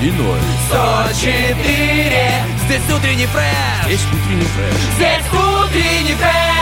И ноль. 104 Здесь утренний фреш Есть утренний фреш. Здесь утренний фреш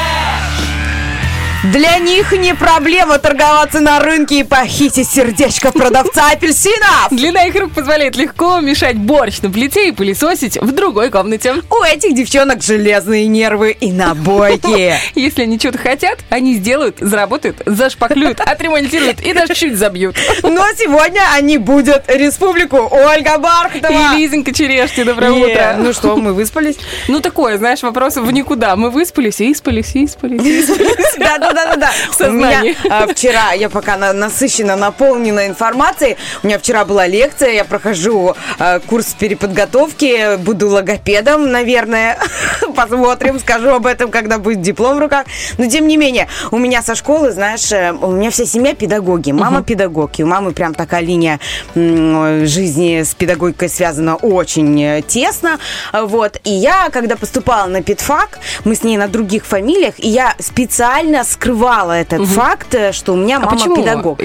Для них не проблема торговаться на рынке и похитить сердечко продавца апельсинов. Длина их рук позволяет легко мешать борщ на плите и пылесосить в другой комнате. У этих девчонок железные нервы и набойки. Если они что-то хотят, они сделают, заработают, зашпаклюют, отремонтируют и даже чуть забьют. Но сегодня они будут республику Ольга Бархатова. И Лизонька Черешти, доброе утро. Ну что, мы выспались? Ну, такое, знаешь, вопрос в никуда. Мы выспались, и испались, и испались, и испались. Да, да, да, да, да. В У меня а, вчера, я пока на- насыщена, наполнена информацией. У меня вчера была лекция, я прохожу а, курс переподготовки, буду логопедом, наверное. Посмотрим, скажу об этом, когда будет диплом в руках. Но тем не менее, у меня со школы, знаешь, э, у меня вся семья педагоги. Мама педагог, и у мамы прям такая линия м, жизни с педагогикой связана очень э, тесно. Вот. И я, когда поступала на педфак, мы с ней на других фамилиях, и я специально скрывала этот факт, э, что у меня А мама почему? педагог.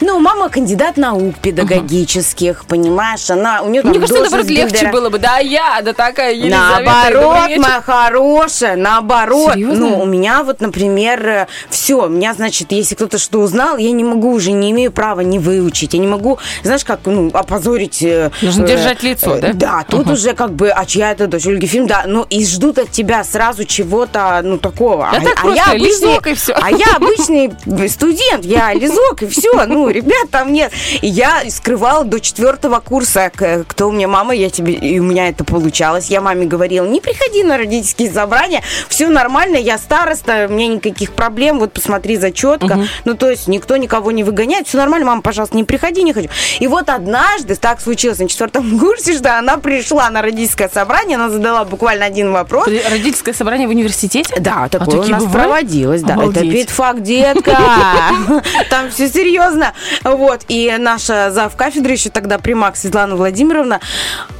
Ну, мама кандидат наук педагогических, понимаешь, она, у нее там Мне кажется, наоборот, легче было бы. Да, я, да такая Елизавета. Наоборот, моя хорошая, наоборот. Серьезно? Ну, у меня вот, например, все, у меня, значит, если кто-то что узнал, я не могу уже, не имею права не выучить. Я не могу, знаешь, как, ну, опозорить... э, Нужно э, держать лицо, э, да? Да, тут уже как бы, а чья это дочь? Ольги Фильм, да, ну, и ждут от тебя сразу чего-то, ну, такого. Да а, так а я обычный, всё. а я обычный студент, я лизок, и все, ну, ребят, там нет. И я скрывала до четвертого курса, кто у меня мама, я тебе, и у меня это получалось. Я маме говорила, не приходи на родительские собрания, все нормально, я староста, у меня никаких проблем, вот посмотри зачетка. Ну, то есть никто никого не выгоняет, все нормально, мама, пожалуйста, не приходи, не хочу. И вот однажды так случилось на четвертом курсе, что она пришла на родительское собрание, она задала буквально один вопрос, Родительское собрание в университете? да, такое у такие нас бывают? проводилось, да. Это Обалдеть. педфак, детка. Там все серьезно. Вот. И наша зав кафедры еще тогда примак Светлана Владимировна,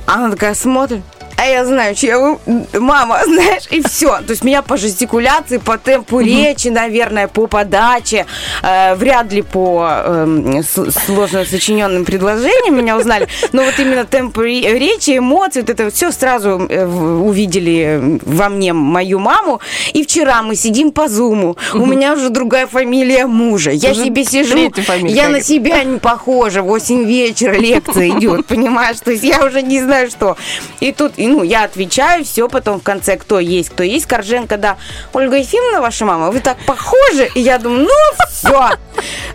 она такая смотрит. А я знаю, чья вы мама, знаешь, и все. То есть меня по жестикуляции, по темпу речи, наверное, по подаче, э, вряд ли по с- сложно сочиненным предложениям меня узнали. Но вот именно темп ре- речи, эмоции, вот это все сразу э, в- увидели во мне мою маму. И вчера мы сидим по зуму. У меня уже другая фамилия мужа. Я Уже себе сижу, я на себя не похожа. 8 вечера лекция идет, понимаешь? То есть я уже не знаю, что. И тут, ну, я отвечаю, все, потом в конце, кто есть, кто есть. Корженко, да. Ольга Ефимовна, ваша мама, вы так похожи. И я думаю, ну, все.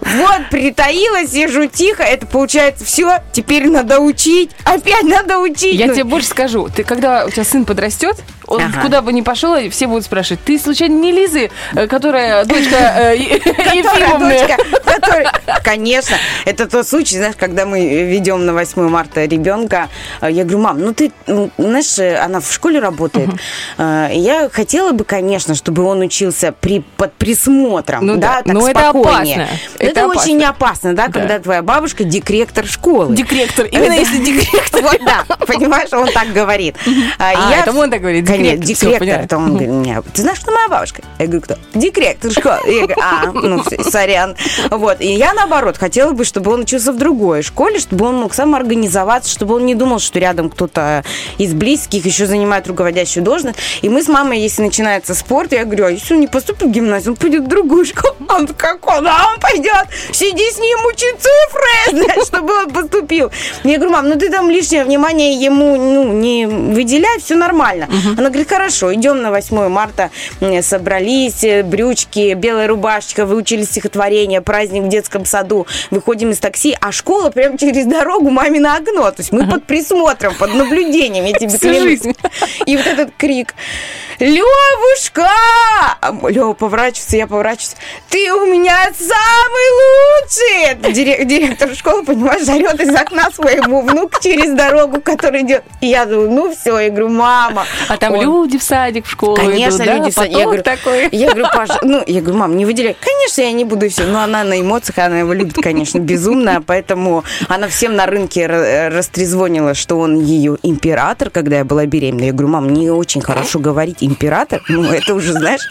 Вот, притаилась, сижу тихо. Это получается все. Теперь надо учить. Опять надо учить. Я Ну, тебе больше скажу. Ты когда у тебя сын подрастет, он Ага. куда бы ни пошел, все будут спрашивать, ты случайно не Лизы, э, которая дочка э, Ефимовны?» которая- Конечно, это тот случай, знаешь, когда мы ведем на 8 марта ребенка, э, я говорю, мам, ну ты, ну, знаешь, э, она в школе работает, Э, я хотела бы, конечно, чтобы он учился при, под присмотром, Ну да, так но это спокойнее. опасно. Это, очень опасно, да, когда твоя бабушка директор школы. Директор. Именно если директор. Вот, да, понимаешь, он так говорит. А, А, это он так говорит, Конечно, директор. Это он говорит, меня, ты знаешь, кто моя бабушка? Я говорю, кто? Директор школы. Я говорю, а, ну, всё, сорян. Вот, и я, наоборот, хотела бы, чтобы он учился в другой школе, чтобы он мог сам организоваться, чтобы он не думал, что рядом кто-то из близких еще занимает руководящую должность. И мы с мамой, если начинается спорт, я говорю, а если он не поступит в гимназию, он пойдет в другую школу. Он такой, куда он пойдет? Сиди с ним, учи цифры, знаешь, чтобы он поступил. Я говорю, мам, ну ты там лишнее внимание ему ну, не выделяй, все нормально. Она говорит, хорошо, идем на 8 марта, собрались, э, брючки, белая рубашечка, выучили стихотворение, праздник в детском саду, выходим из такси, а школа прямо через дорогу мамино окно. То есть мы под присмотром, под наблюдением, я тебе клянусь. И вот этот крик. Левушка! Лева поворачивается, я поворачиваюсь. Ты у меня самый лучший! Директор школы, понимаешь, зарет из окна своему внуку через дорогу, который идет. И я думаю, ну все, я говорю, мама. А там Он- люди в садик, в школу Конечно, идут, да? люди в сад- Поток я говорю, такой. Я говорю, Паша, ну, я говорю, мам, не выделяй. Конечно, я не буду все. Но она на эмоциях, она его любит, конечно, безумно, поэтому она всем на рынке ра- растрезвонила, что он ее император, когда я была беременна. Я говорю, мам, не очень хорошо говорить император. Ну, это уже, знаешь.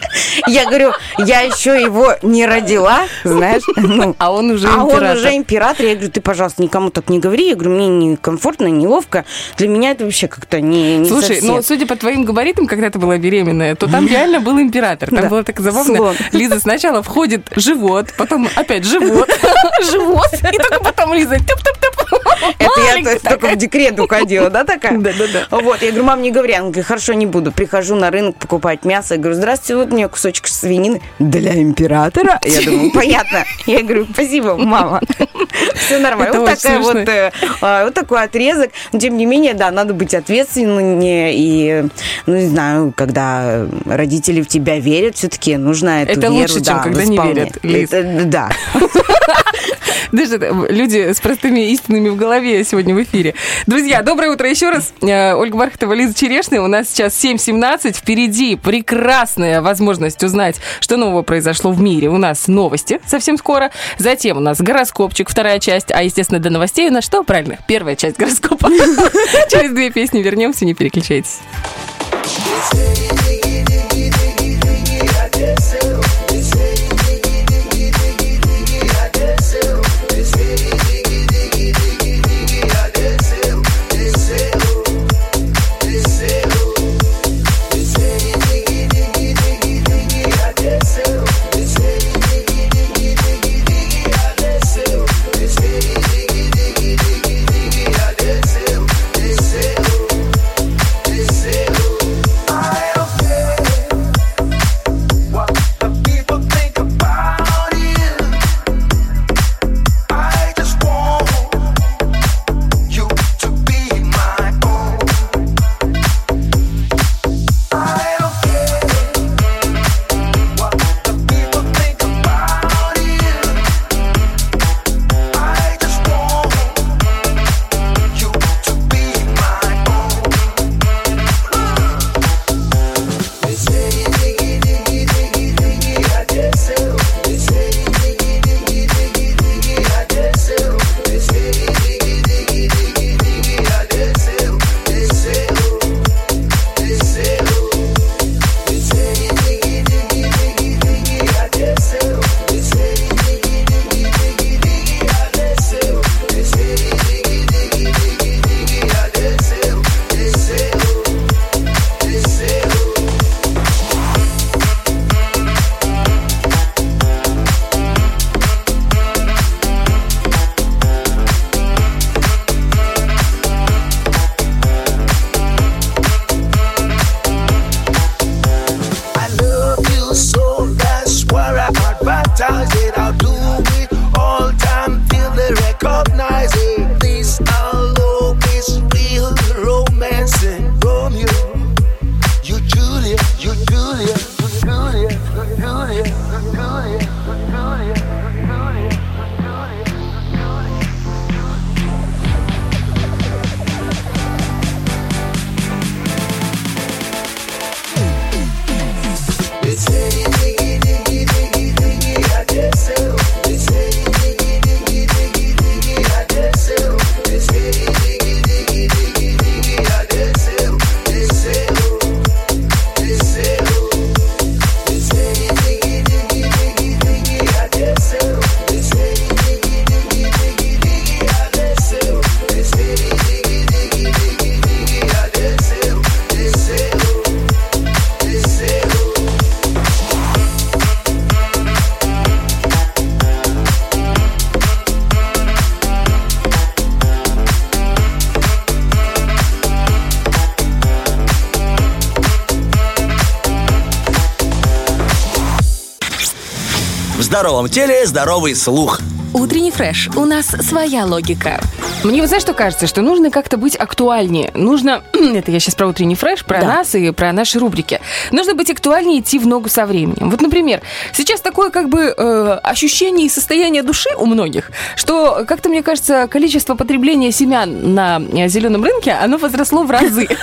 Я говорю, я еще его не родила, знаешь. Ну, А он уже а он император. уже император. Я говорю, ты, пожалуйста, никому так не говори. Я говорю, мне некомфортно, неловко. Для меня это вообще как-то не, не Слушай, совсем. ну, судя по твоим габаритам, когда ты была беременная, то там реально был император. Там Да. было так забавно. Слон. Лиза сначала входит живот, потом опять живот, живот, и только потом Лиза тюп-тюп-тюп. Это я только в декрет уходила, да, такая? Да-да-да. Вот, я говорю, мам, не говори. Она говорит, хорошо, не буду. Прихожу на рынок покупать мясо. Я говорю, здравствуйте, вот мне кусочек свинины для императора. Я думаю, понятно. Я говорю, спасибо, мама. Все нормально. Вот такая вот, э, а, вот такой отрезок. Но, тем не менее, да, надо быть ответственнее. И, ну, не знаю, когда родители в тебя верят, все-таки нужно эту Это веру, лучше, чем да, когда не верят, Лиз. Это- да. Даже там люди с простыми истинами в голове сегодня в эфире. Друзья, доброе утро еще раз. Э, Ольга Бархатова, Лиза Черешная. У нас сейчас 7.17. Впереди прекрасная возможность узнать, что нового произошло в мире. У нас новости совсем скоро. Затем у нас гороскопчик, вторая часть. А, естественно, до новостей у нас что? Правильно, первая часть гороскопа. Через две песни вернемся, не переключайтесь. Здоровом теле здоровый слух. Утренний фреш. У нас своя логика. Мне вот знаешь, что кажется? Что нужно как-то быть актуальнее. Нужно, это я сейчас про утренний фреш, про Да. нас и про наши рубрики. Нужно быть актуальнее, идти в ногу со временем. Вот, например, сейчас такое как бы э, ощущение и состояние души у многих, что как-то, мне кажется, количество потребления семян на э, зеленом рынке, оно возросло в разы.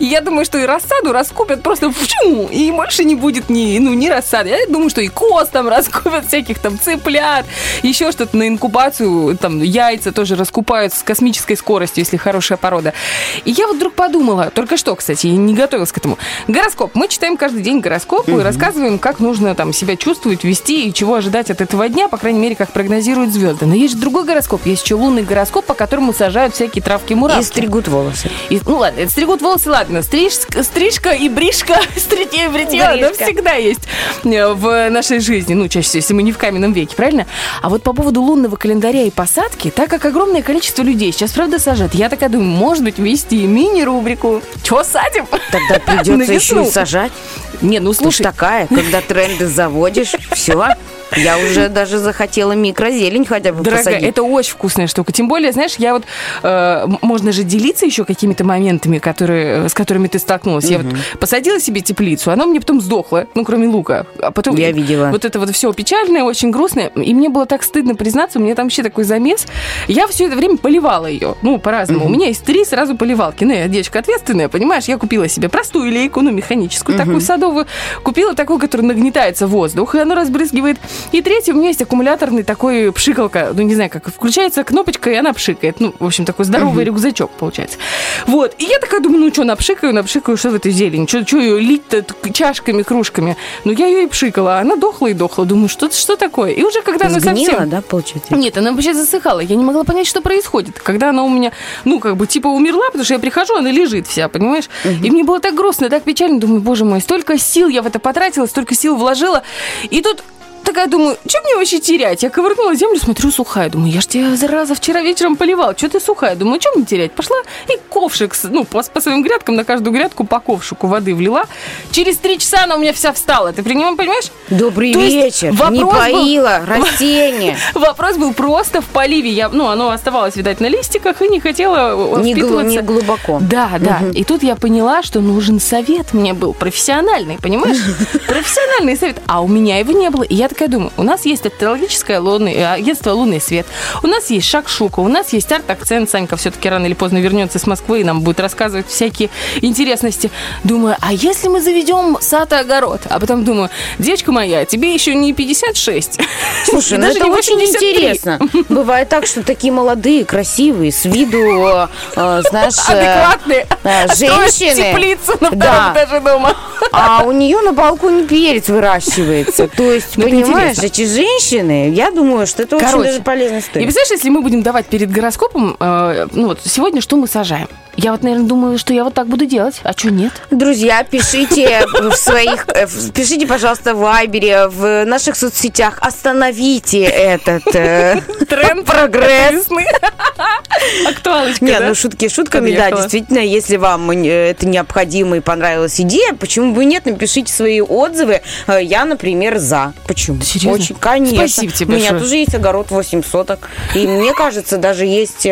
И я думаю, что и рассаду раскупят просто фу, и больше не будет ни, ну, ни рассады. Я думаю, что и коз там раскупят, всяких там цыплят, еще что-то на инкубацию, там яйца тоже раскупают с космической скоростью, если хорошая порода. И я вот вдруг подумала, только что, кстати, я не готовилась к этому. Гороскоп. Мы читаем каждый день гороскоп и рассказываем, как нужно там себя чувствовать, вести и чего ожидать от этого дня, по крайней мере, как прогнозируют звезды. Но есть же другой гороскоп, есть еще лунный гороскоп, по которому сажают всякие травки-муравки. И стригут волосы. И- ну ладно, стригут волосы, ладно. Стриж- стрижка и бришка, стритье и бритье, оно всегда есть э, в нашей жизни. Ну, чаще всего, если мы не в каменном веке, правильно? А вот по поводу лунного календаря и посадки, так как огромное количество людей сейчас, правда, сажают, я такая думаю, может быть, вести мини-рубрику. Чего садим? Тогда придется еще и сажать. Не, ну слушай, такая, когда тренды заводишь, все. Я уже даже захотела микрозелень хотя бы Дорогая, посадить. это очень вкусная штука. Тем более, знаешь, я вот э, можно же делиться еще какими-то моментами, которые, с которыми ты столкнулась. Я вот посадила себе теплицу, она мне потом сдохла, ну, кроме лука. А потом Я видела. Вот это вот все печальное, очень грустное. И мне было так стыдно признаться, у меня там вообще такой замес. Я все это время поливала ее. Ну, по-разному. У меня есть три сразу поливалки. Ну, я девочка ответственная, понимаешь? Я купила себе простую лейку, ну, механическую, такую садовую. Купила такую, которая нагнетается воздух, и она разбрызгивает. И третий, у меня есть аккумуляторный такой пшикалка. Ну, не знаю, как включается кнопочка, и она пшикает. Ну, в общем, такой здоровый рюкзачок получается. Вот. И я такая думаю, ну, что, напшикаю, напшикаю, что в этой зелени? Что ее лить-то чашками, кружками? Ну, я ее и пшикала, а она дохла и дохла. Думаю, что, что такое? И уже когда она совсем... да, получается? Нет, она вообще засыхала. Я не могла понять, что происходит. Когда она у меня, ну, как бы, типа, умерла, потому что я прихожу, она лежит вся, понимаешь? И мне было так грустно, так печально. Думаю, боже мой, столько сил я в это потратила, столько сил вложила. И тут такая думаю, что мне вообще терять? Я ковырнула землю, смотрю, сухая. Думаю, я ж тебя, зараза, вчера вечером поливал. Что ты сухая? Думаю, что мне терять? Пошла и ковшик, ну, по, по своим грядкам, на каждую грядку по ковшику воды влила. Через три часа она у меня вся встала. Ты принимаешь, понимаешь? Добрый То вечер. вопрос Не был- поила растение. Вопрос был просто в поливе. Я, ну, оно оставалось, видать, на листиках и не хотела э, Не, впитываться. не глубоко. Да, да. И тут я поняла, что нужен совет мне был профессиональный, понимаешь? Профессиональный совет. А у меня его не было. И я такая думаю, у нас есть астрологическое лунное, э, агентство «Лунный свет», у нас есть Шакшука, у нас есть арт-акцент. Санька все-таки рано или поздно вернется с Москвы и нам будет рассказывать всякие интересности. Думаю, а если мы заведем сад и огород? А потом думаю, девочка моя, тебе еще не 56. Слушай, ну это очень 83. интересно. Бывает так, что такие молодые, красивые, с виду, э, знаешь, э, адекватные. э, женщины. теплицу на втором Да. этаже дома. А у нее на балконе перец выращивается. То есть, Ну, это понимаешь, интересно. эти женщины, я думаю, что это очень Короче, даже полезная И история. представляешь, если мы будем давать перед гороскопом, э, ну вот сегодня что мы сажаем? Я вот, наверное, думаю, что я вот так буду делать. А что нет? Друзья, пишите в своих, э, пишите, пожалуйста, в Вайбере, в наших соцсетях. Остановите этот э, Тренд прогресс. Актуалочка, Нет, ну шутки шутками, да, действительно, если вам э, это необходимо и понравилась идея, почему бы нет, напишите свои отзывы. Я, например, за. Почему? Серьезно? Очень, конечно. Спасибо тебе У меня тоже есть огород 8 соток. И мне кажется, даже есть,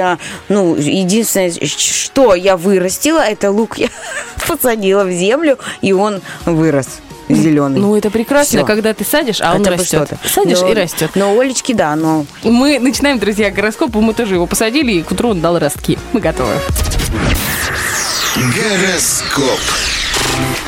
ну, единственное, что я вырастила, это лук я посадила в землю, и он вырос зеленый. Ну, это прекрасно, Всё. когда ты садишь, а он Это растет. Садишь Но- и растет. Но Олечки, да, но Мы начинаем, друзья, гороскоп. Мы тоже его посадили, и к утру он дал ростки. Мы готовы. Гороскоп.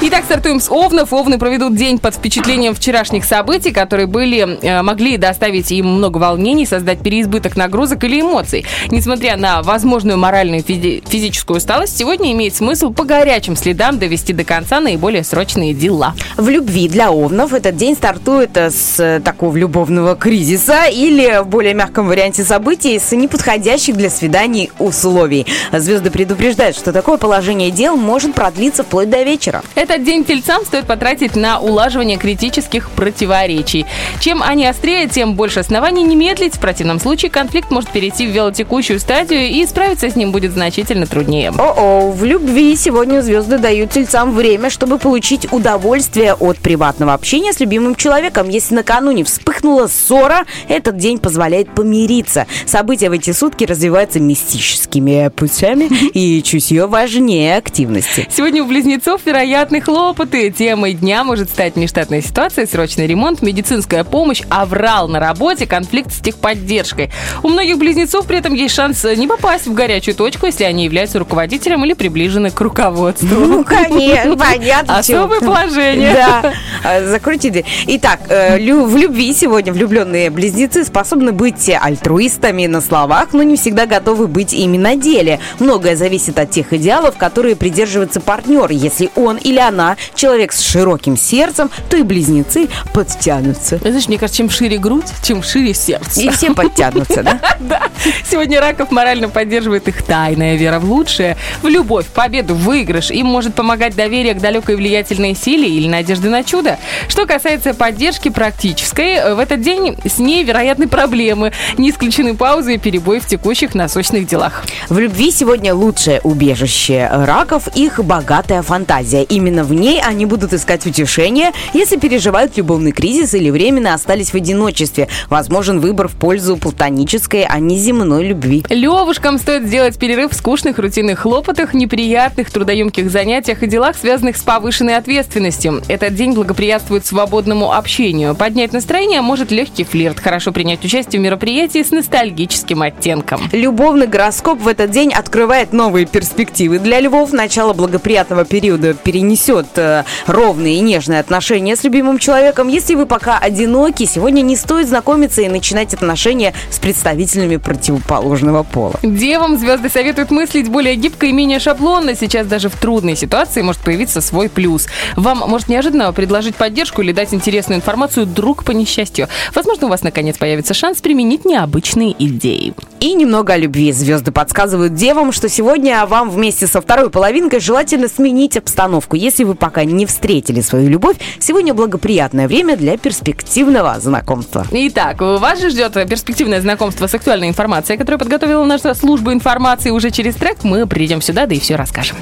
Итак, стартуем с Овнов. Овны проведут день под впечатлением вчерашних событий, которые были, э, могли доставить им много волнений, создать переизбыток нагрузок или эмоций. Несмотря на возможную моральную физи- физическую усталость, сегодня имеет смысл по горячим следам довести до конца наиболее срочные дела. В любви для овнов этот день стартует э, с такого любовного кризиса или в более мягком варианте событий с неподходящих для свиданий условий. Звезды предупреждают, что такое положение дел может продлиться вплоть до вечера. Вечера. Этот день тельцам стоит потратить на улаживание критических противоречий. Чем они острее, тем больше оснований не медлить. В противном случае конфликт может перейти в велотекущую стадию, и справиться с ним будет значительно труднее. О-о, в любви сегодня звезды дают тельцам время, чтобы получить удовольствие от приватного общения с любимым человеком. Если накануне вспыхнула ссора, этот день позволяет помириться. События в эти сутки развиваются мистическими путями и чуть ее важнее активности. Сегодня у близнецов вероятны хлопоты. Темой дня может стать нештатная ситуация, срочный ремонт, медицинская помощь, аврал на работе, конфликт с техподдержкой. У многих близнецов при этом есть шанс не попасть в горячую точку, если они являются руководителем или приближены к руководству. Ну, конечно, понятно. Особое положение. Да, А, дверь. Итак, э, в любви сегодня влюбленные близнецы способны быть альтруистами на словах, но не всегда готовы быть ими на деле. Многое зависит от тех идеалов, которые придерживается партнер. Если он или она человек с широким сердцем, то и близнецы подтянутся. Знаешь, мне кажется, чем шире грудь, чем шире сердце. И все подтянутся, да? Да. Сегодня раков морально поддерживает их тайная вера в лучшее, в любовь, победу, выигрыш. Им может помогать доверие к далекой влиятельной силе или надежда на чудо. Что касается поддержки практической, э, в этот день с ней вероятны проблемы. Не исключены паузы и перебои в текущих насущных делах. В любви сегодня лучшее убежище раков – их богатая фантазия. Именно в ней они будут искать утешение, если переживают любовный кризис или временно остались в одиночестве. Возможен выбор в пользу платонической, а не земной любви. Левушкам стоит сделать перерыв в скучных рутинных хлопотах, неприятных трудоемких занятиях и делах, связанных с повышенной ответственностью. Этот день благоприятствует свободному общению. Поднять настроение может легкий флирт, хорошо принять участие в мероприятии с ностальгическим оттенком. Любовный гороскоп в этот день открывает новые перспективы. Для львов начало благоприятного периода перенесет э, ровные и нежные отношения с любимым человеком. Если вы пока одиноки, сегодня не стоит знакомиться и начинать отношения с представителями противоположного пола. Девам звезды советуют мыслить более гибко и менее шаблонно. Сейчас даже в трудной ситуации может появиться свой плюс. Вам может неожиданно предложить поддержку или дать интересную информацию друг по несчастью. Возможно, у вас наконец появится шанс применить необычные идеи. И немного о любви. Звезды подсказывают девам, что сегодня вам вместе со второй половинкой желательно сменить обстановку. Если вы пока не встретили свою любовь, сегодня благоприятное время для перспективного знакомства. Итак, вас же ждет перспективное знакомство с актуальной информацией, которую подготовила наша служба информации. Уже через трек мы придем сюда, да и все расскажем.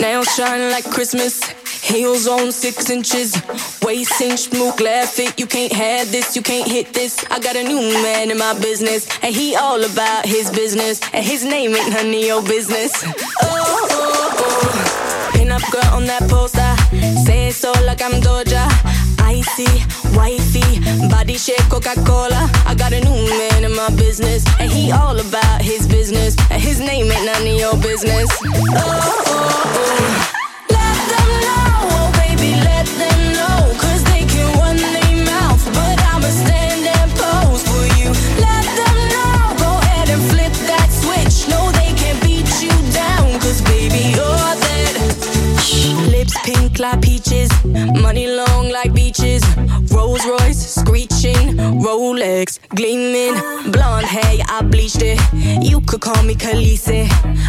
Nails shine like Christmas. Heels on six inches. Waist inch, glare fit. You can't have this, you can't hit this. I got a new man in my business, and he all about his business. And his name ain't none of your business. Oh, oh, oh. Pin up girl on that poster. Say it so like I'm Doja. Icy, wifey, body shape Coca Cola. I got a new man in my business, and he all about his business. And his name ain't none of your business. Oh, oh, oh. Lips pink like peaches, money long like beaches. Rolls Royce screeching, Rolex gleaming, blonde hair, I bleached it. You could call me Khaleesi.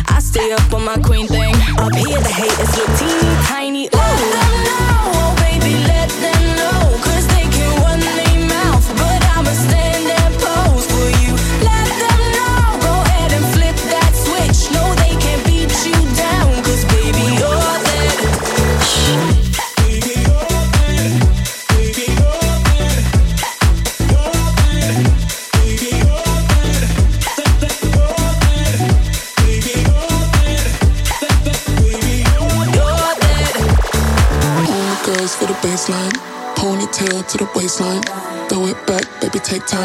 I stay up on my queen thing. Up here, the haters look teeny tiny. Ooh. Let them know, oh baby, let them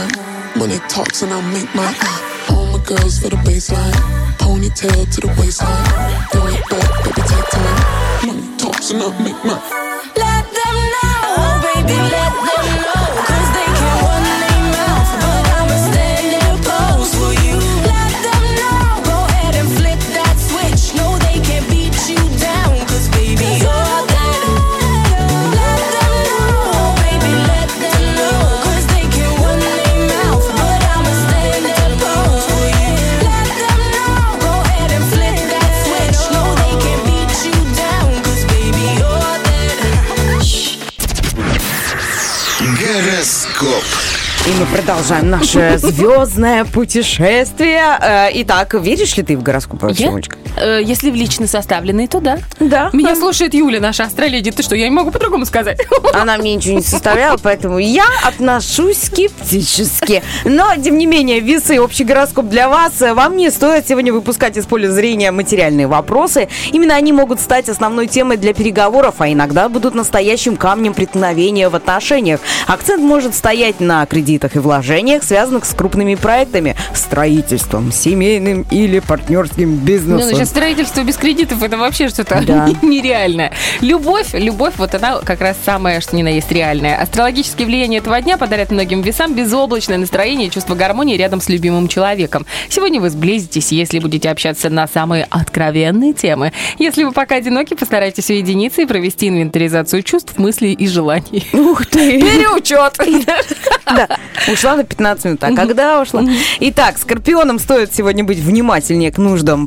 time. Money talks and I'll make my all my girls for the baseline. Ponytail to the waistline. Throw it back, baby, take time. Money talks and I'll make mine. Let them know, oh baby, let them мы продолжаем наше звездное путешествие. Э, Итак, веришь ли ты в гороскоп? Олечка? Э, Если в лично составленные, то да. Да. Меня слушает Юля, наша астроледи. Ты что, я не могу по-другому сказать? Она мне ничего не составляла, поэтому я отношусь скептически. Но, тем не менее, весы, общий гороскоп для вас. Вам не стоит сегодня выпускать из поля зрения материальные вопросы. Именно они могут стать основной темой для переговоров, а иногда будут настоящим камнем преткновения в отношениях. Акцент может стоять на кредитах и вложениях, связанных с крупными проектами, строительством, семейным или партнерским Ну, бизнесом. сейчас строительство без кредитов это вообще что-то Да. нереальное. Любовь, любовь, вот она как раз самое, что ни на есть реальное. Астрологические влияния этого дня подарят многим весам безоблачное настроение и чувство гармонии рядом с любимым человеком. Сегодня вы сблизитесь, если будете общаться на самые откровенные темы. Если вы пока одиноки, постарайтесь уединиться и провести инвентаризацию чувств, мыслей и желаний. Ух ты! Переучет! Да, ушла на 15 минут. А когда ушла? Итак, скорпионам стоит сегодня быть внимательнее к нуждам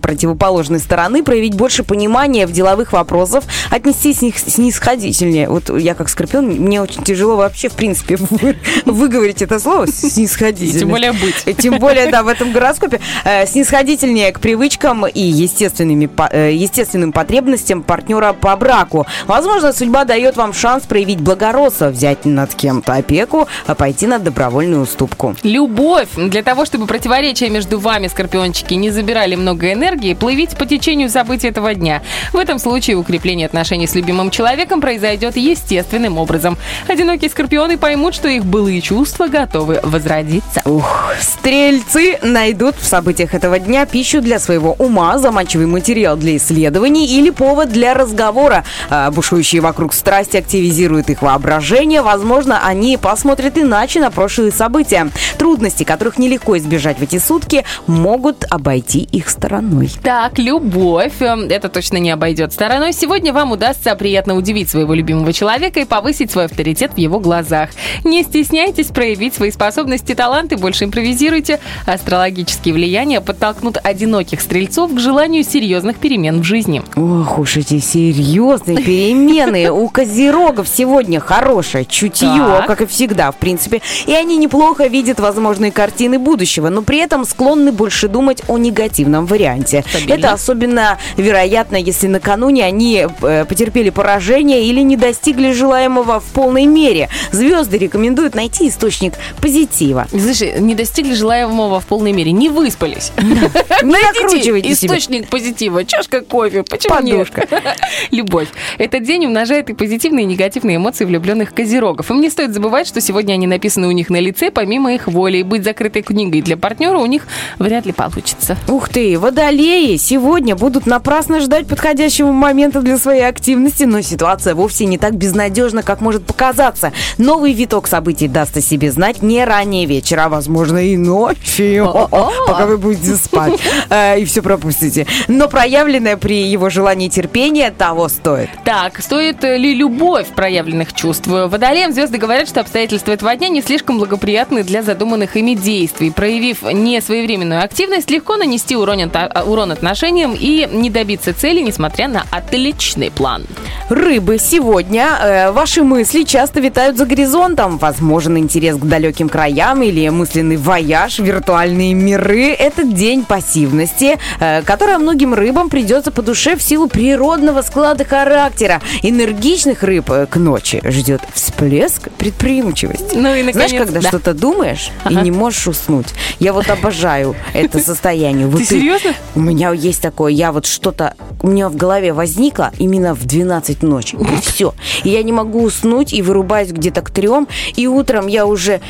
противоположной стороны, проявить больше понимания в деловых вопросах, отнестись с них снисходительнее. Вот я как скорпион, мне очень тяжело вообще, в принципе, вы- выговорить это слово снисходительно. Тем более быть. Тем более, да, в этом гороскопе. Э, снисходительнее к привычкам и естественными, э, естественным потребностям партнера по браку. Возможно, судьба дает вам шанс проявить благородство, взять над кем-то опеку, а пойти на добровольную уступку. Любовь. Для того, чтобы противоречия между вами, скорпиончики, не забирали много энергии, плывите по течению событий этого дня. В этом случае укрепление отношений с любимым человеком произойдет естественным образом. Одинокие скорпионы поймут, что их былые чувства готовы возродиться. Ух, стрельцы найдут в событиях этого дня пищу для своего ума, заманчивый материал для исследований или повод для разговора. А, бушующие вокруг страсти активизируют их воображение. Возможно, они посмотрят иначе на прошлые события. Трудности, которых нелегко избежать в эти сутки, могут обойти их стороной. Так, любовь. Эм, Это точно не обойдет стороной. Сегодня вам удастся приятно удивить своего любимого человека и повысить свой авторитет в его глазах. Не стесняйтесь проявить свои способности таланты, больше импровизируйте. Астрологические влияния подтолкнут одиноких стрельцов к желанию серьезных перемен в жизни. Ох уж эти серьезные перемены. У козерогов сегодня хорошее чутье, как и всегда, в принципе. И они неплохо видят возможные картины будущего, но при этом склонны больше думать о негативном варианте. Это особенно вероятно, если накануне они э, потерпели поражение или не достигли желаемого в полной мере. Звезды рекомендуют найти источник позитива. Слушай, не достигли желаемого в полной мере, не выспались. Не накручивайте. Источник позитива, чашка кофе, почему Подушка. нет? Любовь. Этот день умножает и позитивные, и негативные эмоции влюбленных козерогов. Им не стоит забывать, что сегодня они написаны у них на лице, помимо их воли. И быть закрытой книгой для партнера у них вряд ли получится. Ух ты, водолеи сегодня будут напрасно ждать подходящего момента для своей активности, но ситуация вовсе не так безнадежна, как может показаться. Новый виток событий даст о себе знать не ранее вечера, а возможно и ночью, пока вы будете спать э, и все пропустите. Но проявленное при его желании терпение того стоит. Так, стоит ли любовь проявленных чувств? Водолеям звезды говорят, что обстоятельства этого дня не слишком благоприятны для задуманных ими действий. Проявив несвоевременную активность, легко нанести урон, от- урон отношениям и не добиться цели, несмотря на отличный план. Рыбы, сегодня э, ваши мысли часто витают за горизонтом. Возможен интерес к далеким краям или мысленный вояж, виртуальные миры. Этот день пассивности, э, которая многим рыбам придется по душе в силу природного склада характера. Энергичных рыб э, к ночи ждет всплеск предприимчивости. Ну и, наконец, Знаешь, когда да. что-то думаешь Ага. и не можешь уснуть. Я вот обожаю это состояние. Вот Ты серьезно? у меня есть такое, я вот что-то у меня в голове возникло именно в 12 ночи. И все. И я не могу уснуть и вырубаюсь где-то к трем. И утром я уже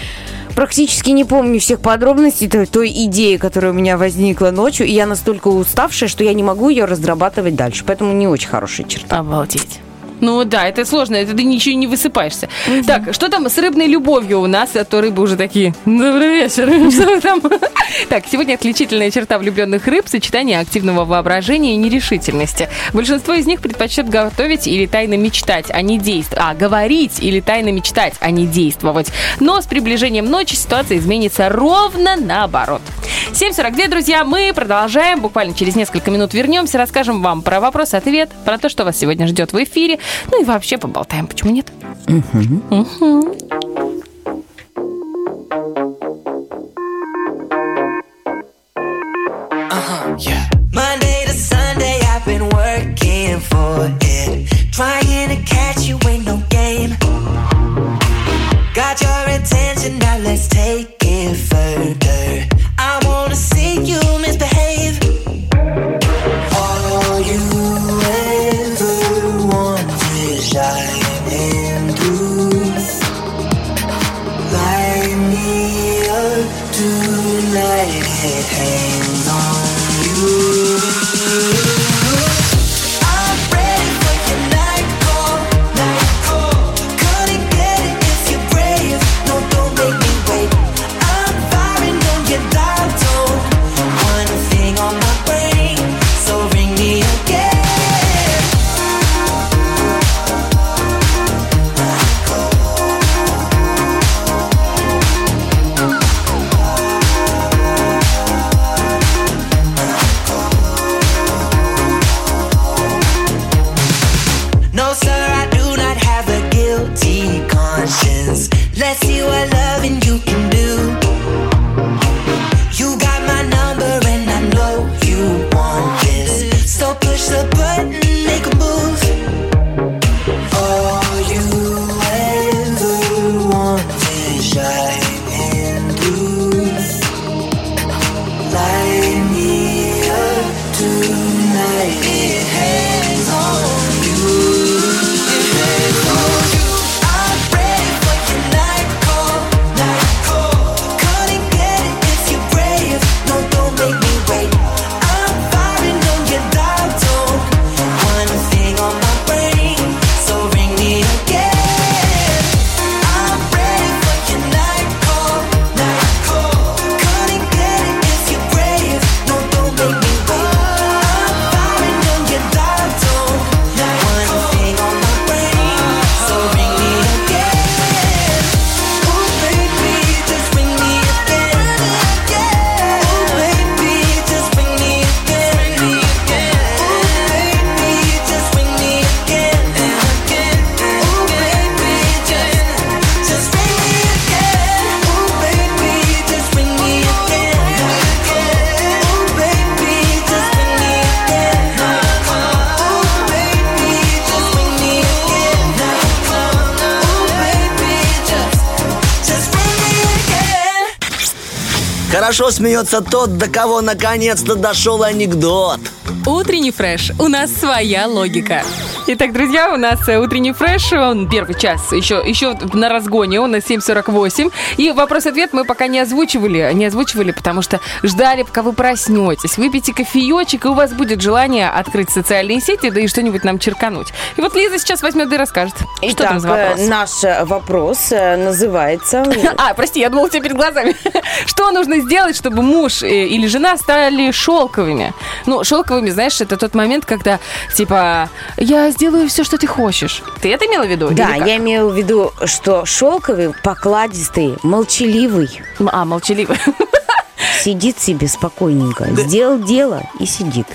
практически не помню всех подробностей той, той идеи, которая у меня возникла ночью. И я настолько уставшая, что я не могу ее разрабатывать дальше. Поэтому не очень хорошая черта. Обалдеть. Ну да, это сложно, это ты ничего не высыпаешься. Так, что там с рыбной любовью у нас? А то рыбы уже такие, добрый вечер, что там? Так, сегодня отличительная черта влюбленных рыб – сочетание активного воображения и нерешительности. Большинство из них предпочтет готовить или тайно мечтать, а не действовать. А, говорить или тайно мечтать, а не действовать. Но с приближением ночи ситуация изменится ровно наоборот. 7.42, друзья, мы продолжаем. Буквально через несколько минут вернемся, расскажем вам про вопрос-ответ, про то, что вас сегодня ждет в эфире. Ну и вообще поболтаем, почему нет? Угу. Угу. Uh-huh. Yeah. Monday to Sunday, I've been working for it. Trying to catch you ain't no game. Got your attention, now let's take it further. Хорошо смеется тот, до кого наконец-то дошел анекдот. Утренний фреш. У нас своя логика. Итак, друзья, у нас э, утренний фреш, он первый час, еще, еще на разгоне, он на 7.48. И вопрос-ответ мы пока не озвучивали, не озвучивали, потому что ждали, пока вы проснетесь, выпейте кофеечек, и у вас будет желание открыть социальные сети, да и что-нибудь нам черкануть. И вот Лиза сейчас возьмет и расскажет. что там за Итак, вопрос? э, наш э, вопрос э, называется... А, прости, я думала, у тебя перед глазами. Что нужно сделать, чтобы муж э, или жена стали шелковыми? Ну, шелковыми, знаешь, это тот момент, когда, типа, я сделаю все, что ты хочешь. Ты это имела в виду? Да, я имею в виду, что шелковый, покладистый, молчаливый, А, молчаливый. сидит себе спокойненько, сделал дело и сидит.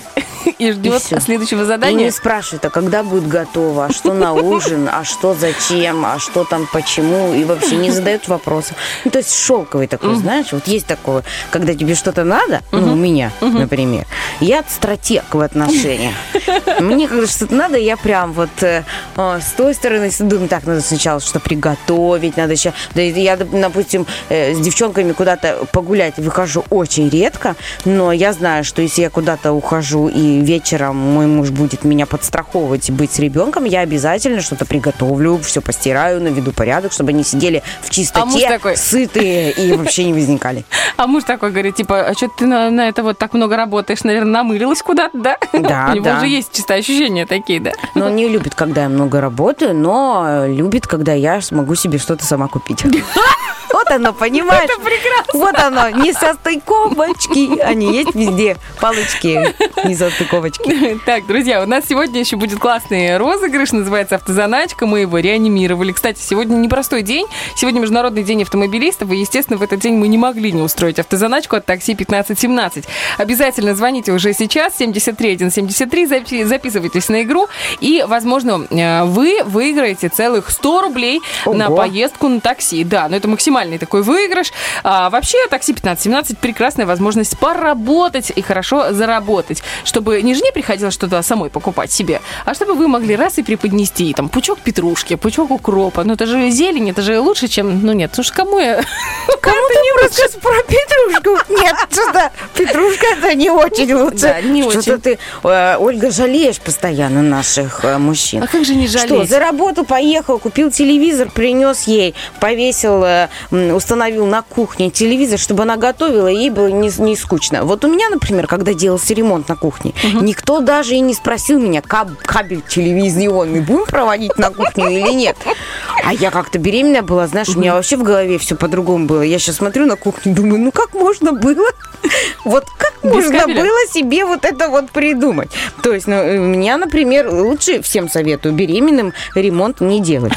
И ждет всё. следующего И не задания. спрашивает, а когда будет готово, а что на ужин, а что зачем, а что там почему, и вообще не задает вопросов. Ну, то есть шелковый такой, знаешь, вот есть такое, когда тебе что-то надо, ну, у меня, например, я стратег в отношениях. Мне когда что-то надо, я прям вот э, э, с той стороны думаю, так, надо сначала что приготовить, надо еще... Да, и я, допустим, э, с девчонками куда-то погулять выхожу очень редко, но я знаю, что если я куда-то ухожу и вечером мой муж будет меня подстраховывать и быть с ребенком, я обязательно что-то приготовлю, все постираю, наведу порядок, чтобы они сидели в чистоте, А такой- сытые и вообще не возникали. А муж такой говорит, типа, а что ты на, на это вот так много работаешь, наверное, намылилась куда-то, да? Да, У него да. уже есть чисто ощущения такие, да? Но он не любит, когда я много работаю, но любит, когда я смогу себе что-то сама купить. Вот оно, понимаешь? Это прекрасно. Вот оно, несостыковочки. Они есть везде, палочки, несостыковочки. Так, друзья, у нас сегодня еще будет классный розыгрыш, называется «Автозаначка». Мы его реанимировали. Кстати, сегодня непростой день. Сегодня Международный день автомобилистов, и, естественно, в этот день мы не могли не устроить автозаначку от такси 1517. Обязательно звоните уже сейчас, 73173, запи- записывайтесь на игру, и, возможно, э, вы выиграете целых 100 рублей на Ого. поездку на такси. Да, но это максимальный такой выигрыш. А вообще, такси 15-17 прекрасная возможность поработать и хорошо заработать, чтобы не жене приходилось что-то самой покупать себе, а чтобы вы могли раз и преподнести там пучок петрушки, пучок укропа. Ну это же зелень, это же лучше, чем... Ну нет, слушай, кому я... Кому ты не расскажешь про петрушку? Нет, что-то петрушка это не очень лучше. Да, не Что-то очень. ты, э, Ольга, жалеешь постоянно наших э, мужчин. А как же не Что, жалеть? заработал, поехал, купил телевизор, принес ей, повесил, э, установил на кухне телевизор, чтобы она готовила, и ей было не, не скучно. Вот у меня, например, когда делался ремонт на кухне, никто даже и не спросил меня, каб- кабель телевизионный будем проводить на кухню или нет. А я как-то беременная была, знаешь, у меня вообще в голове все по-другому было. Я сейчас смотрю на кухню, думаю, ну как можно было? Вот как можно было себе вот это вот придумать? То есть, ну, у меня, например, лучше всем советую беременным ремонт не делать.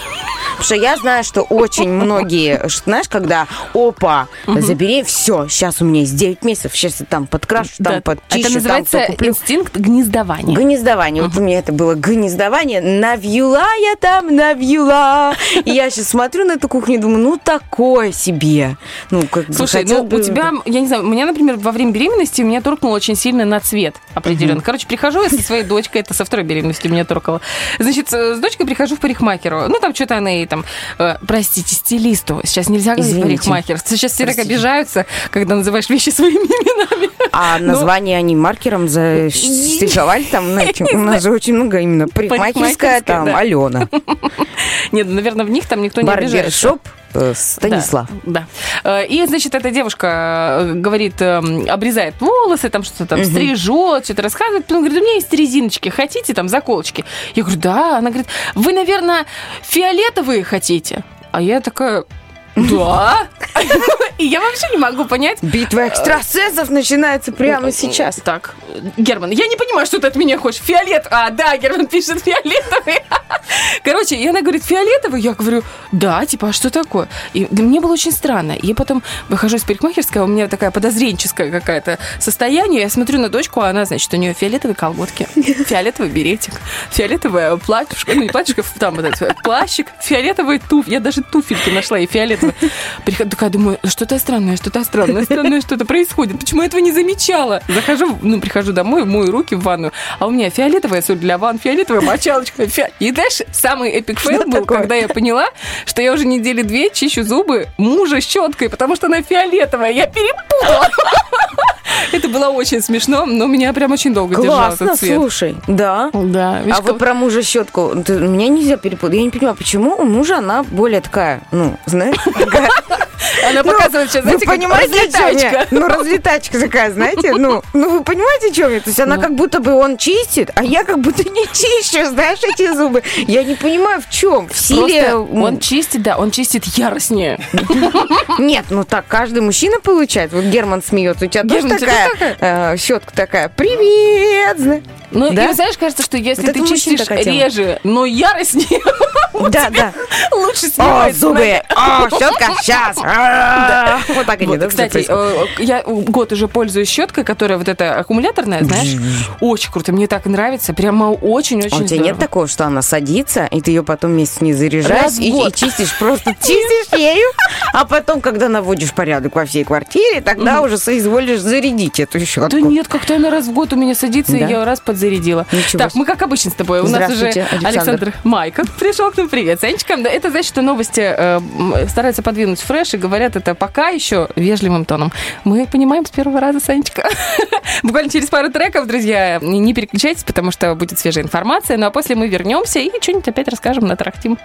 Потому что я знаю, что очень многие, знаешь, когда опа, забери, все, сейчас у меня есть 9 месяцев, сейчас я там подкрашу, там подчищу, Это называется инстинкт гнездования. Гнездование. Вот у меня это было гнездование. Навьюла я там, навьюла. И я сейчас смотрю на эту кухню и думаю, ну, такое себе. Ну, как бы Слушай, ну у тебя, я не знаю, у меня, например, во время беременности меня торкнуло очень сильно на цвет определенно. Короче, прихожу я со своей дочкой, это со второй беременности меня торкало. Значит, с с дочкой прихожу в парикмахеру. Ну, там что-то она ей там, э, простите, стилисту. Сейчас нельзя говорить парикмахер. Сейчас все так обижаются, когда называешь вещи своими именами. А Ну, название они маркером застиковали там, знаете, у нас же очень много именно парикмахерская, там. Алена, Нет, ну, наверное, в них там никто не обижается. барбершоп Станислав. Да. да. Э, И, значит, эта девушка э, говорит, эм, обрезает волосы, там что-то там стрижет, что-то рассказывает. Ну, говорит, у меня есть резиночки, хотите там заколочки? Я говорю, да. Она говорит, вы, наверное, фиолетовые хотите? А я такая, да. И я вообще не могу понять, Битва экстрасенсов начинается прямо сейчас. так, Герман, я не понимаю, что ты от меня хочешь. Фиолет. А, да, Герман пишет фиолетовый. Короче, и она говорит, фиолетовый? Я говорю, да, типа, а что такое? И меня было очень странно. И потом выхожу из парикмахерской, у меня такая подозренческая какая-то состояние. Я смотрю на дочку, а она, значит, у нее фиолетовые колготки, фиолетовый беретик, фиолетовое платьишко, ну не платьишко, там вот этот плащик, фиолетовый туф. Я даже туфельки нашла и фиолетовые. Прихожу, такая думаю, что-то странное, что-то странное, странное что-то происходит. Почему я этого не замечала? Захожу, ну, прихожу домой, мою руки в ванную, а у меня фиолетовая соль для ванн, фиолетовая мочалочка. фи- И дальше самый epic fail был, такое? когда я поняла, что я уже недели две чищу зубы мужа щеткой, потому что она фиолетовая. Я перепутала. Это было очень смешно, но меня прям очень долго держал Классно, этот цвет. слушай, да. Да, видишь, А вот про мужа щетку, ты- меня нельзя перепутать. Я не понимаю, почему у мужа она более такая, ну, знаешь, она Ну, показывает сейчас, знаете, понимаете, разлетачка. Ну, разлетачка такая, знаете? Ну, ну вы понимаете, о чем я? То есть она Ну. как будто бы он чистит, а я как будто не чищу, знаешь, эти зубы. Я не понимаю, в чем? В силе... Он чистит, да, он чистит яростнее. Нет, ну так каждый мужчина получает. Вот Герман смеется. У тебя тоже такая э, щетка такая. Привет! Ну, Да? и знаешь, кажется, что если ты чистишь реже, но яростнее, Да, да. лучше О, снимается. зубы! О, щетка! Сейчас! Вот так они, да, кстати, э, я год уже пользуюсь щеткой, которая вот эта аккумуляторная, знаешь, очень круто, мне так нравится, прямо А очень-очень у тебя нет такого, что она садится, и ты ее потом месяц не заряжаешь, и, чистишь, просто чистишь ею, а потом, когда наводишь порядок во всей квартире, тогда уже соизволишь зарядить эту щетку. Да нет, как-то она раз в год у меня садится, и я раз подзарядила. Так, мы как обычно с тобой. У нас уже Александр. Майков пришел к нам. Привет, Санечка. Да, Это значит, что новости э, стараются подвинуть фреш и говорят это пока еще вежливым тоном. Мы понимаем с первого раза, Санечка. Буквально через пару треков, друзья, не переключайтесь, потому что будет свежая информация. Ну а после мы вернемся и что-нибудь опять расскажем на трактим.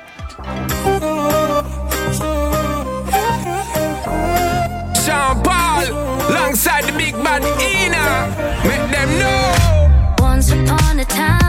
Sean Paul, alongside the big bad Ina. Make them know. Once upon a time,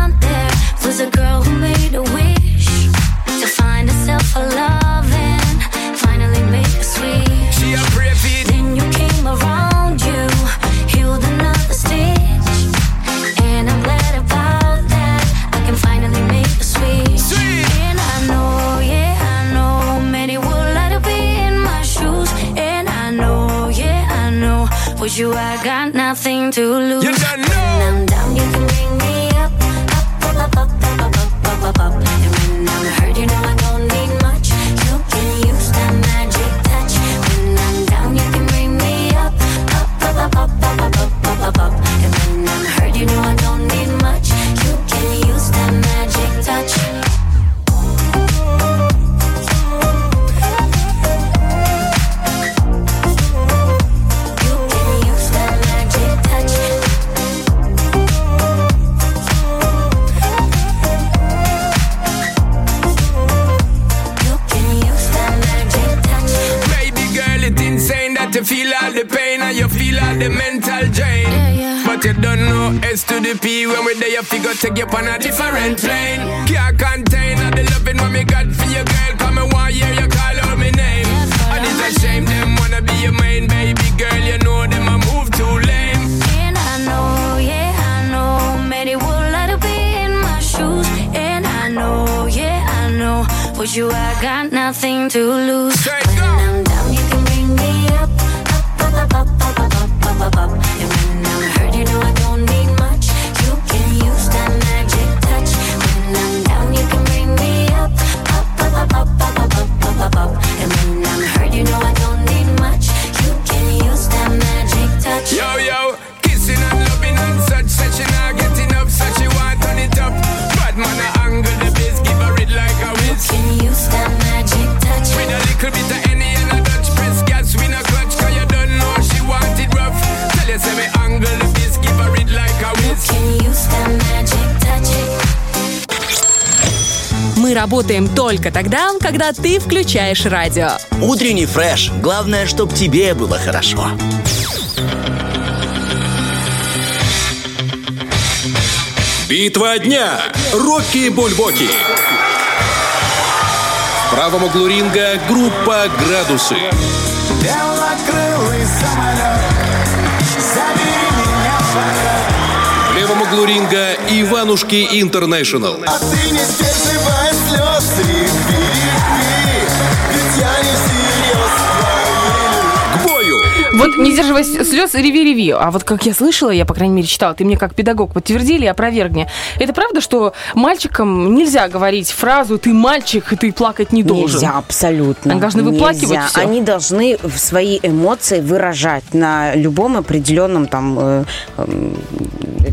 You, I got nothing to lose. You don't know. When I'm down, you can bring me up. Up, up, up, up, up, up, up, up, And when I'm hurt, you know I don't need much. You can use that magic touch. When I'm down, you can bring me up. Up, up, up, up, up, up, up, up, up. And the mm. mental drain. Yeah, yeah. But you don't know S to the P. When we're there, you figure take you on a different plane. Can't contain all the loving what me got for your girl. Come and want hear you call out my name. And it's a shame them wanna be your main baby girl. You know them I move too lame. And I know, yeah, I know, many would like to be in my shoes. And I know, yeah, I know, for you I got nothing to lose. Straight when up, up, up, up, up, up, up. And when I'm hurt, you know I don't. Работаем только тогда, когда ты включаешь радио. Утренний фреш. Главное, чтоб тебе было хорошо. Битва дня. Рокки Бульбоки. В правом углу ринга группа «Градусы». Белокрылый самолет, забери меня в полет. Левом углу ринга Иванушки Интернешнл. А ты не сдерживай слез, реви, ведь я не бою! Вот не сдерживай слез, реви-реви. А вот как я слышала, я, по крайней мере, читала, ты мне как педагог подтвердили и опровергни. Это правда, что мальчикам нельзя говорить фразу «ты мальчик, и ты плакать не должен»? Нельзя, абсолютно. Они должны выплакивать Нельзя. всё. Они должны свои эмоции выражать на любом определенном там э, эм,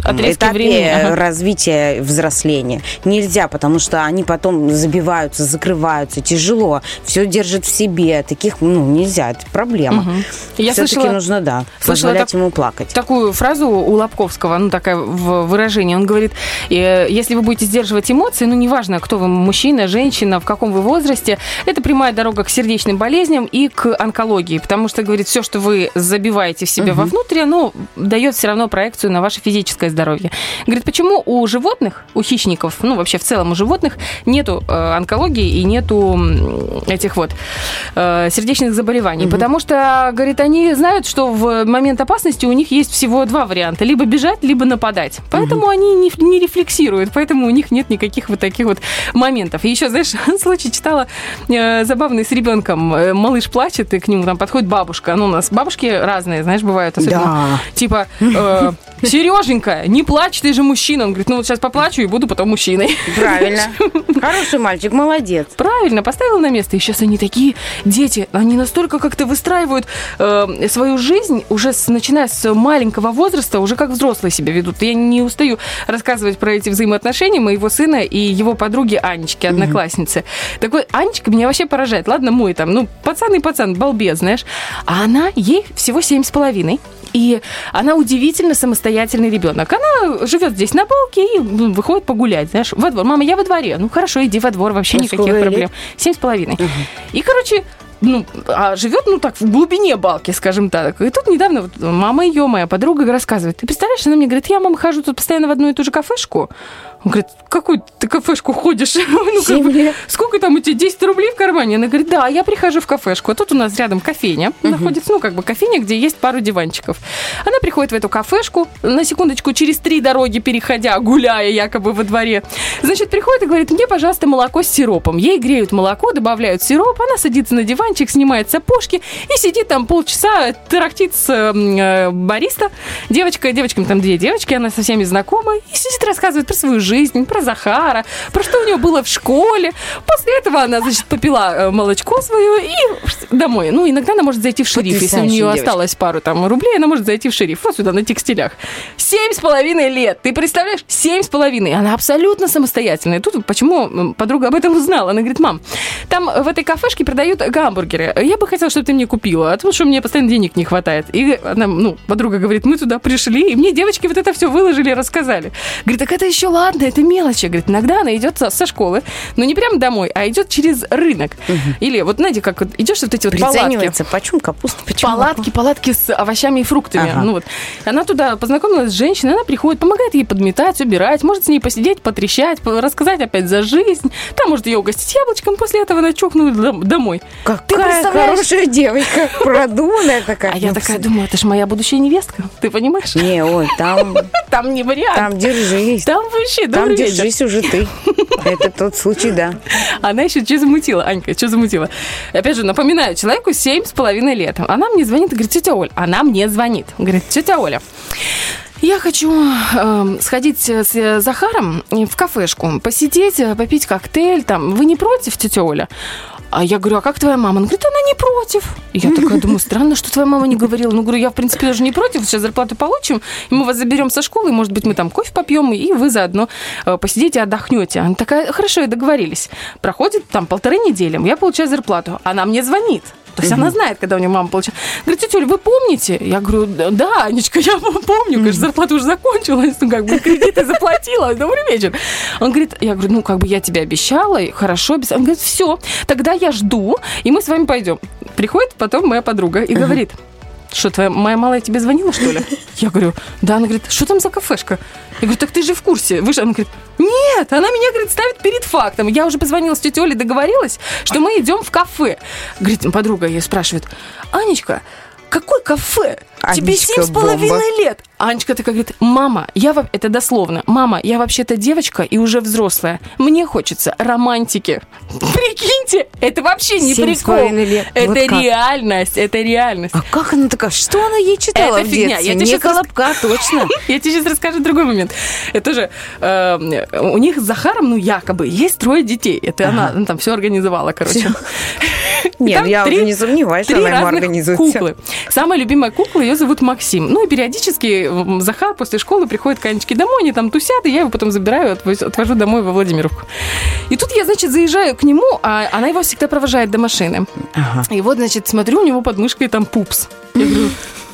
Отрезке этапе времени, ага. развития взросления. Нельзя, потому что они потом забиваются, закрываются, тяжело, все держат в себе. Таких, ну, нельзя, это проблема. Мгм. Я Все-таки слышала- нужно, да, слышала позволять так- ему плакать. такую фразу у Лобковского, ну, такое в- выражение. Он говорит, э, если вы будете сдерживать эмоции, ну, неважно, кто вы, мужчина, женщина, в каком вы возрасте, это прямая дорога к сердечным болезням и к онкологии, потому что, говорит, все, что вы забиваете в себе Мгм. вовнутрь, оно дает все равно проекцию на ваше физическое здоровье. Говорит, почему у животных, у хищников, ну, вообще в целом у животных нету э, онкологии и нету этих вот э, сердечных заболеваний? Потому что, говорит, они знают, что в момент опасности у них есть всего два варианта. Либо бежать, либо нападать. Поэтому они не, не рефлексируют, поэтому у них нет никаких вот таких вот моментов. И еще, знаешь, случай читала э, забавный с ребенком. Э, Малыш плачет, и к нему там подходит бабушка. Ну, у нас бабушки разные, знаешь, бывают. Особенно, Да. Типа, э, Сереженька, не плачь, ты же мужчина. Он говорит, ну вот сейчас поплачу и буду потом мужчиной. Правильно. Хороший мальчик, молодец. Правильно, поставила на место. И сейчас они такие дети, они настолько как-то выстраивают э, свою жизнь уже с, начиная с маленького возраста, уже как взрослые себя ведут. Я не устаю рассказывать про эти взаимоотношения моего сына и его подруги Анечки, одноклассницы. Такой Анечка меня вообще поражает. Ладно, мой там, ну, пацан и пацан, балбес, знаешь. А она, ей всего семь с половиной. И она удивительно самостоятельный ребенок. Она живет здесь на балке и ну, выходит погулять, знаешь, во двор. Мама, я во дворе. Ну хорошо, иди во двор, вообще А никаких проблем. лет? Семь с половиной. И, короче, ну, а живет, ну, так, в глубине балки, скажем так. И тут недавно вот мама ее, моя подруга, рассказывает. Ты представляешь, она мне говорит, я, мама, хожу тут постоянно в одну и ту же кафешку. Он говорит, в какую ты кафешку ходишь? Ну, как бы, сколько там у тебя, 10 рублей в кармане? Она говорит, да, я прихожу в кафешку. А тут у нас рядом кофейня находится, ну, как бы кофейня, где есть пару диванчиков. Она приходит в эту кафешку, на секундочку, через три дороги переходя, гуляя якобы во дворе. Значит, приходит и говорит, мне, пожалуйста, молоко с сиропом. Ей греют молоко, добавляют сироп, она садится на диванчик, снимает сапожки и сидит там полчаса, тарахтит с э, бариста. Девочка, девочкам там две девочки, она со всеми знакома, и сидит, рассказывает про свою жизнь, про Захара, про что у него было в школе. После этого она, значит, попила э, молочко свое и домой. Ну, иногда она может зайти в шериф, если у нее девочка. осталось пару там рублей, она может зайти в шериф, вот сюда, на текстилях. Семь с половиной лет, ты представляешь? Семь с половиной. Она абсолютно самостоятельная. Тут почему подруга об этом узнала? Она говорит, мам, там в этой кафешке продают гамбургеры. Я бы хотела, чтобы ты мне купила, а потому что мне постоянно денег не хватает. И она, ну, подруга говорит, мы туда пришли, и мне девочки вот это все выложили и рассказали. Говорит, так это еще ладно, ладно, это мелочи. Говорит, иногда она идет со, со школы, но не прямо домой, а идет через рынок. Или вот, знаете, как вот идешь вот эти вот палатки. Почем капуста, почем Палатки, палатки с овощами и фруктами. Ага. Ну вот. Она туда познакомилась с женщиной, она приходит, помогает ей подметать, убирать, может с ней посидеть, потрещать, по- рассказать опять за жизнь. Там может ее угостить яблочком, после этого она чухнула дом- домой. Ты Какая представляешь? хорошая девочка, продуманная такая. А я Ну, такая думаю, это же моя будущая невестка, ты понимаешь? Не, ой, там, Там не вариант. там держись. Там вообще, Там добрый вечер. держись уже ты. Это тот случай, да. Она еще что замутила, Анька, что замутила? Опять же, напоминаю, человеку семь с половиной лет. Она мне звонит и говорит, тетя Оль, она мне звонит. Говорит, тетя Оля, я хочу эм, сходить с э, Захаром в кафешку, посидеть, э, попить коктейль там. Вы не против, тетя Оля? А я говорю, а как твоя мама? Она говорит, она не против. Я такая думаю, странно, что твоя мама не говорила. Ну, говорю, я, в принципе, даже не против. Сейчас зарплату получим, и мы вас заберем со школы, и, может быть, мы там кофе попьем, и вы заодно э, посидите, отдохнете. Она такая, хорошо, и договорились. Проходит там полторы недели, я получаю зарплату. Она мне звонит. То есть она знает, когда у нее мама получает. Говорит, тетя Оль, вы помните? Я говорю, да, Анечка, я помню, конечно, зарплата уже закончилась, ну, как бы кредиты заплатила, добрый вечер. Он говорит, я говорю, ну, как бы я тебе обещала, и хорошо. Он говорит, все, тогда я жду, и мы с вами пойдем. Приходит потом моя подруга и говорит, что, твоя моя малая тебе звонила, что ли? Я говорю, да. Она говорит, что там за кафешка? Я говорю, так ты же в курсе. Вы же... Она говорит, нет, она меня, говорит, ставит перед фактом. Я уже позвонила с тетей Олей, договорилась, что мы идем в кафе. Говорит, подруга ее спрашивает, Анечка, какое кафе? Тебе семь с половиной лет. Анечка такая говорит, мама, я во- это дословно, мама, я вообще-то девочка и уже взрослая. Мне хочется романтики. Прикиньте, это вообще не прикол. лет. Это Вот реальность, это реальность. А как она такая? Что она ей читала Это в фигня. детстве? Я тебе Не рас- колобка, точно. Я тебе сейчас расскажу другой момент. Это же э, у них с Захаром, ну, якобы, есть трое детей. Это она, там все организовала, короче. Нет, Там я три- уже не сомневаюсь, что она ему организует. Самая любимая кукла, ее зовут Максим. Ну, и периодически Захар после школы приходит к Анечке домой, они там тусят, и я его потом забираю, отвожу домой во Владимировку. И тут я, значит, заезжаю к нему, а она его всегда провожает до машины. И вот, значит, смотрю, у него под мышкой там пупс. Я говорю,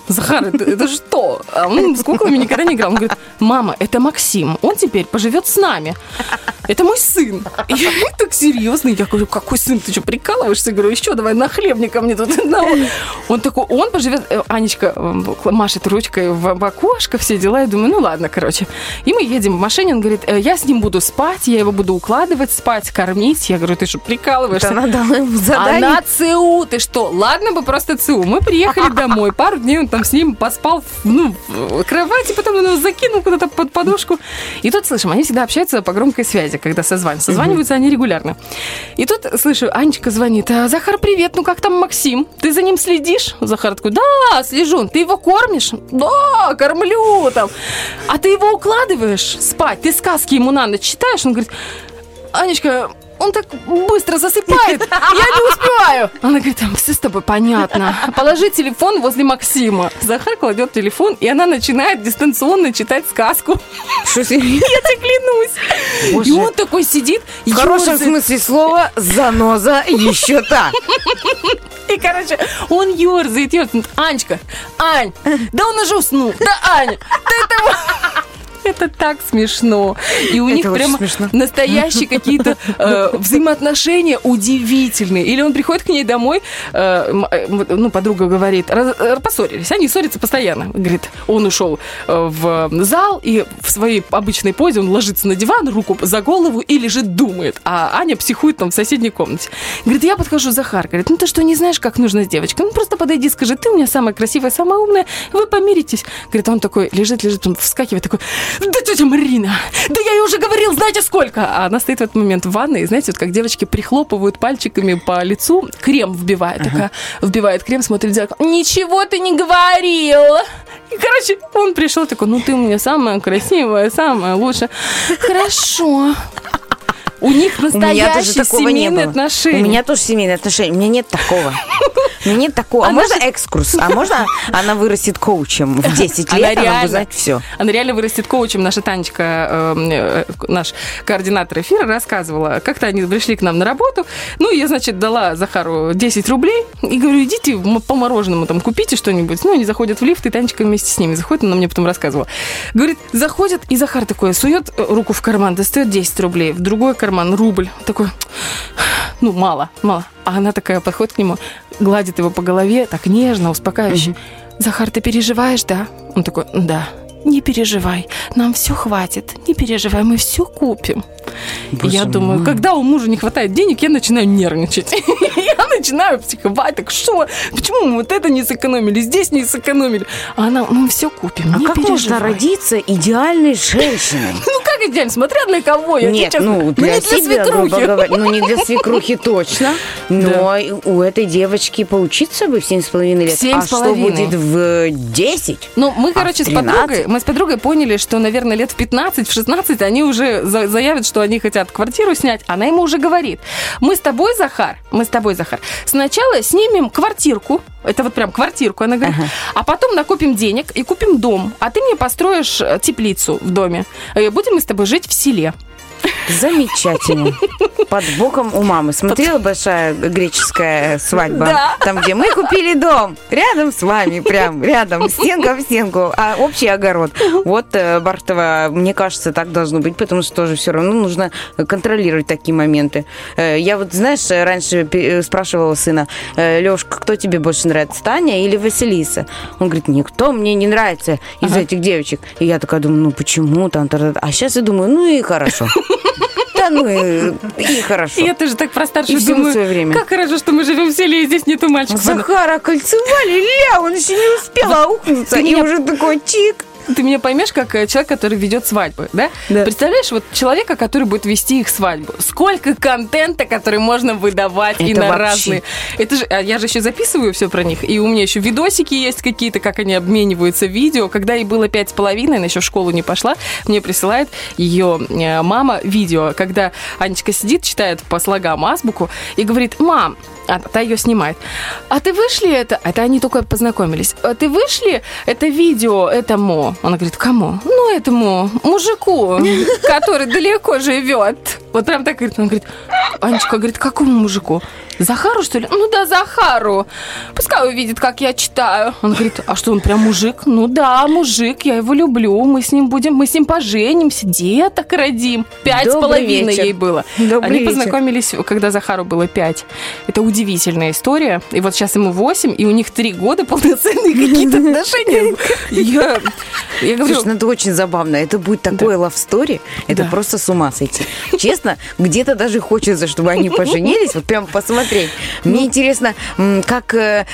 Захар, это, это что? А он с куклами никогда не играл. Он говорит, мама, это Максим, он теперь поживет с нами. Это мой сын. И я так серьезно, я говорю, какой сын, ты что, прикалываешься? Я говорю, еще давай на хлебника мне тут одного. Он такой, он поживет, Э, Анечка э, машет ручкой в окошко, все дела. Я думаю, ну ладно, короче. И мы едем в машине, он говорит, «Э, я с ним буду спать, я его буду укладывать спать, кормить. Я говорю, ты что, прикалываешься? Это она дала ему задание. Она ЦУ, ты что? Ладно бы просто ЦУ. Мы приехали домой, пару дней он там с ним поспал ну, в кровати, потом он его закинул куда-то под подушку. И тут слышим, они всегда общаются по громкой связи, когда созваниваются. Созваниваются они регулярно. И тут слышу, Анечка звонит, «А, Захар, привет, ну как там Максим? Ты за ним следишь? Захар такой, да, слежу. Ты его кормишь? Да, кормлю там. А ты его укладываешь спать? Ты сказки ему на ночь читаешь? Он говорит, Анечка, он так быстро засыпает, я не успеваю. Она говорит, все с тобой понятно. Положи телефон возле Максима. Захар кладет телефон, и она начинает дистанционно читать сказку. Что Я тебе клянусь. Боже. И он такой сидит, В хорошем смысле слова заноза еще та. И, короче, он ерзает, ерзает. Анечка, Ань, да он уже уснул. Да, Аня, да это... Это так смешно. И у Это них прямо смешно. настоящие какие-то э, взаимоотношения удивительные. Или он приходит к ней домой, э, э, ну, подруга говорит, раз- поссорились, они ссорятся постоянно. Говорит, он ушел в зал, и в своей обычной позе он ложится на диван, руку за голову и лежит, думает. А Аня психует там в соседней комнате. Говорит, я подхожу, Захар, говорит, ну ты что, не знаешь, как нужно с девочкой? Ну просто подойди, скажи, ты у меня самая красивая, самая умная, вы помиритесь. Говорит, он такой лежит, лежит, он вскакивает, такой, да тетя Марина, да я ей уже говорил, знаете сколько? А она стоит в этот момент в ванной, и знаете, вот как девочки прихлопывают пальчиками по лицу, крем вбивает, такая, вбивает крем, смотрит в зеркало, ничего ты не говорил. И, короче, он пришел такой, ну ты у меня самая красивая, самая лучшая. Хорошо. У них настоящие семейные отношения. У меня тоже семейные отношения. У меня нет такого. У меня нет такого. А можно экскурс? А можно она вырастет коучем в 10 Она лет? Она реально- знать все. Она реально вырастет коучем. Наша Танечка, э, э, наш координатор эфира, рассказывала. Как-то они пришли к нам на работу. Ну, я, значит, дала Захару 10 рублей. И говорю, идите по мороженому там купите что-нибудь. Ну, они заходят в лифт, и Танечка вместе с ними заходит. Она мне потом рассказывала. Говорит, заходят, и Захар такой сует руку в карман, достает 10 рублей. В другой карман рубль. Такой, ну, мало, мало. А она такая подходит к нему, гладит его по голове, так нежно, успокаивающе. Захар, ты переживаешь, да? Он такой, да. Не переживай, нам все хватит. Не переживай, мы все купим. И я думаю, когда у мужа не хватает денег, я начинаю нервничать. Начинаю психовать. Так что? Почему мы вот это не сэкономили, здесь не сэкономили? А она, мы все купим, А не как можно переживай. родиться идеальной женщиной? Ну как идеально, смотря для кого, я Нет, честно- ну не для себя, грубо свекрухи. говоря. Ну не для свекрухи точно, но у этой девочки поучиться бы в семь с половиной лет. Семь а что будет в 10? Ну, мы, А короче, с 13? подругой, мы с подругой поняли, что, наверное, лет в 15, в 16 они уже за- заявят, что они хотят квартиру снять. Она ему уже говорит, мы с тобой, Захар, мы с тобой, Захар, сначала снимем квартирку, это вот прям квартирку, она говорит, а потом накопим денег и купим дом, а ты мне построишь э, теплицу в доме. И будем мы с тобой жить в селе. Замечательно. Под боком у мамы. Смотрела большая греческая свадьба? Да. Там, где мы купили дом. Рядом с вами, прям рядом. Стенка в стенку. А общий огород. Вот, э, Бартова, мне кажется, так должно быть, потому что тоже все равно нужно контролировать такие моменты. Э, Я вот, знаешь, раньше э, спрашивала сына, Лешка, кто тебе больше нравится, Таня или Василиса? Он говорит, никто мне не нравится из этих девочек. И я такая думаю, ну почему там? А сейчас я думаю, ну и хорошо. Да ну и, и хорошо. Я тоже так про всему думаю, свое время. как хорошо, что мы живем в селе, и здесь нету мальчиков. Захара кольцевали, ля, он еще не успел аукнуться, и уже такой чик. Ты меня поймешь, как э, человек, который ведет свадьбы, да? Да. Представляешь, вот человека, который будет вести их свадьбу. Сколько контента, который можно выдавать и Это на вообще. разные. Это же, а я же еще записываю все про них. И у меня еще видосики есть какие-то, как они обмениваются видео. Когда ей было пять с половиной, она еще в школу не пошла, мне присылает ее э, мама видео, когда Анечка сидит, читает по слогам азбуку и говорит, мам, а та ее снимает. А ты вышли это? Это они только познакомились. А ты вышли это видео этому? Она говорит, кому? Ну, этому мужику, который далеко живет. Вот прям так говорит. Она говорит, Анечка говорит, какому мужику? Захару, что ли? Ну да, Захару. Пускай увидит, как я читаю. Он говорит, а что, он прям мужик? Ну да, мужик, я его люблю. Мы с ним будем, мы с ним поженимся, деток родим. Пять с Добрый половиной вечер. ей было. Добрый Они вечер. познакомились, когда Захару было пять. Это удивительная история. И вот сейчас ему 8, и у них 3 года полноценные какие-то отношения. Я, я говорю, Слушай, ну это очень забавно. Это будет такое love story. Это Да. просто с ума сойти. Честно, где-то даже хочется, чтобы они поженились. Вот прям посмотреть. Ну. Мне интересно, м, как э,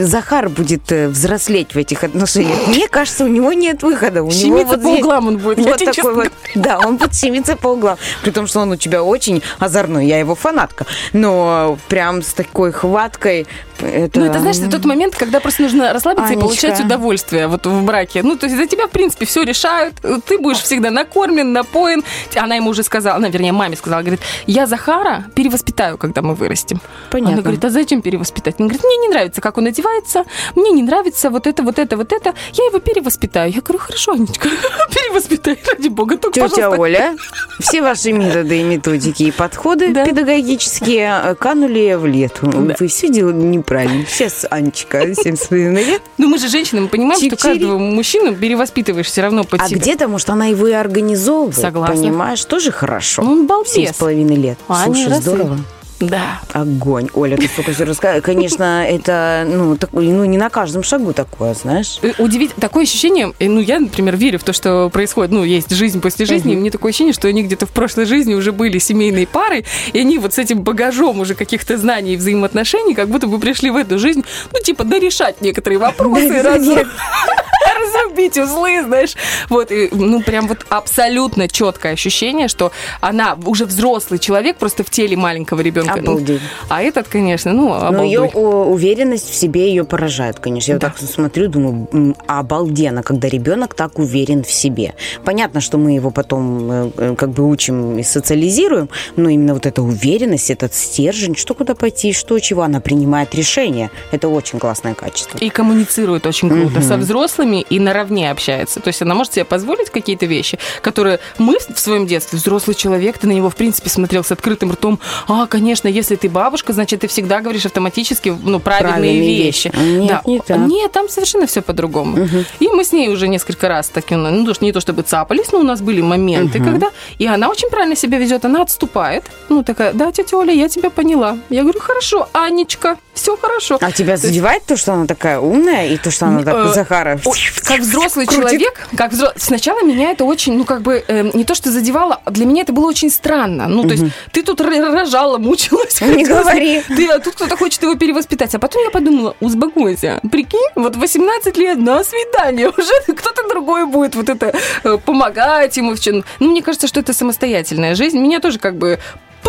Захар будет э, взрослеть в этих отношениях. Мне кажется, у него нет выхода. У него Щемиться вот по углам он будет, Вот такой честно вот. Да, он будет щемиться по углам. При том, что он у тебя очень озорной. Я его фанатка. Но прям с такой хваткой. Это... Ну, это, знаешь, это тот момент, когда просто нужно расслабиться Анечка. и получать удовольствие вот в браке. Ну, то есть за тебя, в принципе, все решают. Ты будешь всегда накормлен, напоен. Она ему уже сказала, она, вернее, маме сказала, говорит, я Захара перевоспитаю, когда мы вырастем. Понятно. Она говорит, а зачем перевоспитать? Она говорит, мне не нравится, как он одевается, мне не нравится вот это, вот это, вот это. Я его перевоспитаю. Я говорю, хорошо, Анечка, перевоспитай, ради бога. Только, Тетя пожалуйста, Оля, все ваши методы и методики и подходы Да. педагогические канули в лету. Вы все делали неправильно. Сейчас Анечка, 7 с половиной лет. Ну, мы же женщины, мы понимаем, что каждого мужчину перевоспитываешь все равно под А себя. где-то, может, она его и организовывает. Согласна. Понимаешь, тоже хорошо. Ну, он балбес. Семь с половиной лет. А Слушай, здорово. Да. Огонь. Оля, ты столько все рассказываешь. Конечно, это, ну, так- ну, не на каждом шагу такое, знаешь. Удивить такое ощущение, ну, я, например, верю в то, что происходит, ну, есть жизнь после жизни, и мне такое ощущение, что они где-то в прошлой жизни уже были семейной парой, и они вот с этим багажом уже каких-то знаний и взаимоотношений, как будто бы пришли в эту жизнь, ну, типа, дорешать некоторые вопросы, раз- разрубить узлы, знаешь. Вот, и, ну, прям вот абсолютно четкое ощущение, что она уже взрослый человек, просто в теле маленького ребенка. Обалдеть. а этот, конечно, ну, Но ее уверенность в себе ее поражает, конечно. Я вот так смотрю, думаю, обалденно, когда ребенок так уверен в себе. Понятно, что мы его потом э, э, как бы учим и социализируем, но именно вот эта уверенность, этот стержень, что куда пойти, что чего, она принимает решение. Это очень классное качество. И коммуницирует очень круто Мгм. со взрослыми и наравне общается. То есть она может себе позволить какие-то вещи, которые мы в своем детстве, взрослый человек, ты на него, в принципе, смотрел с открытым ртом. А, конечно, если ты бабушка, значит, ты всегда говоришь автоматически ну, правильные, Правильные вещи. вещи. Нет, да. не так. Нет, там совершенно все по-другому. И мы с ней уже несколько раз таки, ну, что- не то чтобы цапались, но у нас были моменты, Мгм. когда... И она очень правильно себя ведет, она отступает. Ну, такая, да, тетя Оля, я тебя поняла. Я говорю, хорошо, Анечка, все хорошо. А тебя То есть- задевает то, что она такая умная, и то, что она так Э, Захара Как взрослый крутит? человек, как взро- сначала меня это очень, ну как бы э, не то что задевало, а для меня это было очень странно. Ну то есть ты тут рожала, мучилась. Не говори. Ты, а тут кто-то хочет его перевоспитать. А потом я подумала, успокойся, прикинь, вот 18 лет на свидание уже кто-то другой будет вот это э, помогать ему в чем. Ну мне кажется, что это самостоятельная жизнь. Меня тоже как бы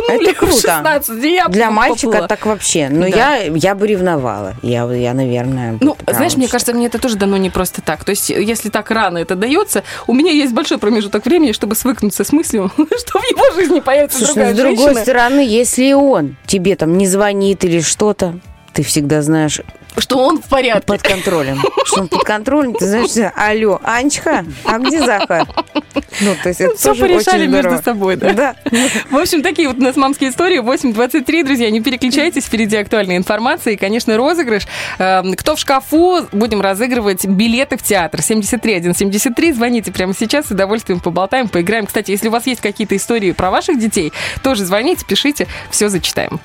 пнули Это круто. в 16, и я Для мальчика поплыла. так вообще. Но Да. я, я бы ревновала. Я, я наверное... Ну, знаешь, мне кажется, мне это тоже дано не просто так. То есть, если так рано это дается, у меня есть большой промежуток времени, чтобы свыкнуться с мыслью, что в его жизни появится Слушай, другая ну, с другой женщина. стороны, если он тебе там не звонит или что-то, ты всегда знаешь... Что он в порядке. Под контролем. Что он под контролем, ты знаешь, алло, Анечка, а где Захар? Ну, то есть это Все тоже порешали очень между собой, да? Да. В общем, такие вот у нас мамские истории. 8.23, друзья, не переключайтесь, впереди актуальная информация и, конечно, розыгрыш. Эм, Кто в шкафу? Будем разыгрывать билеты в театр. 73173. Звоните прямо сейчас, с удовольствием поболтаем, поиграем. Кстати, если у вас есть какие-то истории про ваших детей, тоже звоните, пишите, все зачитаем.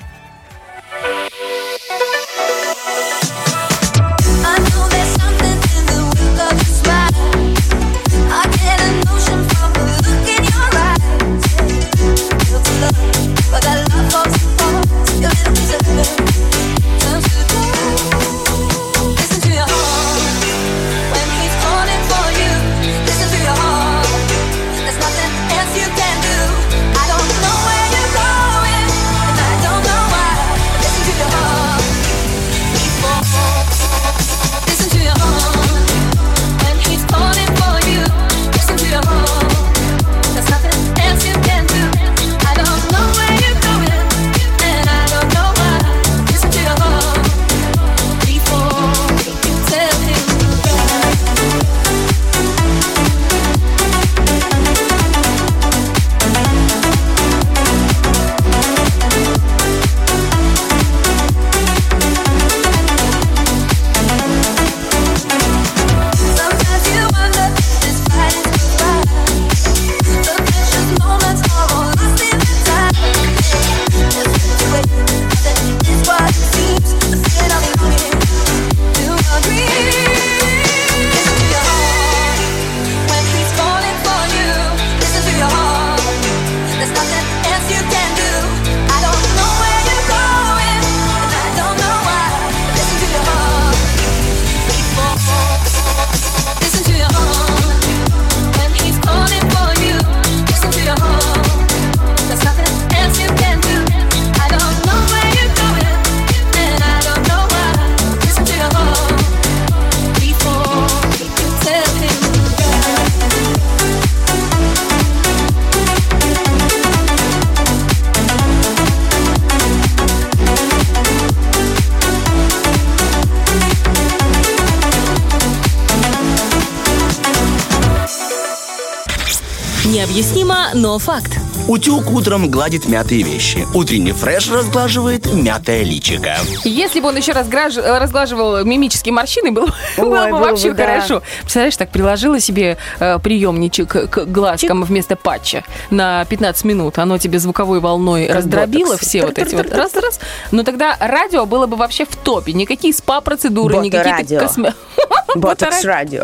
Но факт. Утюг утром гладит мятые вещи. Утренний фреш разглаживает мятое личико. Если бы он еще разграж- разглаживал мимические морщины, было, Ой, было бы было вообще бы, да. хорошо. Представляешь, так приложила себе э, приемничек к глазкам вместо патча на 15 минут. Оно тебе звуковой волной Как раздробило ботокс. все вот эти вот раз-раз. Но тогда радио было бы вообще в топе. Никакие спа-процедуры, никакие Боторадио. Ботокс радио.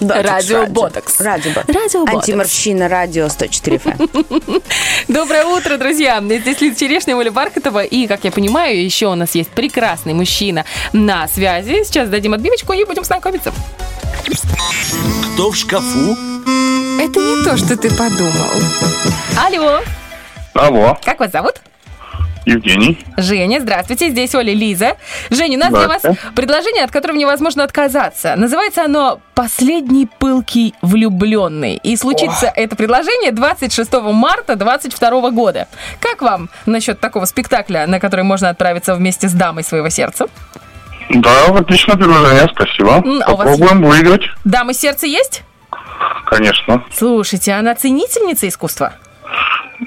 Радио ботокс. Радио ботокс. Радио ботокс. Антиморщина радио 104 FM. Доброе утро, друзья! Здесь Лиза Черешня, Оля Бархатова. И, как я понимаю, еще у нас есть прекрасный мужчина на связи. Сейчас дадим отбивочку и будем знакомиться. Кто в шкафу? Это не то, что ты подумал. Алло, Алло, как вас зовут? Евгений. Женя, здравствуйте, здесь Оля Лиза. Женя, у нас для вас предложение, от которого невозможно отказаться. Называется оно «Последний пылкий влюбленный». И случится это предложение 26 марта 22 года. Как вам насчет такого спектакля, на который можно отправиться вместе с дамой своего сердца? Да, отличное предложение, спасибо. А у вас- Попробуем выиграть, Дамы сердца есть? конечно. Слушайте, она ценительница искусства?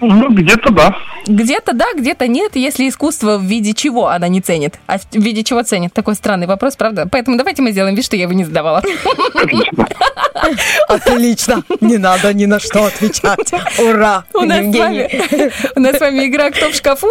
Ну, где-то да. Где-то да, где-то нет, если искусство в виде чего она не ценит. А в виде чего ценит? Такой странный вопрос, правда? Поэтому давайте мы сделаем вид, что я его не задавала. Отлично. Не надо ни на что отвечать. Ура, У нас, с вами, у нас с вами игра «Кто в шкафу?».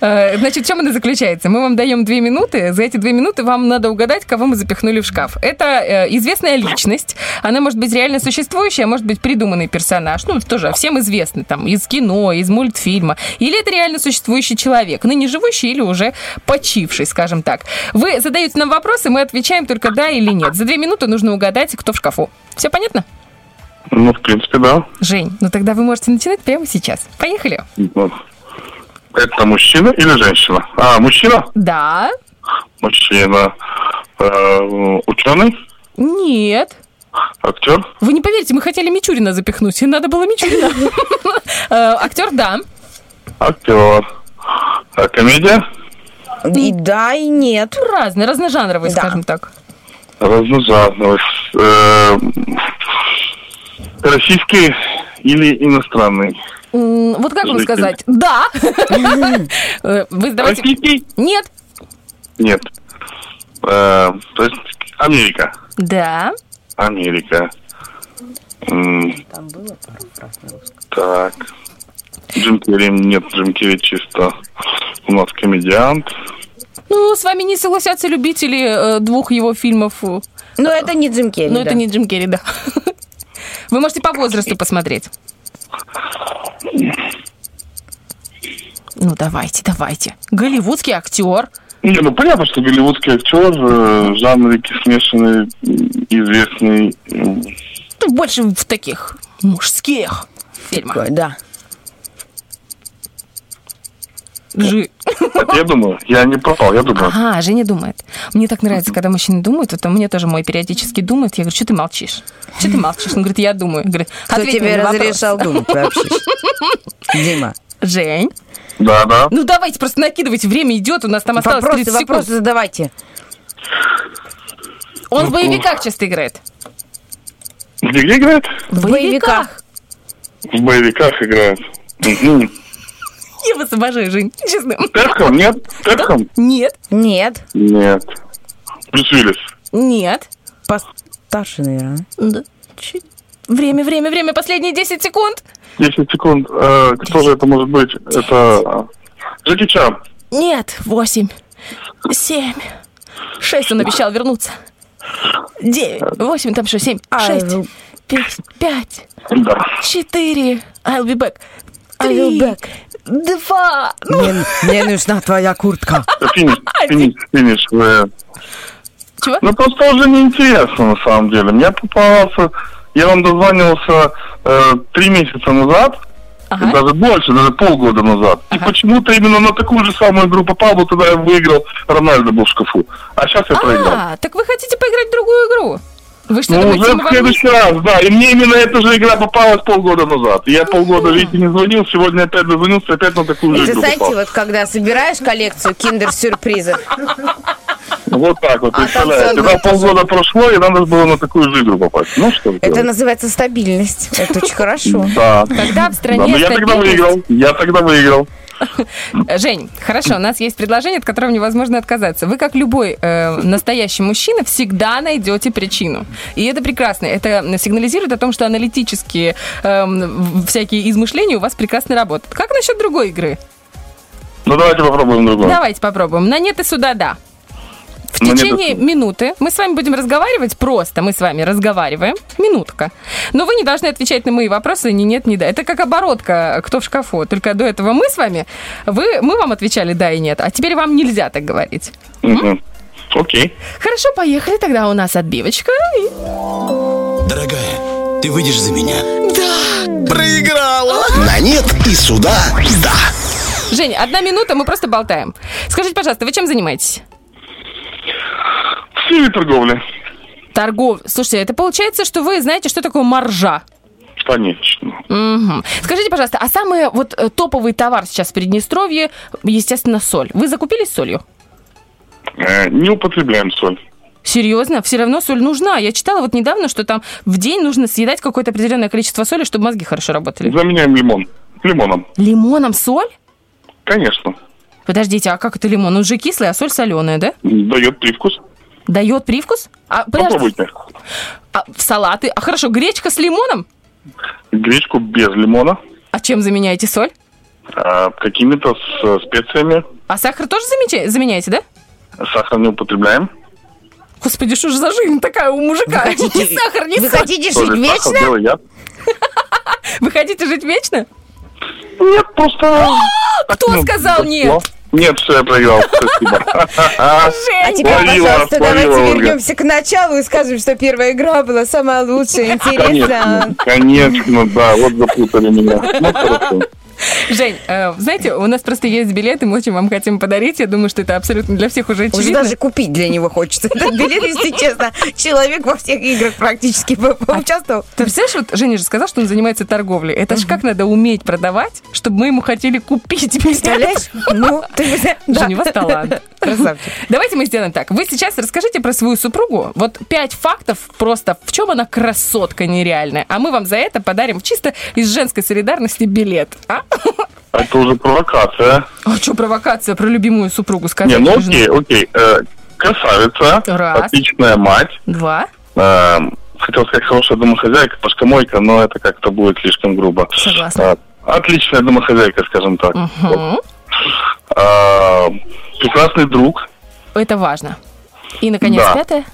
Э, Значит, в чем она заключается? Мы вам даем две минуты. За эти две минуты вам надо угадать, кого мы запихнули в шкаф. Это э, известная личность. Она может быть реально существующая, а может быть придуманный персонаж. Ну, тоже всем известный, там, из кино, из мультфильма. Или это реально существующий человек, ныне живущий или уже почивший, скажем так. Вы задаете нам вопросы, мы отвечаем только да или нет. За две минуты нужно угадать, кто в шкафу. Все понятно? Ну, в принципе, да. Жень, ну тогда вы можете начинать прямо сейчас. Поехали. Вот. Это мужчина или женщина? А, мужчина? Да. Мужчина. Э, ученый? Нет. Актер? Вы не поверите, мы хотели Мичурина запихнуть, и надо было Мичурина. Э, Актер, да. Актер. А, комедия? И да, и нет. Разный, разножанровый, скажем так. Разножанровый. Э, российский или иностранный? М, Вот как вам сказать? Да. Э, Вы задавайте... Нет. Нет. Э, то есть Америка. Да. Америка. М, Так. Джим Керри, нет, Джим Керри чисто у нас комедиант. Ну, с вами не согласятся любители э, двух его фильмов. Но это не Джим Керри, Ну, да. это не Джим Керри, да. Вы можете по возрасту посмотреть. Ну, давайте, давайте. Голливудский актер. Не, ну понятно, что голливудский актер, э, жанрики смешанный, известный. м, Ну, больше в таких мужских фильмах. да. Жи. Это я думаю, я не пропал, я думаю. Ага, Женя думает. Мне так нравится, когда мужчины думают, вот мне тоже мой периодически думает. Я говорю, что ты молчишь? Что ты молчишь? Он говорит, я думаю. Говорит, Кто «Ответь тебе мне на вопрос». разрешал думать вообще? Дима. Жень. Да, да. Ну давайте, просто накидывайте, время идет, у нас там осталось Вопросы, 30 секунд. вопросы задавайте. Он в боевиках часто играет. Где, где играет? В боевиках. В боевиках играет. Я вас обожаю, Жень, честно. Тетхам, нет? Тетхам? Нет. Нет. Нет. Брюс Уиллис. Нет. Постарше, наверное. Да. Чуть. Время, время, время, последние 10 секунд. 10 секунд. Э, кто же это может быть? Это э, Джеки Чан. Нет, 8, 7, 6 он обещал вернуться. 9, 8, там что, 7, 6, 5, Да. 4, I'll be back. I'll be 3, back. 2, Мне, мне нужна твоя куртка. Финиш, финиш, финиш. Вы... Чего? Ну, просто уже неинтересно, на самом деле. Мне попался... Я вам дозванивался э, три месяца назад, даже больше, даже полгода назад. И почему-то именно на такую же самую игру попал, вот тогда я выиграл, Рональдо был в шкафу. А сейчас я проиграл. А, так вы хотите поиграть в другую игру? Вы что, Ну, думаете, уже в вам не- следующий раз, да. И мне именно эта же игра попалась полгода назад. Я полгода, видите, не звонил, сегодня опять дозвонился, опять на такую же Это, игру знаете, попал. вот когда собираешь коллекцию киндер-сюрпризов, Вот так вот, А представляете. Когда полгода прошло, и надо было на такую же игру попасть. Ну, что это называется стабильность. Это очень хорошо. Да. Когда в стране Да, но я тогда выиграл. Я тогда выиграл. Жень, хорошо, у нас есть предложение, от которого невозможно отказаться. Вы, как любой э, настоящий мужчина, всегда найдете причину. И это прекрасно. Это сигнализирует о том, что аналитические эм, всякие измышления у вас прекрасно работают. Как насчет другой игры? Ну, давайте попробуем другое. Давайте попробуем. На нет и сюда да. В нет течение сюда. минуты мы с вами будем разговаривать просто. Мы с вами разговариваем. Минутка. Но вы не должны отвечать на мои вопросы ни нет, ни да. Это как оборотка «Кто в шкафу?». Только до этого мы с вами, вы, мы вам отвечали да и нет, а теперь вам нельзя так говорить. Мгм. Окей. Хорошо, поехали. Тогда у нас отбивочка. И- Дорогая, ты выйдешь за меня? Да. Проиграла! На нет и сюда да. Женя, одна минута, мы просто болтаем. Скажите, пожалуйста, вы чем занимаетесь? В сфере торговли. Торгов. Слушайте, это получается, что вы знаете, что такое маржа? Конечно. Мгм. Скажите, пожалуйста, а самый вот э, топовый товар сейчас в Приднестровье, естественно, соль. Вы закупились солью? Э, не употребляем соль. Серьезно? Все равно соль нужна. Я читала вот недавно, что там в день нужно съедать какое-то определенное количество соли, чтобы мозги хорошо работали. Заменяем лимон. Лимоном. Лимоном соль? Конечно. Подождите, а как это лимон? Он же кислый, а соль соленая, да? Дает привкус. Дает привкус? А, Попробуйте. а в салаты? А хорошо, гречка с лимоном? Гречку без лимона. А чем заменяете соль? а, какими-то с специями. А сахар тоже замеча- заменяете, да? Сахар не употребляем. Господи, что же за жизнь такая у мужика? Вы хотите- Ни сахар, ни вы соль. хотите жить сахар, вечно? Вы хотите жить вечно? Нет, просто... Кто ну, сказал нет? ну, Нет, все, я проиграл. Спасибо. А теперь, пожалуйста, давайте вернемся к началу и скажем, что первая игра была самая лучшая, интересная. Конечно, конечно, да, вот запутали меня. Жень, э, знаете, у нас просто есть билеты, мы очень вам хотим подарить. Я думаю, что это абсолютно для всех уже Уже очевидно. даже купить для него хочется этот билет, если честно. Человек во всех играх практически по- поучаствовал. Ты представляешь, вот Женя же сказал, что он занимается торговлей. Это же как надо уметь продавать, чтобы мы ему хотели купить. Представляешь? Ну, ты. Женя, у вас талант. Красавчик. Давайте мы сделаем так. Вы сейчас расскажите про свою супругу. Вот пять фактов просто, в чем она красотка нереальная. А мы вам за это подарим чисто из женской солидарности билет. А? Это уже провокация. А что провокация про любимую супругу сказать? Не, ну окей, окей. Э, Красавица, Раз. отличная мать. Два. Э, Хотел сказать хорошая домохозяйка, пашкомойка, но это как-то будет слишком грубо. Согласна. Э, Отличная домохозяйка, скажем так. Э, Прекрасный друг. Это важно. И, наконец, Да. пятое.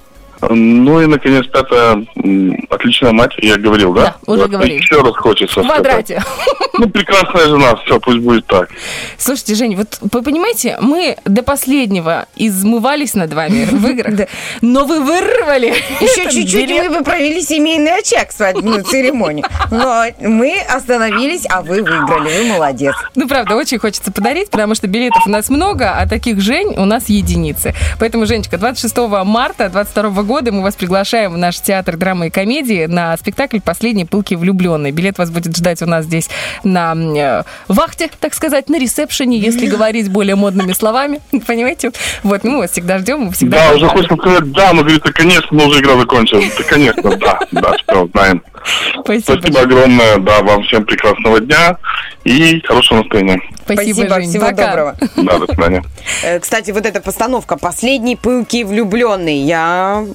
Ну и, наконец, пятая, м, отличная мать, я говорил, да? Да, уже Вот говорили. Еще раз хочется В квадрате. сказать. Ну, прекрасная жена, все, пусть будет так. Слушайте, Жень, вот вы понимаете, мы до последнего измывались над вами в играх, но вы вырвали Еще чуть-чуть мы бы провели семейный очаг свадебную церемонию. Но мы остановились, а вы выиграли. Вы молодец. Ну, правда, очень хочется подарить, потому что билетов у нас много, а таких Жень у нас единицы. Поэтому, Женечка, 26 марта 22 года мы вас приглашаем в наш театр драмы и комедии на спектакль «Последние пылки влюбленные». Билет вас будет ждать у нас здесь на э, вахте, так сказать, на ресепшене, если говорить более модными словами. Понимаете? Вот, ну, мы вас всегда ждем, мы всегда... Да, уже хочется сказать, да, но говорит, конечно, но уже игра закончилась. Да, конечно, да, да, все, знаем. Спасибо. Спасибо огромное, да, вам всем прекрасного дня и хорошего настроения. Спасибо, Жень. всего Пока. доброго. Да, до свидания. Э, Кстати, вот эта постановка «Последний пылкий влюбленный» я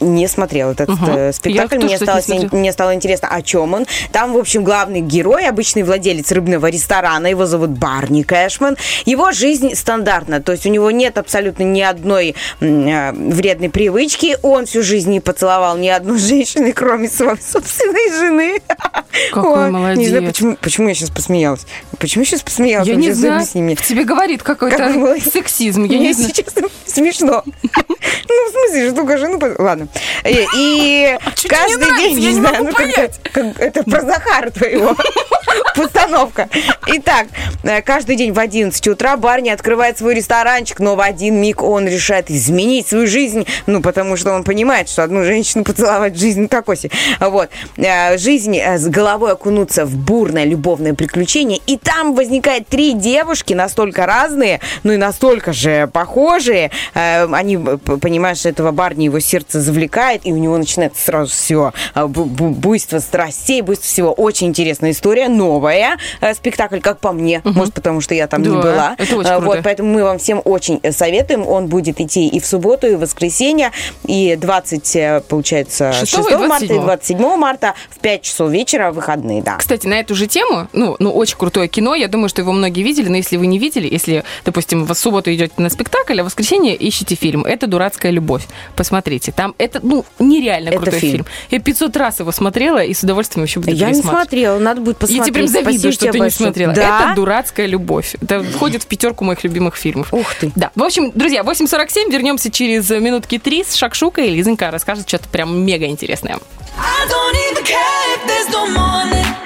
не смотрела этот Я спектакль. Мне стало, не мне стало интересно, о чем он. Там, в общем, главный герой, обычный владелец рыбного ресторана, его зовут Барни Кэшман. Его жизнь стандартна, то есть у него нет абсолютно ни одной э, вредной привычки. Он всю жизнь не поцеловал ни одну женщину, кроме своей собственной жены. Какой Ой, Не знаю, молодец. почему, почему я сейчас посмеялась. Почему я сейчас посмеялась? Я не знаю, мне. тебе говорит какой-то Как сексизм. Я Мне не сейчас смешно. Ну, в смысле, что только жену... Ладно. И, и А не каждый день, Я не знаю, ну, понять. как- это про Захара твоего. Постановка. Итак, э, каждый день в 11 утра Барни открывает свой ресторанчик, но в один миг он решает изменить свою жизнь, ну, потому что он понимает, что одну женщину поцеловать в жизни такой себе. Вот. Э, Жизнь э, с головой окунуться в бурное любовное приключение, и там возникает три девушки, настолько разные, ну и настолько же похожие. Э, Они, э, понимаешь, этого Барни его сердце завлекает, и у него начинается сразу все буйство страстей, буйство всего. Очень интересная история, новая. Э, Спектакль, как по мне, может, потому что я там не Да, была. это очень Э, круто. Вот, поэтому мы вам всем очень э, советуем. Он будет идти и в субботу, и в воскресенье, и 20, э, получается, 6 Шестого и марта, и 27. 27 марта в 5 часов вечера, выходные, да. Кстати, на эту же тему, ну, ну, очень крутое кино, я думаю, что его многие видели, но если вы не видели, если, допустим, в субботу идете на спектакль, а в воскресенье ищите фильм «Это дурацкая любовь». Посмотрите, там это, ну, нереально Это крутой фильм. фильм. Я 500 раз его смотрела и с удовольствием еще буду Я не смотрела, надо будет Я тебе посмотреть. прям завидую, Спасибо что ты не большое. смотрела. Да? Это «Дурацкая любовь». Это входит в пятерку моих любимых фильмов. Ух ты. Да. В общем, друзья, 8.47. Вернемся через минутки три с Шакшукой. И Лизонька расскажет что-то прям мега интересное. I don't even care if there's no morning.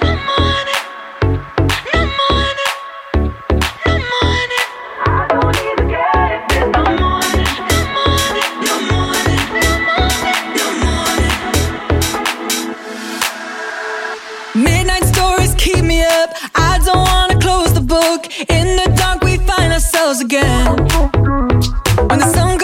In the dark, we find ourselves again. When the sun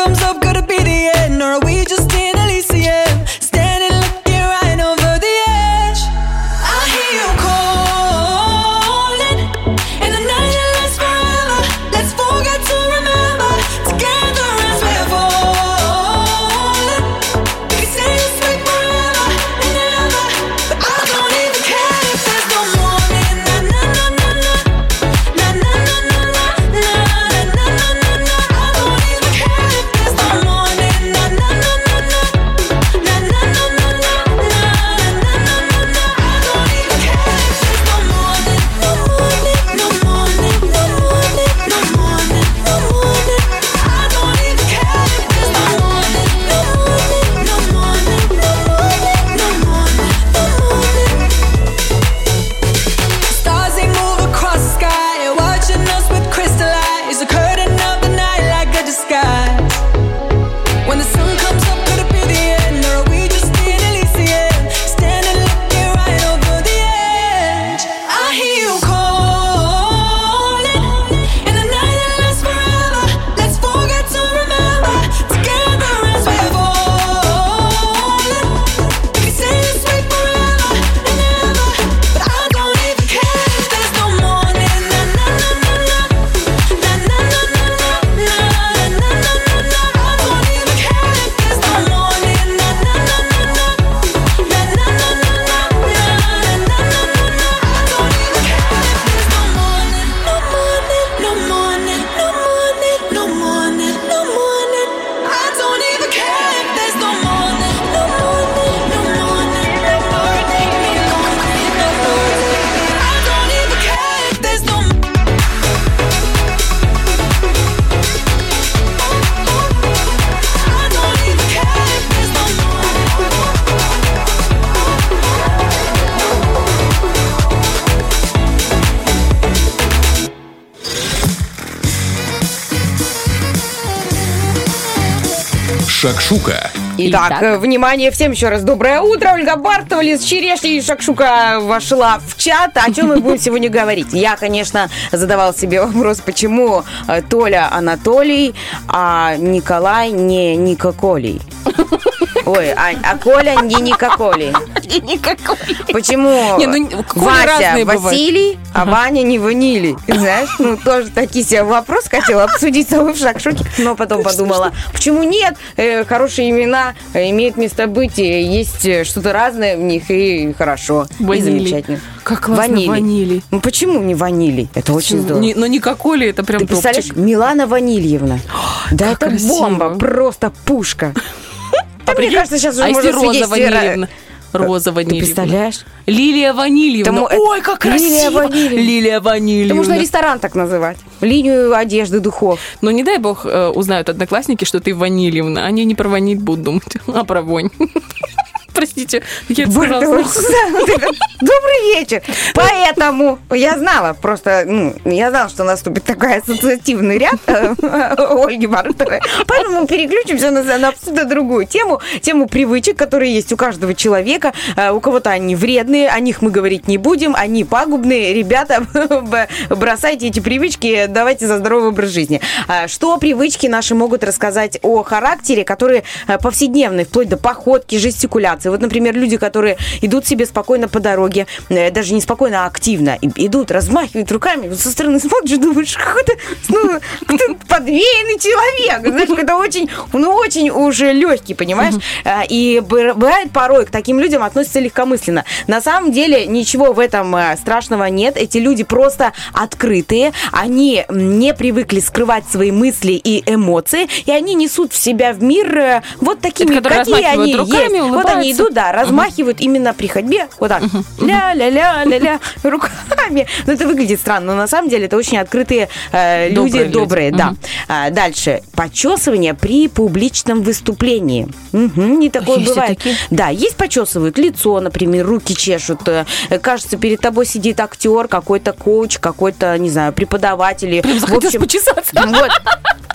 Шакшука. Итак, Итак. э, внимание всем еще раз. Доброе утро. Ольга Бартова, Лиз Черешня и Шакшука вошла в чат. О чем мы будем сегодня говорить? Я, конечно, задавал себе вопрос, почему э, Толя Анатолий, а Николай не Никоколий. Ой, а, а Коля не Никоколий. Почему Не, ну, Вася бывают. Василий, а Ваня не Ванилий? Знаешь, ну тоже такие себе вопрос хотела обсудить с тобой в шакшуке, но потом подумала, почему нет? Э, хорошие имена э, имеют место быть, и есть э, что-то разное в них, и хорошо, и замечательно. Как классно, Ванилий. Ну почему не Ванилий? Это очень здорово. Не- но не Коколи, это прям Ты представляешь. Милана Ванильевна. Да это красиво. бомба, просто пушка. Да, мне прикинь, кажется, сейчас уже а можно Роза Ванильевна? Роза Ты Ванильевна. представляешь? Лилия Ванильевна. Тому- Ой, как Лилия красиво. Ванильевна. Лилия Ванильевна. Это можно ресторан так называть. Линию одежды, духов. Но не дай бог э, узнают одноклассники, что ты Ванильевна. Они не про ваниль будут думать, а про вонь. Простите, я Добрый вечер. Поэтому я знала, просто, ну, я знала, что наступит такой ассоциативный ряд э, Ольги Бартовой. Поэтому мы переключимся на, на абсолютно другую тему. Тему привычек, которые есть у каждого человека. Э, У кого-то они вредные, о них мы говорить не будем, они пагубные. Ребята, бросайте эти привычки, давайте за здоровый образ жизни. Что привычки наши могут рассказать о характере, которые э, повседневные, вплоть до походки, жестикуляции. Вот, например, люди, которые идут себе спокойно по дороге, э, даже не спокойно, а активно, идут, размахивают руками, вот со стороны смотришь, и думаешь, какой-то ну, подвеянный человек, знаешь, это очень, ну, очень уже легкий, понимаешь? А, И бывает порой к таким людям относятся легкомысленно. На самом деле ничего в этом э, страшного нет. Эти люди просто открытые, они не привыкли скрывать свои мысли и эмоции, и они несут в себя в мир э, вот такими, которые какие они руками, есть. Вот они идут, да, размахивают именно при ходьбе, вот так, ля-ля-ля-ля-ля, руками. Ну, это выглядит странно, но на самом деле это очень открытые э, люди, Добрые люди. добрые, да. Мгм. А, дальше, почесывание при публичном выступлении. Мгм, не такое Есть бывает. такие? Да, есть почесывают лицо, например, руки чешут. э, Кажется, перед тобой сидит актер, какой-то коуч, какой-то, не знаю, преподаватель. Прям в общем, почесаться. Вот.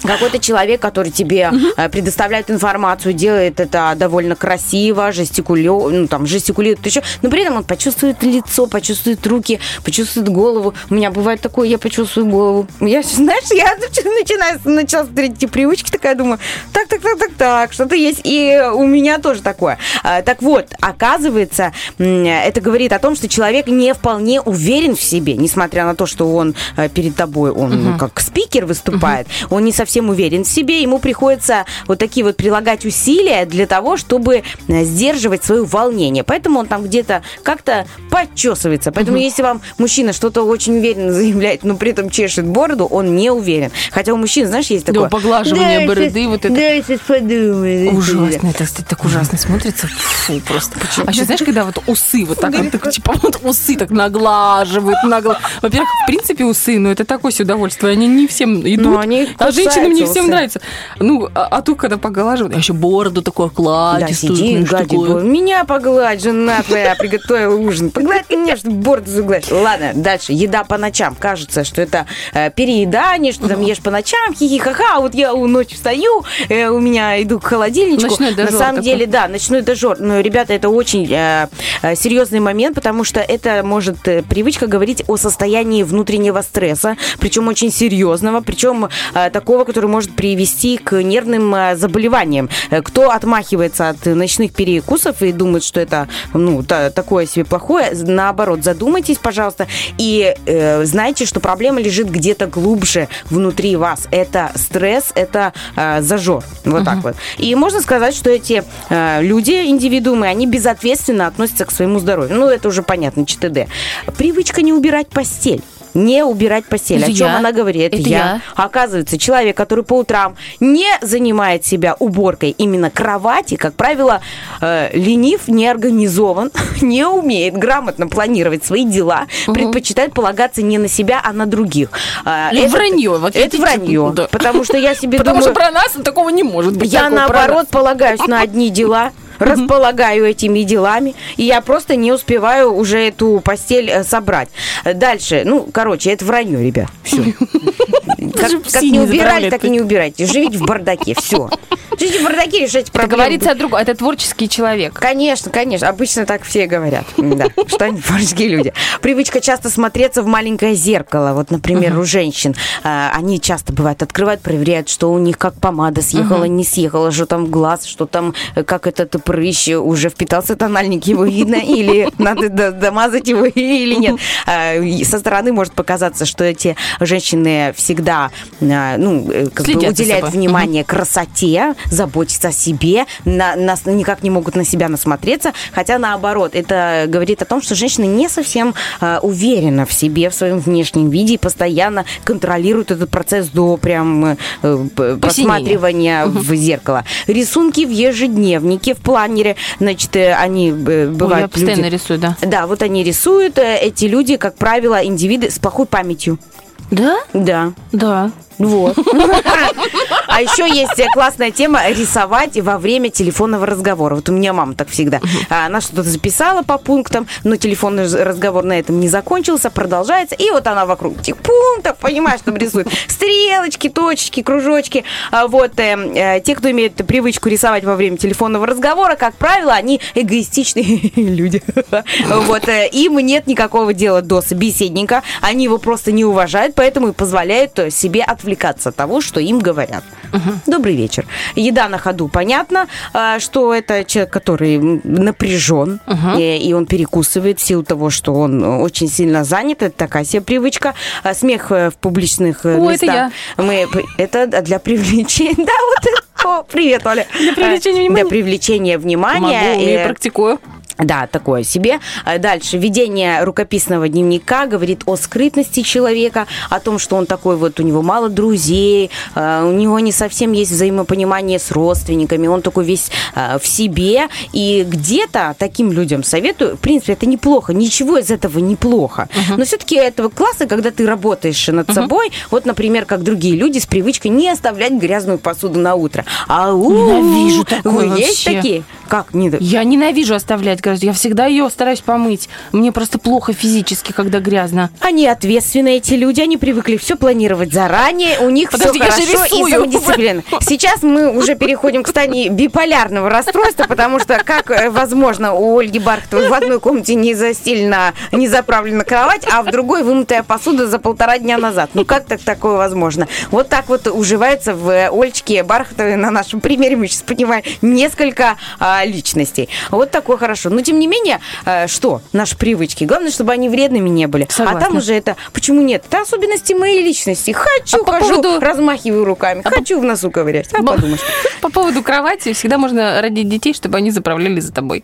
Какой-то человек, который тебе э, предоставляет информацию, делает это довольно красиво, жестикулё, ну, там, жестикулирует еще, но при этом он почувствует лицо, почувствует руки, почувствует голову. У меня бывает такое, я почувствую голову. Я, знаешь, я начинаю, начала смотреть эти привычки, такая думаю, так, так, так, так, так, что-то есть. И у меня тоже такое. А, Так вот, оказывается, это говорит о том, что человек не вполне уверен в себе, несмотря на то, что он э, перед тобой, он ну, как спикер выступает, он не совсем уверен в себе, ему приходится вот такие вот прилагать усилия для того, чтобы э, сдерживать свое волнение. Поэтому он там где-то как-то подчесывается. Поэтому если вам мужчина что-то очень уверенно заявляет, но при этом чешет бороду, он не уверен. Хотя у мужчин, знаешь, есть Да, такое... поглаживание «Да, бороды, щас- вот это. Да, сейчас подумаю. Ужасно, это, кстати, так ужасно смотрится. Фу, просто. А еще, знаешь, когда вот усы вот так, вот, так, типа, вот усы так наглаживают, нагла... Во-первых, в принципе, усы, ну, это такое себе удовольствие, они не всем идут, Ну, они а женщинам не всем усы. нравится. Ну, а, а тут, когда поглаживают, а еще бороду Да, кладистую, сиди, знаешь, бо- меня погладь, жена твоя приготовила ужин. Погладь меня, чтобы бороду загладить. Ладно, дальше. Еда по ночам. Кажется, что это э, переедание, что там ешь по ночам, хихи-ха-ха. А Вот я у ночи встаю, э, у меня иду к холодильничку. Ночной На дожор самом такой. деле, да, ночной дожор. Но, ребята, это очень э, э, серьезный момент, потому что это может э, привычка говорить о состоянии внутреннего стресса, причем очень серьезного, причем э, такого, который может привести к нервным заболеваниям. Кто отмахивается от ночных перекусов и думает, что это ну та- такое себе плохое, наоборот, задумайтесь, пожалуйста, и э, знайте, что проблема лежит где-то глубже внутри вас. Это стресс, это э, зажор. Вот так вот. И можно сказать, что эти э, люди, индивидуумы, они безответственно относятся к своему здоровью. Ну, это уже понятно, ЧТД. Привычка не убирать постель. Не убирать постель. Это О чем я. она говорит? Это я. Оказывается, человек, который по утрам не занимает себя уборкой именно кровати, как правило, э, ленив, не организован, не умеет грамотно планировать свои дела, предпочитает полагаться не на себя, а на других. А, Ну, вранье, вот это вранье. да. Потому что я себе Потому думаю... что про нас такого не может быть. Я наоборот полагаюсь на одни дела, располагаю этими делами, и я просто не успеваю уже эту постель э, собрать. Э, Дальше, ну, короче, это вранье, ребят. Все. Как, как не убирали, так и не убирайте. Живите в бардаке, все. Живите в бардаке, решайте Это проблемы. говорится о другом. Это творческий человек. Конечно, конечно. Обычно так все говорят. Да, что они творческие люди. Привычка часто смотреться в маленькое зеркало. Вот, например, у женщин. а, Они часто бывают открывают, проверяют, что у них как помада съехала, не съехала, что там глаз, что там, э, как этот прыщ уже впитался тональник, его видно, или надо домазать его, или нет. А, Со стороны может показаться, что эти женщины всегда а, ну, э, как бы уделяют внимание красоте, заботятся о себе, на, нас никак не могут на себя насмотреться, хотя наоборот, это говорит о том, что женщина не совсем э, уверена в себе, в своем внешнем виде и постоянно контролирует этот процесс до прям э, просматривания в зеркало. Рисунки в ежедневнике, в планере, значит, э, они э, Ой, я бывают постоянно люди- рисую, да. Да, вот они рисуют, э, эти люди, как правило, индивиды с плохой памятью. Да? Да. Да. Вот. А еще есть э, классная тема рисовать во время телефонного разговора. Вот у меня мама так всегда. Она что-то записала по пунктам, но телефонный разговор на этом не закончился, продолжается. И вот она вокруг этих пунктов, понимаешь, там рисует стрелочки, точечки, кружочки. А Вот э, э, те, кто имеет привычку рисовать во время телефонного разговора, как правило, они эгоистичные люди. Вот э, им нет никакого дела до собеседника. Они его просто не уважают, поэтому и позволяют себе отвлекаться от того, что им говорят. Добрый вечер. Еда на ходу, понятно, э, что это человек, который напряжен, э, и он перекусывает в силу того, что он очень сильно занят. Это такая себе привычка. А Смех э, в публичных э, О, это местах. Мы, это для привлечения. Да, вот это. О, привет, Оля. Для привлечения внимания? Для привлечения внимания. Могу, э, практикую. Да, такое себе. А Дальше. Ведение рукописного дневника говорит о скрытности человека, о том, что он такой вот, у него мало друзей, э, у него не совсем есть взаимопонимание с родственниками, он такой весь э, в себе. И где-то таким людям советую, в принципе, это неплохо, ничего из этого неплохо. Но все-таки этого класса, когда ты работаешь над собой, вот, например, как другие люди с привычкой не оставлять грязную посуду на утро. А Ненавижу такое есть такие? Как? Я ненавижу оставлять грязь. Я всегда ее стараюсь помыть. Мне просто плохо физически, когда грязно. Они ответственные, эти люди, они привыкли все планировать заранее, у них Подожди, все хорошо и самодисциплина. Сейчас мы уже переходим к стадии биполярного расстройства, потому что как э, возможно у Ольги Бархатовой в одной комнате не застелена, не заправлена кровать, а в другой вымытая посуда за полтора дня назад. Ну как так такое возможно? Вот так вот уживается в э, Ольчке Бархатовой на нашем примере, мы сейчас понимаем, несколько а, личностей. Вот такое хорошо. Но тем не менее, э, что? Наши привычки. Главное, чтобы они вредными не были. А Согласна. там уже это... Почему нет? Это особенности моей личности. Хочу, А по хожу, поводу- размахиваю руками. Хочу в носу ковырять. А Бо- подумаешь. По поводу кровати всегда можно родить детей, чтобы они заправляли за тобой.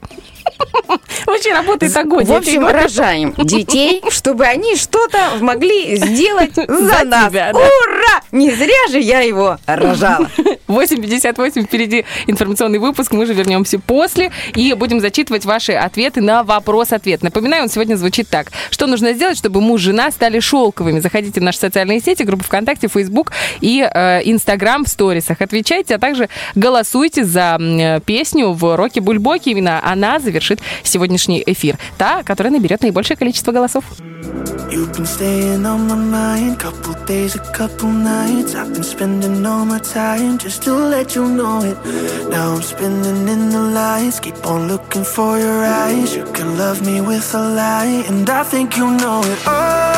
Вообще работает огонь. В общем, рожаем детей, чтобы они что-то могли сделать за, нас. Ура! Не зря же я его рожала. 8.58 впереди информационный выпуск. Мы же вернемся после и будем зачитывать ваши ответы на вопрос-ответ. Напоминаю, он сегодня звучит так. Что нужно сделать, чтобы муж и жена стали шелковыми? Заходите в наши социальные сети, группу ВКонтакте, Фейсбук и э, Инстаграм в сторисах. Отвечайте, а также голосуйте за э, песню в роке Бульбоки. Именно она завершит сегодняшний эфир. Та, которая наберет наибольшее количество голосов. Oh.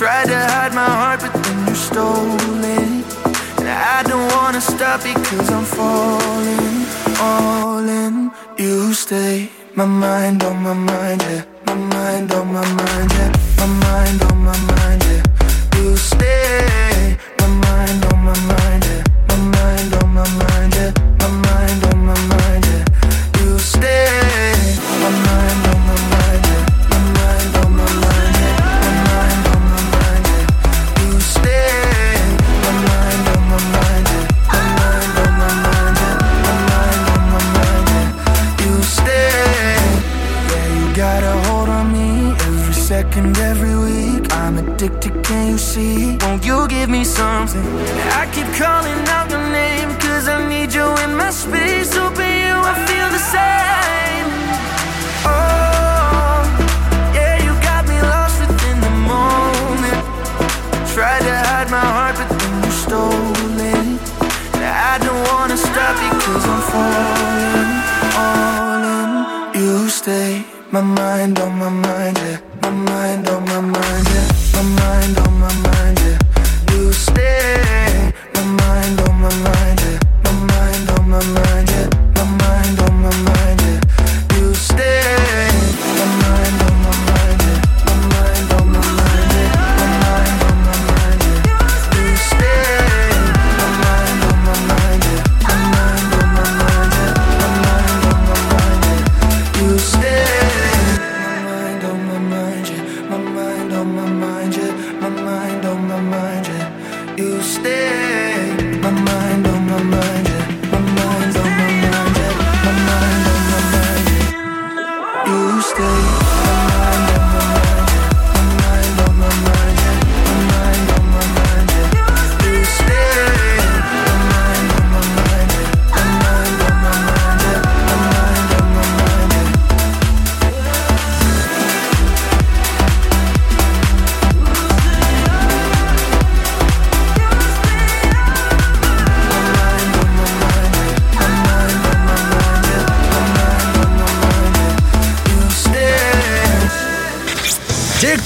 Tried to hide my heart, but then you stole it. And I don't stop because I'm falling, all in. You stay, my mind on my mind, yeah. My mind on my mind, yeah. My mind on my mind, yeah. You stay, my mind on my mind, yeah. Addicted, can you see? Won't you give me something? I keep calling out your name, cause I need you in my space. Open you, I feel the same. Oh, yeah, you got me lost within the moment. Tried to hide my heart, but then you stole it. I don't wanna stop because I'm falling, all in. You stay, my mind on my mind, yeah. My mind on my mind, yeah. My mind on my mind, yeah. You stay,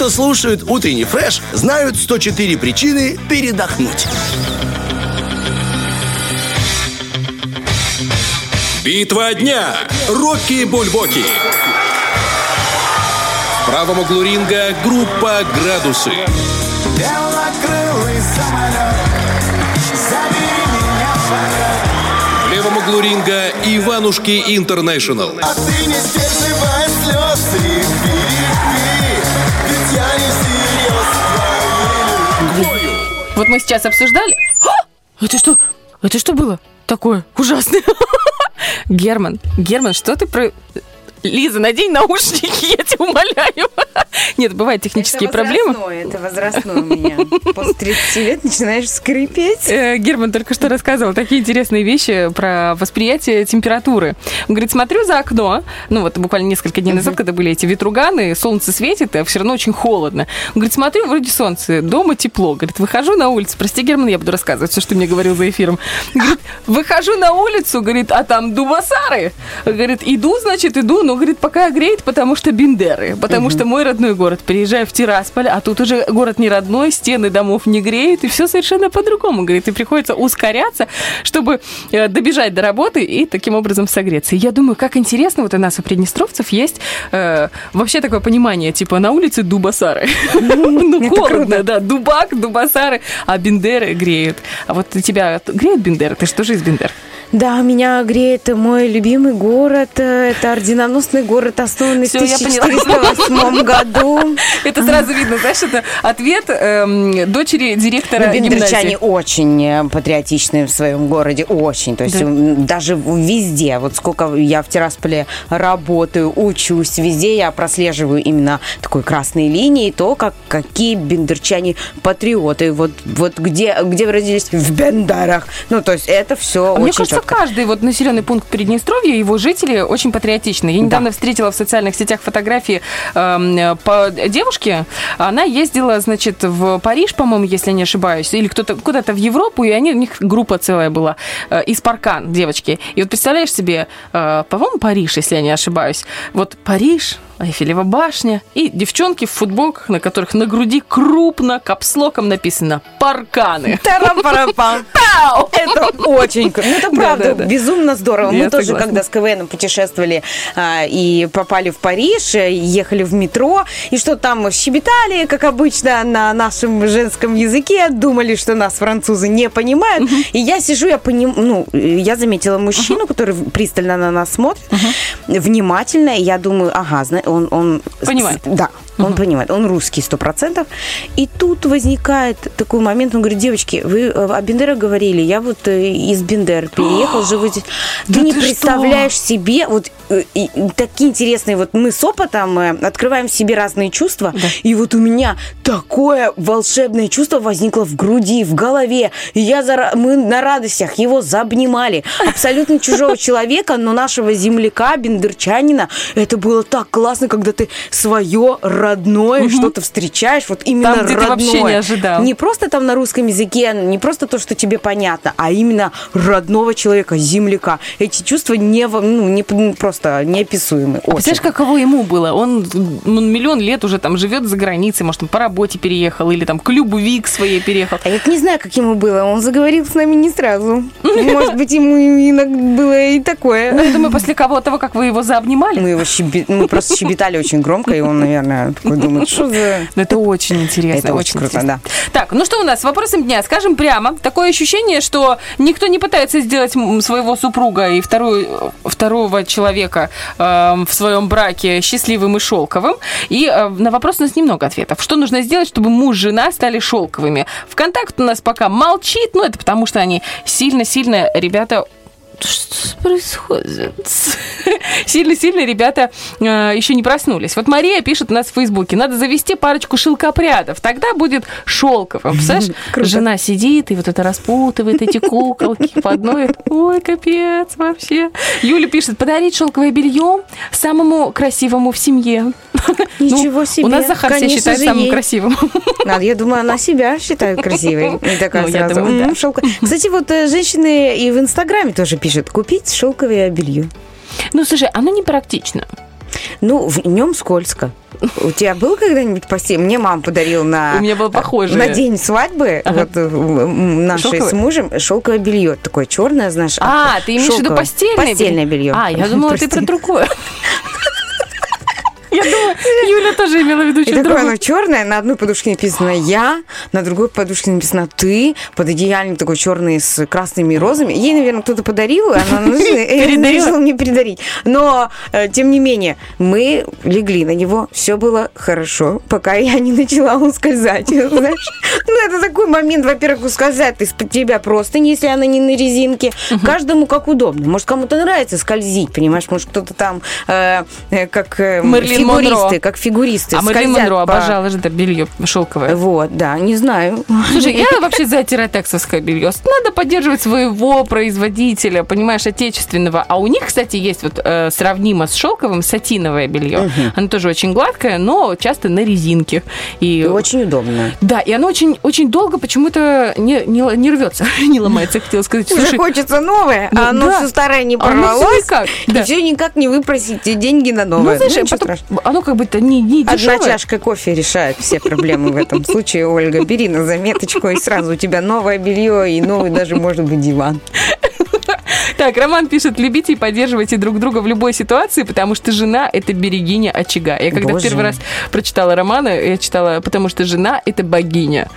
кто слушают утренний фреш, знают 104 причины передохнуть. Битва дня. Рокки Бульбоки. В правом углу ринга группа «Градусы». Белокрылый самолет, забери меня в полет. В Эва Маглуринга, Иванушки Интернешнл. А ты не сдерживай слез и Вот мы сейчас обсуждали... А! Это что? Это что было такое ужасное? Герман, Герман, что ты про... Лиза, надень наушники, я тебя умоляю. Нет, бывают технические проблемы. Это возрастное у меня. После 30 лет начинаешь скрипеть. Э, Герман только что рассказывал такие интересные вещи про восприятие температуры. Он говорит, смотрю за окно, ну вот буквально несколько дней назад, когда были эти ветруганы, солнце светит, а все равно очень холодно. Он говорит, смотрю, вроде солнце, дома тепло. Говорит, выхожу на улицу, прости, Герман, я буду рассказывать все, что ты мне говорил за эфиром. Говорит, выхожу на улицу, говорит, а там дубасары. Говорит, иду, значит, иду, но, говорит, пока греет, потому что Бендеры, потому что мой родной город. Приезжаю в Тирасполь, а тут уже город не родной, стены домов не греют, и все совершенно по-другому. Говорит, и приходится ускоряться, чтобы э, добежать до работы и таким образом согреться. И я думаю, как интересно, вот у нас у приднестровцев есть э, вообще такое понимание, типа на улице дубасары. Ну, холодно, да, дубак, дубасары, а Бендеры греют. А вот тебя греют Бендеры? Ты что же из Бендер? Да, меня греет мой любимый город. э, Это орденоносный город, основанный Всё, в я поняла. 1408 году. Это сразу видно, знаешь, это ответ эм, дочери директора бендерчане гимназии. очень э, патриотичные в своем городе, очень. То есть Да. даже везде, вот сколько я в Тирасполе работаю, учусь, везде я прослеживаю именно такой красной линии, то, как, какие бендерчане патриоты, вот, вот где, где вы родились? В Бендерах. Ну, то есть это все А очень Мне кажется, четко. Каждый вот населенный пункт Приднестровья, его жители очень патриотичны. Я недавно встретила в социальных сетях фотографии эм, по девушке. Она ездила, значит, в Париж, по-моему, если я не ошибаюсь, или кто-то куда-то в Европу, и они, у них группа целая была э, из Паркан, девочки. И вот представляешь себе, э, по-моему, Париж, если я не ошибаюсь. Вот Париж, Эйфелева башня и девчонки в футболках, на которых на груди крупно капслоком написано «Парканы». Это очень круто. Ну, это Да, правда да, да. безумно здорово. Мы тоже, когда с КВН путешествовали а, и попали в Париж, э, ехали в метро, и что там щебетали, как обычно, на нашем женском языке, думали, что нас французы не понимают. И я сижу, я поним... ну, я заметила мужчину, который пристально на нас смотрит, внимательно, и я думаю, ага, он... он Понимает. Да, он понимает, он русский сто процентов. И тут возникает такой момент, он говорит, девочки, вы э, о Бендерах говорили, я вот э, из Бендер переехал, живу здесь. Ты Да не ты представляешь себе, вот э, и- такие интересные, вот мы с опытом э, открываем в себе разные чувства, и вот у меня такое волшебное чувство возникло в груди, в голове, и я за, мы на радостях его заобнимали, абсолютно чужого человека, но нашего земляка, бендерчанина, это было так классно, когда ты свое родное что-то встречаешь, вот именно Там, где ты родное. вообще не ожидал. Не просто там на русском языке, не просто то, что тебе понятно, а именно родного человека, земляка. Эти чувства не, ну, не ну, просто неописуемы. А представляешь, каково ему было? Он, он миллион лет уже там живет за границей, может, он по работе переехал, или там к любви к своей переехал. А я не знаю, как ему было. Он заговорил с нами не сразу. Может быть, ему иногда было и такое. Ну, я думаю, после кого того, как вы его заобнимали. Мы его щеби- мы просто щебетали очень громко, и он, наверное, такой думает, что за... Ну, это очень интересно. Это очень круто, интересно. Так, ну что у нас с вопросом дня? Скажем прямо, такое ощущение, что никто не пытается сделать своего супруга и вторую, второго человека э, в своем браке счастливым и шелковым. И э, на вопрос у нас немного ответов. Что нужно сделать, чтобы муж и жена стали шелковыми? Вконтакт у нас пока молчит, но это потому, что они сильно-сильно, ребята, что происходит? Сильно-сильно ребята э, еще не проснулись. Вот Мария пишет у нас в Фейсбуке, надо завести парочку шелкопрядов, тогда будет шелковым. Представляешь, жена сидит и вот это распутывает эти куколки по одной. Ой, капец вообще. Юля пишет, подарить шелковое белье самому красивому в семье. Ничего себе. У нас Захар себя считает самым ей. красивым. Надо, я думаю, она себя считает красивой. И такая Ну, сразу, думаю, да. Кстати, вот э, женщины и в Инстаграме тоже пишут, купить шелковое белье. Ну, слушай, оно непрактично. Ну, в нем скользко. У тебя был когда-нибудь постель? Мне мама подарила на... У меня было похожее. На день свадьбы вот, э, нашей Шелковое? с мужем шелковое белье. Такое черное, знаешь. А, ты имеешь в виду постельное? Постельное белье. А, я думала, ты про другое. Я думаю, Юля тоже имела в виду И такое оно черное, на одной подушке написано «я», на другой подушке написано «ты», под одеяльник такой черный с красными розами. Ей, наверное, кто-то подарил, и она решила мне передарить. Но, э, тем не менее, мы легли на него, все было хорошо, пока я не начала ускользать. Знаешь? Ну, это такой момент, во-первых, ускользает из-под тебя просто, если она не на резинке. Каждому как удобно. Может, кому-то нравится скользить, понимаешь? Может, кто-то там э, э, как Мерлин Монро. фигуристы, как фигуристы А Мэрилин Монро по- обожала же это белье шелковое. Вот, да, не знаю. Слушай, я вообще за тиротексовское белье. Надо поддерживать своего производителя, понимаешь, отечественного. А у них, кстати, есть вот э, сравнимо с шелковым сатиновое белье. Оно тоже очень гладкое, но часто на резинке. И очень удобно. Да, и оно очень, очень долго почему-то не, не, не рвется, не ломается, хотела сказать. Уже Слушай, хочется новое, ну а оно да. все старое не Оно всё порвалось. никак, И да. все никак не выпросить те деньги на ну, новое. знаешь, ничего потом страшного. Оно как бы-то не, не Одна дешевое. чашка кофе решает все проблемы в этом случае, Ольга. Бери на заметочку, и сразу у тебя новое белье и новый даже, может быть, диван. Так, Роман пишет, любите и поддерживайте друг друга в любой ситуации, потому что жена – это берегиня очага. Я когда Боже. первый раз прочитала романы, я читала, потому что жена – это богиня.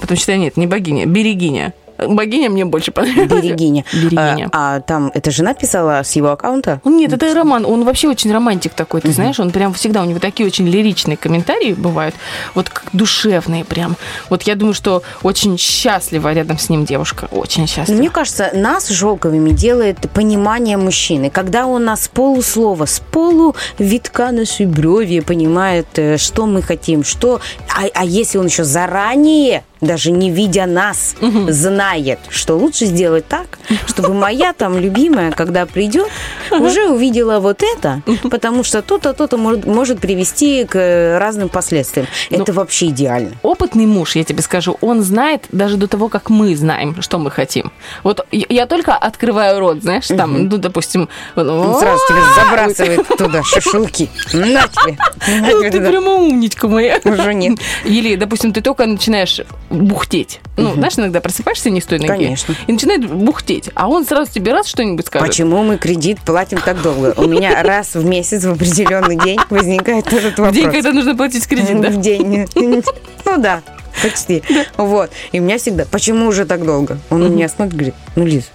Потому что нет, не богиня, берегиня. Богиня мне больше понравилась. Берегиня. Берегиня. А, а там эта жена писала с его аккаунта? Нет, это роман. Он вообще очень романтик такой, ты знаешь, он прям всегда, у него такие очень лиричные комментарии бывают, вот как душевные прям. Вот я думаю, что очень счастлива рядом с ним девушка, очень счастлива. Мне кажется, нас желковыми делает понимание мужчины. Когда он нас полуслова, с полувитка нашей брови понимает, э, что мы хотим, что... А, а если он еще заранее даже не видя нас, знает, что лучше сделать так, чтобы моя там любимая, когда придет, уже увидела вот это, потому что то-то, то-то может, привести к э, разным последствиям. Это вообще идеально. опытный муж, я тебе скажу, он знает даже до того, как мы знаем, что мы хотим. Вот я только открываю рот, знаешь, там, ну, допустим... Он сразу тебе забрасывает туда шашлыки. На тебе. Ты прямо умничка моя. Уже нет. Или, допустим, ты только начинаешь бухтеть. Ну, Мгм. знаешь, иногда просыпаешься не с той ноги. Конечно. И начинает бухтеть. А он сразу тебе раз что-нибудь скажет. Почему мы кредит платим так долго? У меня раз в месяц в определенный день возникает этот вопрос. день, когда нужно платить кредит, да? В день. Ну да, почти. Вот. И у меня всегда, почему уже так долго? Он меня смотрит, говорит, ну, Лиз,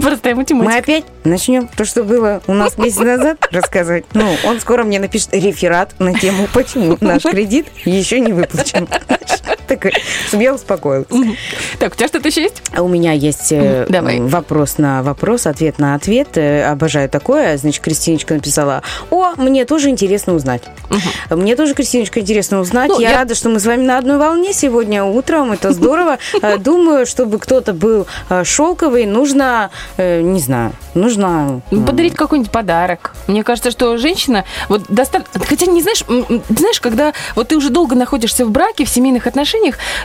Простая математика. мы опять начнем то, что было у нас месяц назад рассказывать. Ну, он скоро мне напишет реферат на тему, почему наш кредит еще не выплачен. Такой, чтобы я успокоилась. Так, у тебя что-то еще есть? А У меня есть э, давай. вопрос на вопрос, ответ на ответ. Э, Обожаю такое. Значит, Кристиночка написала, о, мне тоже интересно узнать. Мне тоже, Кристиночка, интересно узнать. Ну, я, я- рада, что мы с вами на одной волне сегодня утром. Это здорово. Э, Думаю, чтобы кто-то был шелковый, нужно, не знаю, нужно... Ну, Подарить какой-нибудь подарок. Мне кажется, что женщина, вот достаточно... Хотя, не знаешь, знаешь, когда вот ты уже долго находишься в браке, в семейных отношениях,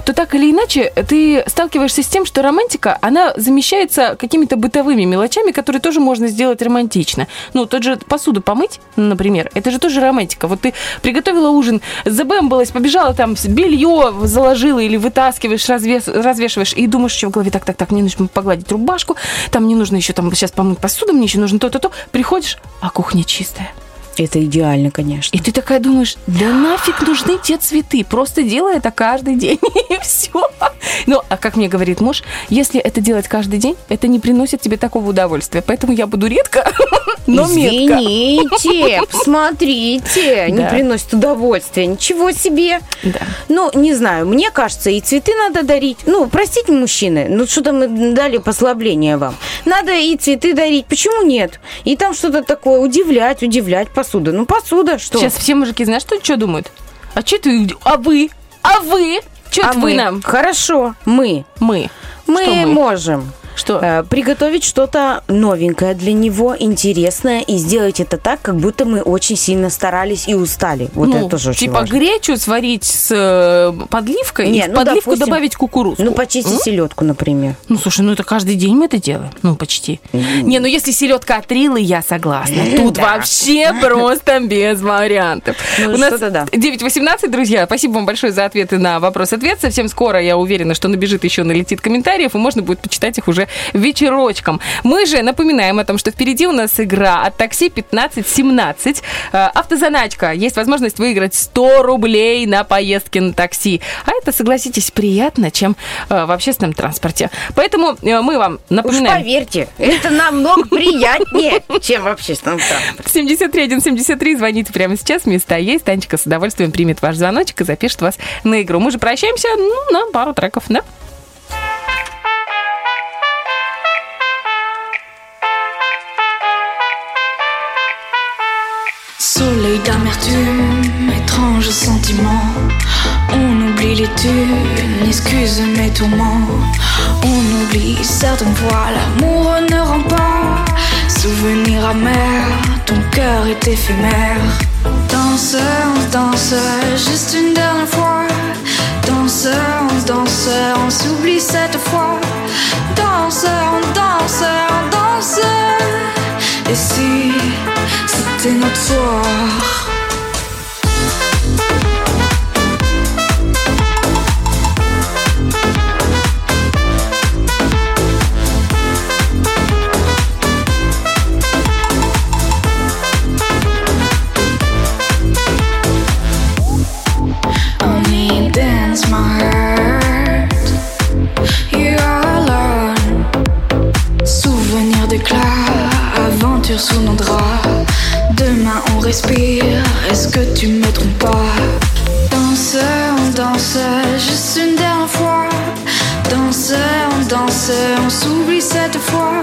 то так или иначе ты сталкиваешься с тем, что романтика, она замещается какими-то бытовыми мелочами, которые тоже можно сделать романтично. Ну, тот же посуду помыть, например, это же тоже романтика. Вот ты приготовила ужин, забэмбалась, побежала там, белье заложила или вытаскиваешь, развес, развешиваешь, и думаешь еще в голове, так, так, так, мне нужно погладить рубашку, там мне нужно еще там сейчас помыть посуду, мне еще нужно то-то-то. Приходишь, а кухня чистая. Это идеально, конечно. И ты такая думаешь, да нафиг нужны те цветы, просто делай это каждый день, и все. Ну, а как мне говорит муж, если это делать каждый день, это не приносит тебе такого удовольствия. Поэтому я буду редко, но метко. Извините, посмотрите, не Да. приносит удовольствия. Ничего себе. Да. Ну, не знаю, мне кажется, и цветы надо дарить. Ну, простите, мужчины, ну что-то мы дали послабление вам. Надо и цветы дарить. Почему нет? И там что-то такое удивлять, удивлять посуда. Ну, посуда, что? Сейчас все мужики, знаешь, что, что думают? А что ты? А вы? А вы? Что А вы нам? Хорошо, мы. Мы. Мы, мы? можем Что? э, приготовить что-то новенькое для него, интересное, и сделать это так, как будто мы очень сильно старались и устали. Вот Ну, это тоже очень типа важно. гречу сварить с э, подливкой Не, и ну, подливку допустим, добавить кукурузку. Ну, почистить М? селедку, например. Ну, слушай, ну это каждый день мы это делаем. Ну, почти. Не, ну если селедка от Рилы, я согласна. Тут Да. вообще просто без вариантов. Ну, У нас что-то да. 9.18, друзья. Спасибо вам большое за ответы на вопрос-ответ. Совсем скоро, я уверена, что набежит еще, налетит комментариев, и можно будет почитать их уже уже вечерочком. Мы же напоминаем о том, что впереди у нас игра от такси 1517. Э, Автозаначка. Есть возможность выиграть 100 рублей на поездки на такси. А это, согласитесь, приятно, чем э, в общественном транспорте. Поэтому э, мы вам Уж напоминаем. поверьте, это намного приятнее, чем в общественном транспорте. 73173, звоните прямо сейчас, места есть. Танечка с удовольствием примет ваш звоночек и запишет вас на игру. Мы же прощаемся ну, на пару треков, да? Soleil d'amertume, étrange sentiment. On oublie les thunes, excuse mes tourments. On oublie certaines fois, l'amour ne rend pas. Souvenir amer, ton cœur est éphémère. Danse, on danse, juste une dernière fois. Danse, on danse, on s'oublie cette fois. Danse, on danse, on danse. Et si c'est notre soir. On est dans mon cœur. Vous êtes là. Souvenir d'éclat. Aventure sous nos draps. Respire. Est-ce que tu me trompes pas? Danse, on danse, juste une dernière fois. Danse, on danse, on s'oublie cette fois.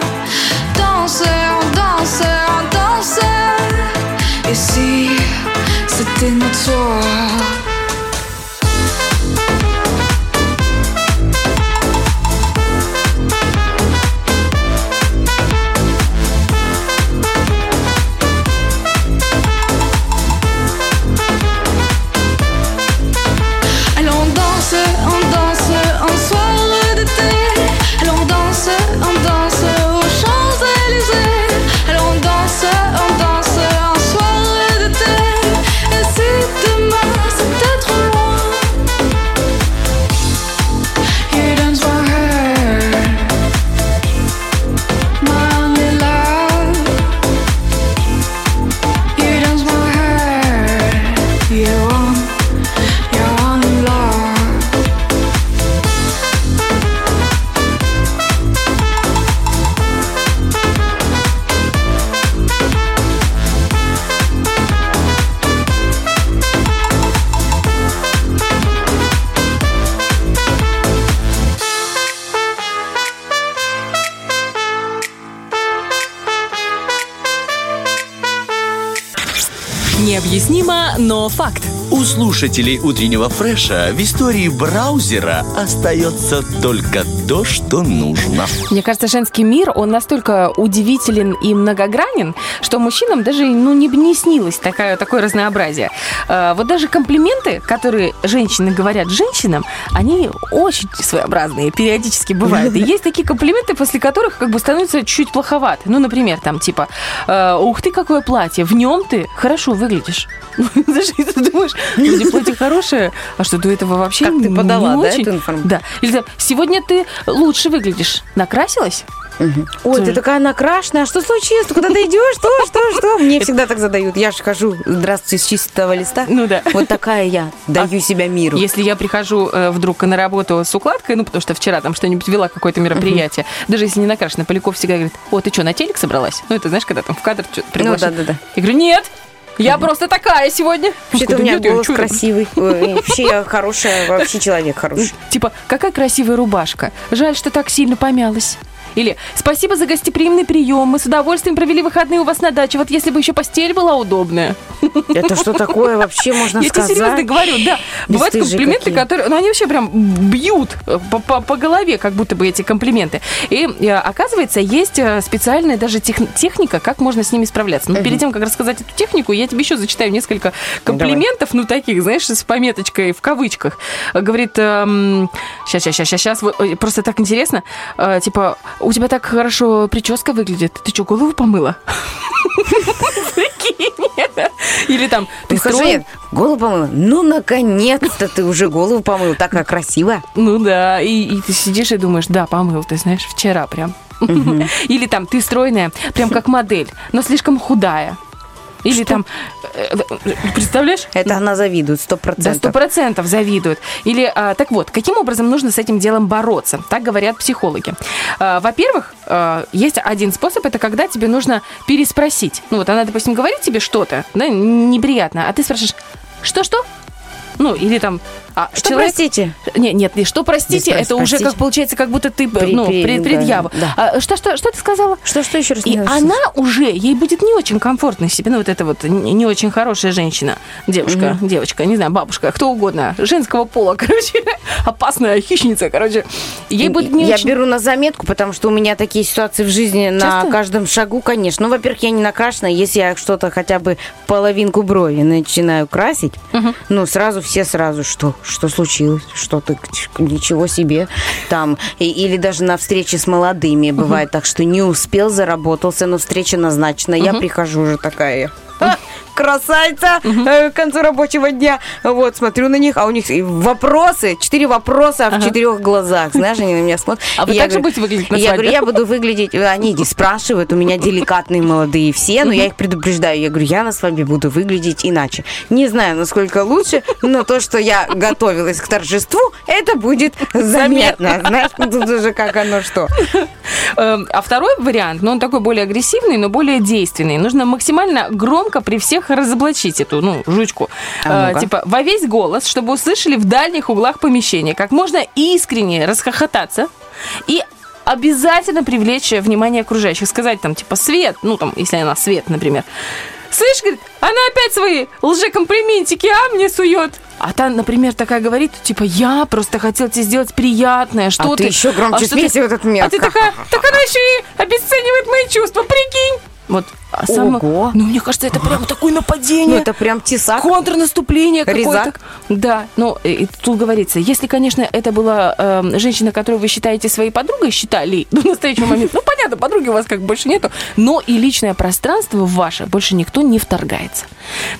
Danse, on danse, on danse. Et si c'était notre soir? Но факт. Слушателей утреннего фреша в истории браузера остается только то, что нужно. Мне кажется, женский мир, он настолько удивителен и многогранен, что мужчинам даже ну, не, не снилось такое, такое разнообразие. Э, Вот даже комплименты, которые женщины говорят женщинам, они очень своеобразные, периодически бывают. И есть такие комплименты, после которых как бы становится чуть плоховато. Ну, например, там типа, э, ух ты, какое платье, в нем ты хорошо выглядишь. Даже ты думаешь, вроде платье хорошее, а что до этого вообще Как ты не подала, да, очень. эту информацию? Да. Или там, сегодня ты лучше выглядишь. Накрасилась? Ой, ты такая накрашенная, а что случилось? Ты куда ты идешь? Что, что, что? Мне всегда так задают. Я же хожу, здравствуйте, с чистого листа. Ну да. Вот такая я, даю себя миру. Если я прихожу э, вдруг на работу с укладкой, ну, потому что вчера там что-нибудь вела, какое-то мероприятие, даже если не накрашена, Поляков всегда говорит, о, ты что, на телек собралась? Ну, это знаешь, когда там в кадр что-то приглашают. да-да-да. Я говорю, нет, я просто такая сегодня. Вообще-то у меня голос красивый. Вообще я хорошая, вообще человек хороший. Типа, какая красивая рубашка. Жаль, что так сильно помялась. Или «Спасибо за гостеприимный прием. Мы с удовольствием провели выходные у вас на даче. Вот если бы еще постель была удобная». Это что такое вообще можно Я тебе сказать? серьезно говорю, да. Бывают комплименты, какие. которые... Ну, они вообще прям бьют по, по- по голове, как будто бы эти комплименты. И э, оказывается, есть э, специальная даже тех- техника, как можно с ними справляться. Но перед тем, как рассказать эту технику, я тебе еще зачитаю несколько комплиментов, ну, таких, знаешь, с пометочкой в кавычках. Э, Говорит, сейчас, сейчас, сейчас, сейчас, просто так интересно. Типа, у тебя так хорошо прическа выглядит. Ты что, голову помыла? Или там, ты Ну, скажи, голову помыла? Ну, наконец-то ты уже голову помыл. Такая красивая. Ну да, и, и ты сидишь и думаешь, да, помыл, ты знаешь, вчера прям. Или там, ты стройная, прям как модель, но слишком худая. Или там, э, э, представляешь? Это она завидует, сто Да, процентов. сто процентов завидуют. Или, а, так вот, каким образом нужно с этим делом бороться? Так говорят психологи. А, во-первых, а, есть один способ, это когда тебе нужно переспросить. Ну вот она, допустим, говорит тебе что-то, да, неприятно, а ты спрашиваешь, что-что? Ну, или там... А Что, простите? Нет, нет, не что простите, это уже простите. как получается, как будто ты При- ну, пред- предъяву. да. А, что, что, что ты сказала? Что, что еще раз? И она уже, ей будет не очень комфортно себе, ну вот эта вот не очень хорошая женщина, девушка, девочка, не знаю, бабушка, кто угодно, женского пола, короче, опасная хищница, короче. Ей будет не я очень... беру на заметку, потому что у меня такие ситуации в жизни Часто? на каждом шагу, конечно. Ну, во-первых, я не накрашена. Если я что-то хотя бы половинку брови начинаю красить, ну, сразу все сразу, что? Что случилось? Что ты? Ничего себе. Там. И- или даже на встрече с молодыми бывает так, что не успел, заработался, но встреча назначена. Я прихожу уже такая... «А, красавица э, к концу рабочего дня. Вот, смотрю на них, а у них вопросы, четыре вопроса в четырех глазах. Знаешь, они на меня смотрят. А вы И я так же говорю- будете выглядеть на Я говорю, я буду выглядеть... Они не спрашивают, у меня деликатные молодые все, но я их предупреждаю. Я говорю, я на свадьбе буду выглядеть иначе. Не знаю, насколько лучше, но то, что я готовилась к торжеству, это будет заметно. Знаешь, тут уже как оно что. Эм, А второй вариант, ну, он такой более агрессивный, но более действенный. Нужно максимально громко при всех разоблачить эту, ну, жучку. А Э. Типа, во весь голос, чтобы услышали в дальних углах помещения. Как можно искренне расхохотаться и обязательно привлечь внимание окружающих. Сказать там, типа, Свет, ну, там, если она Свет, например. Слышь, говорит, она опять свои лжекомплиментики, а мне сует. А та, например, такая говорит, типа, я просто хотел тебе сделать приятное, что А ты еще громче ты- смейся в этот момент. А ты такая, так она еще и обесценивает мои чувства, прикинь. Вот, а самое- Ого. ну, мне кажется, это прям такое Ну, нападение. это прям тесак. Контрнаступление какое-то. Да, но э, и тут говорится, если, конечно, это была эм, женщина, которую вы считаете своей подругой, считали до настоящего момента, ну, понятно, подруги у вас как больше нету, но и личное пространство ваше больше никто не вторгается.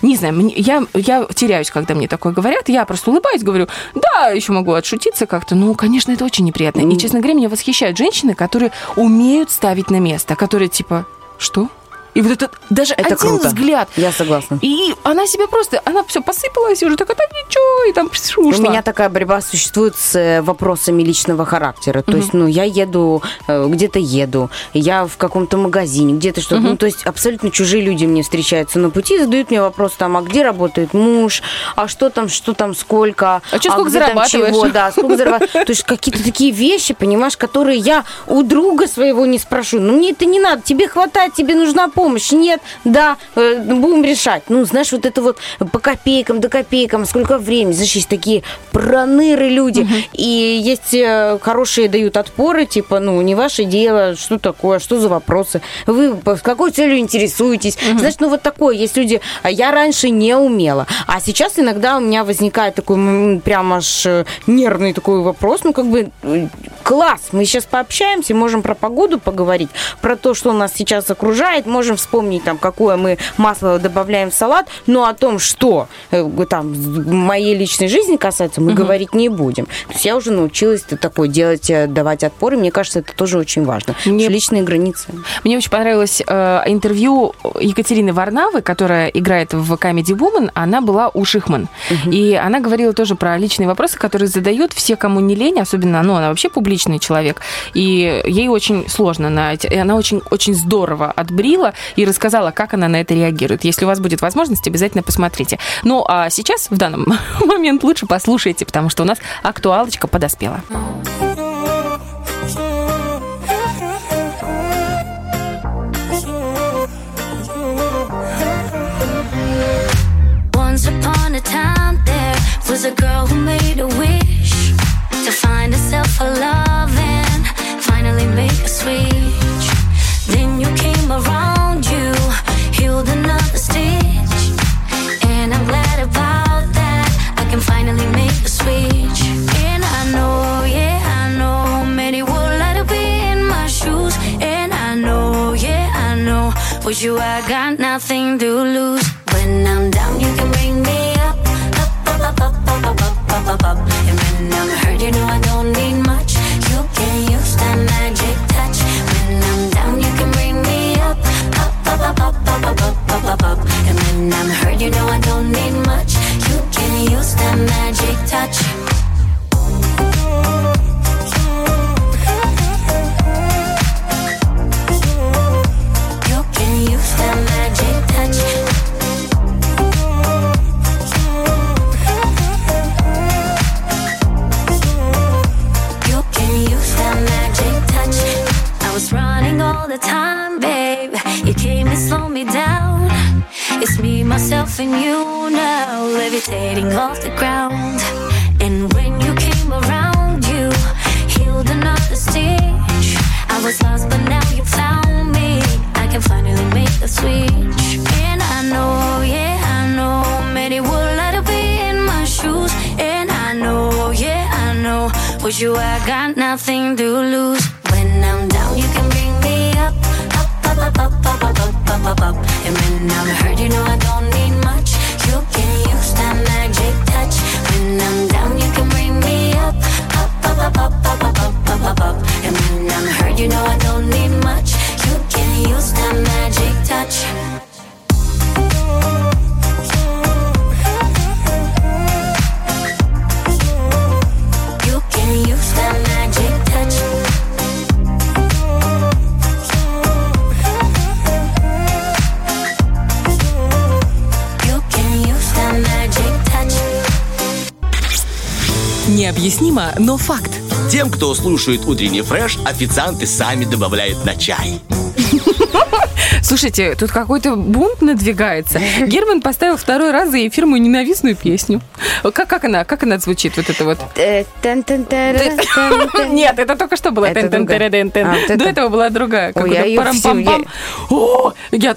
Не знаю, мне- я, я теряюсь, когда мне такое говорят, я просто улыбаюсь, говорю, да, еще могу отшутиться как-то, ну, конечно, это очень неприятно. И, честно говоря, меня восхищают женщины, которые умеют ставить на место, которые типа, что? И вот это даже Это один круто. взгляд. Я согласна. И она себе просто, она все посыпалась, и уже так, а там ничего, и там ушла. У меня такая борьба существует с э, вопросами личного характера. То есть, ну, я еду, э, где-то еду, я в каком-то магазине, где-то что-то. Ну, то есть, абсолютно чужие люди мне встречаются на пути, задают мне вопрос там, а где работает муж, а что там, что там, сколько, А чё, сколько где там зарабатываешь? чего, да, сколько зарабатываешь. То есть, какие-то такие вещи, понимаешь, которые я у друга своего не спрошу. Ну, мне это не надо, тебе хватает, тебе нужна помощь. Нет, да, э, будем решать. Ну, знаешь, вот это вот по копейкам, до копейкам, сколько времени. Знаешь, есть такие проныры люди. И есть э, хорошие дают отпоры, типа, ну, не ваше дело, что такое, что за вопросы. Вы с какой целью интересуетесь? Знаешь, ну, вот такое. Есть люди, а я раньше не умела. А сейчас иногда у меня возникает такой прям аж э, нервный такой вопрос. Ну, как бы, э, класс, мы сейчас пообщаемся, можем про погоду поговорить, про то, что нас сейчас окружает, можем вспомнить, там, какое мы масло добавляем в салат, но о том, что э, там в моей личной жизни касается, мы говорить не будем. То есть я уже научилась такое делать, э, давать отпор, и мне кажется, это тоже очень важно. Мне- Личные границы. Мне очень понравилось э, интервью Екатерины Варнавы, которая играет в Comedy Woman. Она была у Шихман. И она говорила тоже про личные вопросы, которые задают все, кому не лень, особенно, ну, она вообще публичный человек. И ей очень сложно на эти... И она очень, очень здорово отбрила и рассказала, как она на это реагирует. Если у вас будет возможность, обязательно посмотрите. Ну, а сейчас, в данном момент, лучше послушайте, потому что у нас актуалочка подоспела. Was a girl who made a wish to find herself a love and finally make a switch. with you I got nothing to lose. When I'm down you can bring me up, up, up, up, up, up, up, up, up. And when I'm hurt you know I don't need much. You can use that magic And when I'm hurt, you know I don't need much. You can use that magic touch. slow me down. It's me, myself, and you now, levitating off the ground. And when you came around, you healed another stitch. I was lost, but now you found me. I can finally make the switch. And I know, yeah, I know, many would like to be in my shoes. And I know, yeah, I know, with you, I got nothing to lose. I'm hurt, you know I don't need much. You can use that magic touch. When I'm down, you can bring me up, up, up, up, up, up, up, up, up. And when I'm hurt, you know I don't need much. You can use that magic touch. Необъяснимо, но факт. Тем, кто слушает утренний фреш, официанты сами добавляют на чай. Слушайте, тут какой-то бунт надвигается. Герман поставил второй раз за эфир мою ненавистную песню. Как, как она? Как она звучит? Вот это вот. Э. Нет, это только что было. А, До это? этого была другая. Парам-пам-пам.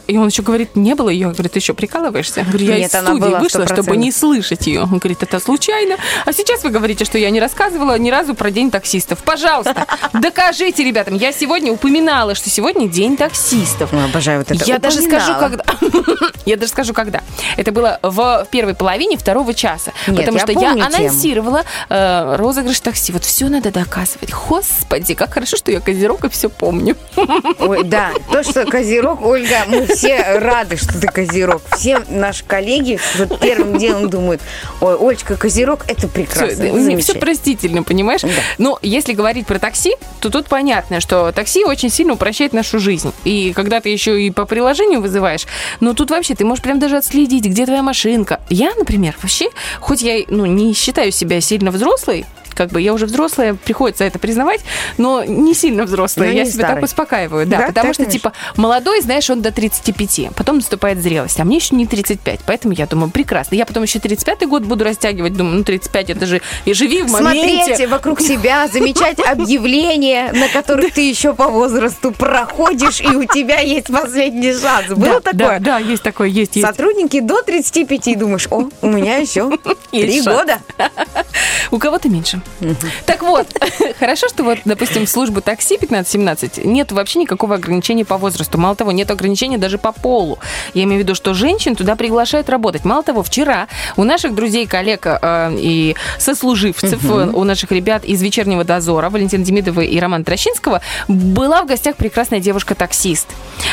И он еще говорит, не было ее. Говорит, ты еще прикалываешься? Я говорю, я Нет, из студии вышла, 100%. чтобы не слышать ее. Он говорит, это случайно. А сейчас вы говорите, что я не рассказывала ни разу про день таксистов. Пожалуйста, докажите ребятам. Я сегодня упоминала, что сегодня день таксистов. Обожаю вот это. Я даже скажу, Упоминала. когда. Я даже скажу, когда. Это было в первой половине второго часа. Нет, потому я что я анонсировала э, розыгрыш такси. Вот все надо доказывать. Господи, как хорошо, что я козерог и все помню. Ой, да, то, что Козерог, Ольга, мы все рады, что ты Козерог. Все наши коллеги вот первым делом думают, ой, Олечка, Козерог, это прекрасно, Все, все простительно, понимаешь? Но если говорить про такси, то тут понятно, что такси очень сильно упрощает нашу жизнь. И когда ты еще и по приложению вызываешь, ну тут вообще ты можешь прям даже отследить, где твоя машинка. Я, например, вообще, хоть я ну, не считаю себя сильно взрослой, как бы я уже взрослая, приходится это признавать, но не сильно взрослая. Ну, я себя старой. так успокаиваю. Да, Да, потому что, конечно. типа, молодой, знаешь, он до 35, потом наступает зрелость, а мне еще не 35, поэтому я думаю, прекрасно. Я потом еще 35 год буду растягивать, думаю, ну 35 это же и живи в моменте. Смотреть вокруг себя, замечать объявления, на которых ты еще по возрасту проходишь, и у тебя есть последний шанс. Было такое? Да, да, есть такое, есть, есть. Сотрудники до 35 думаешь, о, у меня еще три Есть шанс. года. У кого-то меньше. Так вот, хорошо, что вот, допустим, в службу такси 15-17 нет вообще никакого ограничения по возрасту. Мало того, нет ограничения даже по полу. Я имею в виду, что женщин туда приглашают работать. Мало того, вчера у наших друзей, коллег э, и сослуживцев, э, у наших ребят из «Вечернего дозора» Валентина Демидова и Роман Трощинского была в гостях прекрасная девушка-таксист.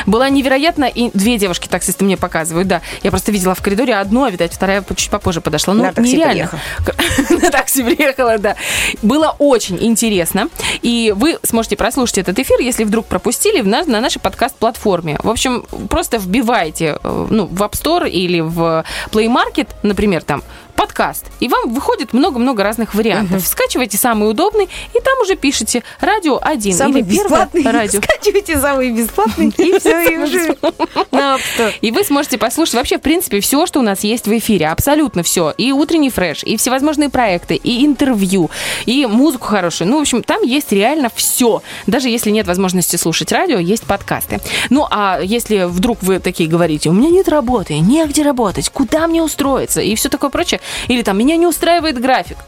Была невероятно... И две девушки-таксисты мне показывают, да. Я просто видела в коридоре одну, а, видать, вторая чуть попозже подошла. Ну, На такси нереально. На такси приехала, да. Было очень интересно. И вы сможете прослушать этот эфир, если вдруг пропустили, на, на нашей подкаст-платформе. В общем, просто вбивайте э, ну, в App Store или в Play Market, например, там, подкаст, и вам выходит много-много разных вариантов. Скачивайте самый удобный, и там уже пишите радио 1 Самый или бесплатный. радио. Скачивайте самый бесплатный, и все, и уже. И вы сможете послушать вообще, в принципе, все, что у нас есть в эфире. Абсолютно все. И утренний фреш, и всевозможные проекты, и интервью, и музыку хорошую. Ну, в общем, там есть реально все. Даже если нет возможности слушать радио, есть подкасты. Ну, а если вдруг вы такие говорите, у меня нет работы, негде работать, куда мне устроиться, и все такое прочее, или там, меня не устраивает график.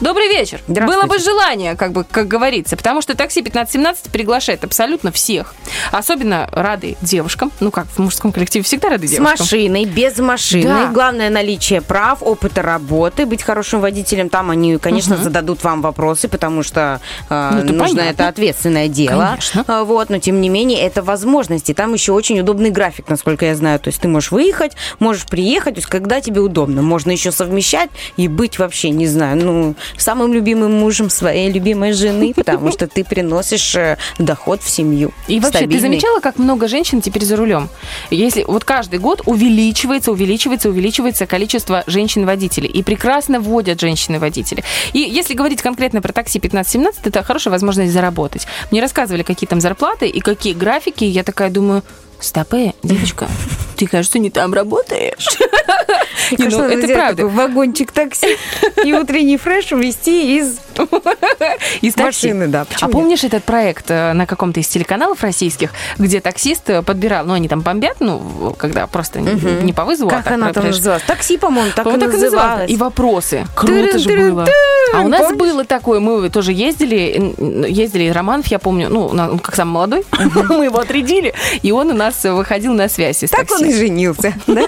Добрый вечер. Было бы желание, как бы, как говорится, потому что такси 1517 приглашает абсолютно всех. Особенно рады девушкам. Ну как, в мужском коллективе всегда рады С девушкам. машиной, без машины. Да. Главное наличие прав, опыта работы, быть хорошим водителем. Там они, конечно, Мгм. зададут вам вопросы, потому что э, Ну, это нужно понятно. это ответственное дело. Конечно. А, Вот, но тем не менее это возможности. Там еще очень удобный график, насколько я знаю. То есть ты можешь выехать, можешь приехать, то есть когда тебе удобно. Можно еще совмещать и быть вообще, не знаю, ну, самым любимым мужем своей любимой жены, потому что ты приносишь э, доход в семью. И вообще, Стабильный. ты замечала, как много женщин теперь за рулем? Если вот каждый год увеличивается, увеличивается, увеличивается количество женщин-водителей. И прекрасно водят женщины-водители. И если говорить конкретно про такси 15-17, это хорошая возможность заработать. Мне рассказывали, какие там зарплаты и какие графики. Я такая думаю, Стопе, девочка, ты, кажется, не там работаешь. Не, ну, это правда. Вагончик такси и утренний фреш увезти из Из машины, да. А помнишь этот проект э, на каком-то из телеканалов российских, где таксист э, подбирал, ну, они там бомбят, ну, когда просто не- по вызову, а Как так, она там называлась? Такси, по-моему, так и называлось. И вопросы. Круто же было. А у нас было такое, мы тоже ездили, ездили, Романов, я помню, ну, он как самый молодой, мы его отрядили, и он у нас выходил на связь из Так он такси. и женился. да?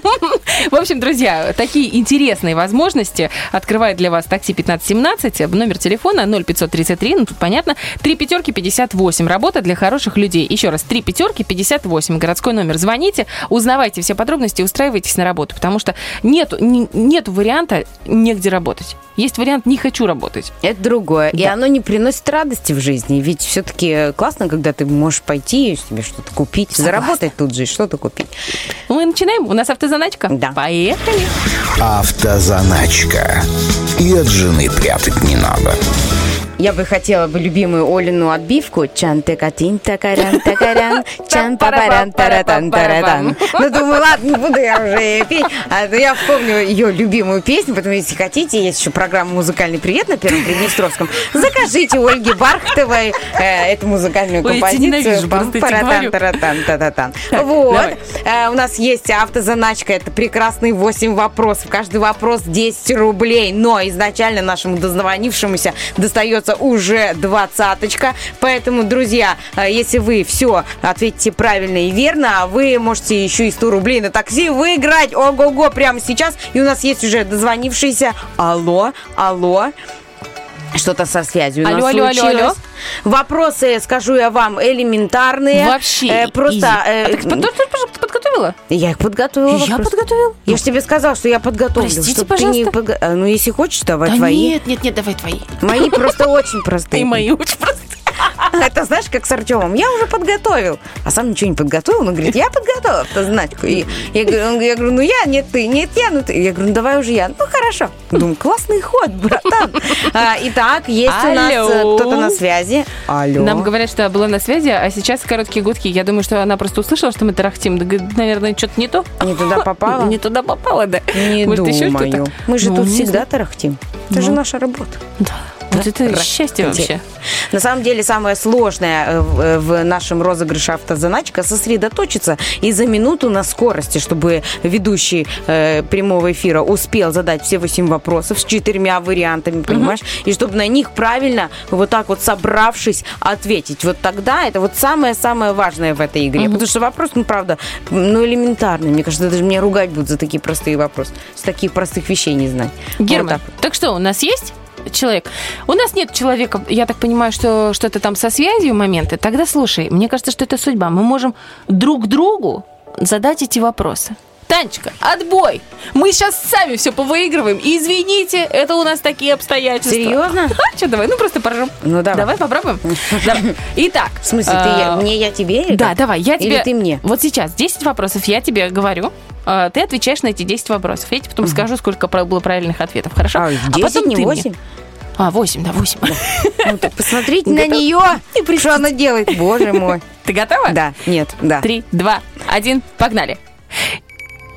В общем, друзья, такие интересные возможности открывает для вас такси 1517, номер телефона 0533, ну тут понятно, 3 пятерки 58, работа для хороших людей. Еще раз, 3 пятерки 58, городской номер. Звоните, узнавайте все подробности, устраивайтесь на работу, потому что нету, не- нету варианта негде работать. Есть вариант «не хочу работать». Это другое. И оно не приносит радости в жизни. Ведь все-таки классно, когда ты можешь пойти и себе что-то купить, заработать тут же и что-то купить. Мы начинаем. У нас автозаначка. Да. Поехали. Автозаначка. И от жены прятать не надо. Я бы хотела бы любимую Олину отбивку. чан текатин такарян такарян чан папарян таратан таратан Ну, думаю, ладно, не буду я уже петь. А то я вспомню ее любимую песню, поэтому, если хотите, есть еще программа «Музыкальный привет» на Первом Приднестровском. Закажите у Ольги Бархтовой э, эту музыкальную Ой, композицию. Пам-паратан, говорю. таратан, та-та-тан. Так, Вот. Э, У нас есть автозаначка. Это прекрасные 8 вопросов. Каждый вопрос 10 рублей. Но изначально нашему дозвонившемуся достается уже двадцаточка. Поэтому, друзья, э, если вы все ответите правильно и верно, вы можете еще и 100 рублей на такси выиграть. Ого-го, прямо сейчас. И у нас есть уже дозвонившийся. Алло, алло. Что-то со связью у Алло, нас алло, алло, случилось. алло. Вопросы, скажу я вам, элементарные. Вообще Э, просто... изи. э, А ты под- ты под- подготовила? я их подготовила. Я вопрос. подготовила? Я же тебе сказала, что я подготовлю. Простите, чтоб ты не пожалуйста. подго- А, Ну, если хочешь, давай Да твои. нет, нет, нет, давай твои. Мои просто очень простые. И мои очень простые. Это знаешь, как с Артемом. Я уже подготовил. А сам ничего не подготовил. Он говорит, я подготовил автозначку. И я, говорю, я говорю, ну я, нет ты, нет я, ну ты. Я говорю, ну давай уже я. Ну хорошо. Думаю, классный ход, братан. А, итак, есть у нас э, Алло. кто-то на связи. Алло. Нам говорят, что была на связи, а сейчас короткие гудки. Я думаю, что она просто услышала, что мы тарахтим. Да, говорит, наверное, что-то не то. Не туда попала? Не туда попала, да. Не Может, еще думаю. что-то? Мы же Ну, тут всегда тарахтим. Это Ну. же наша работа. Да. Вот это Ра- счастье вообще. На самом деле самое сложное э, в э, в нашем розыгрыше автозаначка сосредоточиться и за минуту на скорости, чтобы ведущий э, прямого эфира успел задать все восемь вопросов с четырьмя вариантами, понимаешь? И чтобы на них правильно, вот так вот собравшись, ответить. Вот тогда это вот самое-самое важное в этой игре. Потому что вопрос, ну, правда, ну, элементарный. Мне кажется, даже меня ругать будут за такие простые вопросы. С таких простых вещей не знать. Вот Герман, так так, что, у нас есть человек? У нас нет человека, я так понимаю, что что-то там со связью моменты. Тогда слушай, мне кажется, что это судьба. Мы можем друг другу задать эти вопросы. Танечка, отбой! Мы сейчас сами все повыигрываем. И извините, это у нас такие обстоятельства. Серьезно? А, что, давай, ну просто поржем. Ну, давай. Давай попробуем. Давай. Итак. В смысле, ты я- а, мне, я тебе? или Да, как? давай, я тебе... Или ты мне? Вот сейчас 10 вопросов я тебе говорю. а, Ты отвечаешь на эти 10 вопросов. Я тебе потом скажу, сколько было правильных ответов. Хорошо? А, 10, потом не ты мне. 8? А, 8, да, 8. Ну, так посмотрите на нее, что она делает. Боже мой. Ты готова? Да, нет, да. Три, два, один, погнали.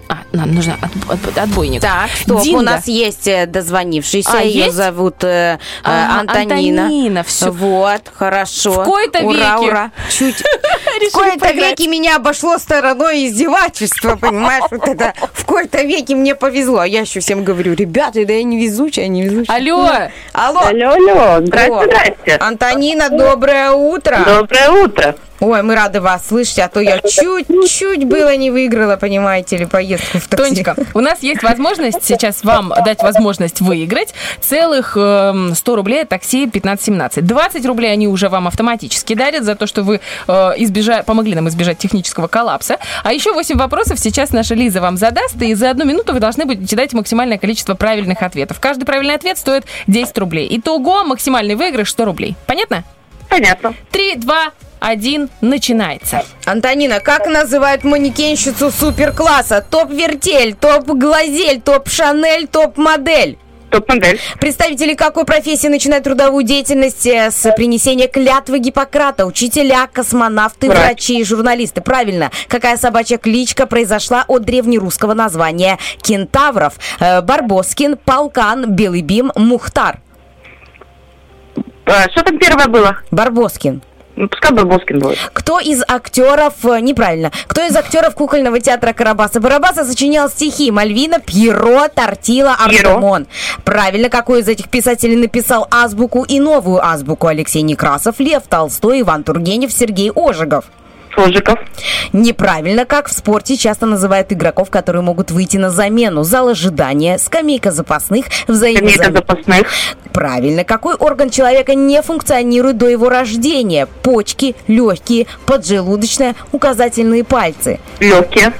А, нам нужно от- от- отбойник. Так, стоп, Динго. у нас есть э, дозвонившийся, А, ее есть? зовут э, Ага, Антонина. Антонина, всё. Вот, хорошо. В кои-то ура, веки. ура. Чуть. В кои-то веки меня обошло стороной издевательства, понимаешь? Вот это в кои-то веки мне повезло. А я еще всем говорю, ребята, да я не везучая, не везучая. Алло. Алло. Алло, алло, здрасте, здрасте. Антонина, доброе утро. Доброе утро. Ой, мы рады вас слышать, а то я чуть-чуть было не выиграла, понимаете ли, поездку в такси. Тонечка, у нас есть возможность сейчас вам дать возможность выиграть целых эм, 100 рублей от такси 1517. 20 рублей они уже вам автоматически дарят за то, что вы э, избежа- помогли нам избежать технического коллапса. А еще 8 вопросов сейчас наша Лиза вам задаст, и за одну минуту вы должны будете дать максимальное количество правильных ответов. Каждый правильный ответ стоит 10 рублей. Итого максимальный выигрыш 100 рублей. Понятно? Понятно. 3, 2, 1, начинается. Антонина, как называют манекенщицу суперкласса? Топ-вертель, топ-глазель, топ-шанель, топ-модель. Топ-модель. Представители какой профессии начинают трудовую деятельность э, с принесения клятвы Гиппократа? Учителя, космонавты, Врач. врачи и журналисты. Правильно. Какая собачья кличка произошла от древнерусского названия кентавров? Э, Барбоскин, Полкан, Белый Бим, Мухтар. А, Что там первое было? Барбоскин. Ну, пускай Барбоскин будет. Кто из актеров, э, неправильно, кто из актеров кукольного театра Карабаса Барабаса сочинял стихи Мальвина, Пьеро, Тортила. Артемон? Правильно, какой из этих писателей написал азбуку и новую азбуку Алексей Некрасов, Лев Толстой, Иван Тургенев, Сергей Ожегов? Ожегов. Неправильно, как в спорте часто называют игроков, которые могут выйти на замену. Зал ожидания, скамейка запасных, взаимозамены. Скамейка запасных. Правильно. Какой орган человека не функционирует до его рождения? Почки, легкие, поджелудочная, указательные пальцы. Легкие.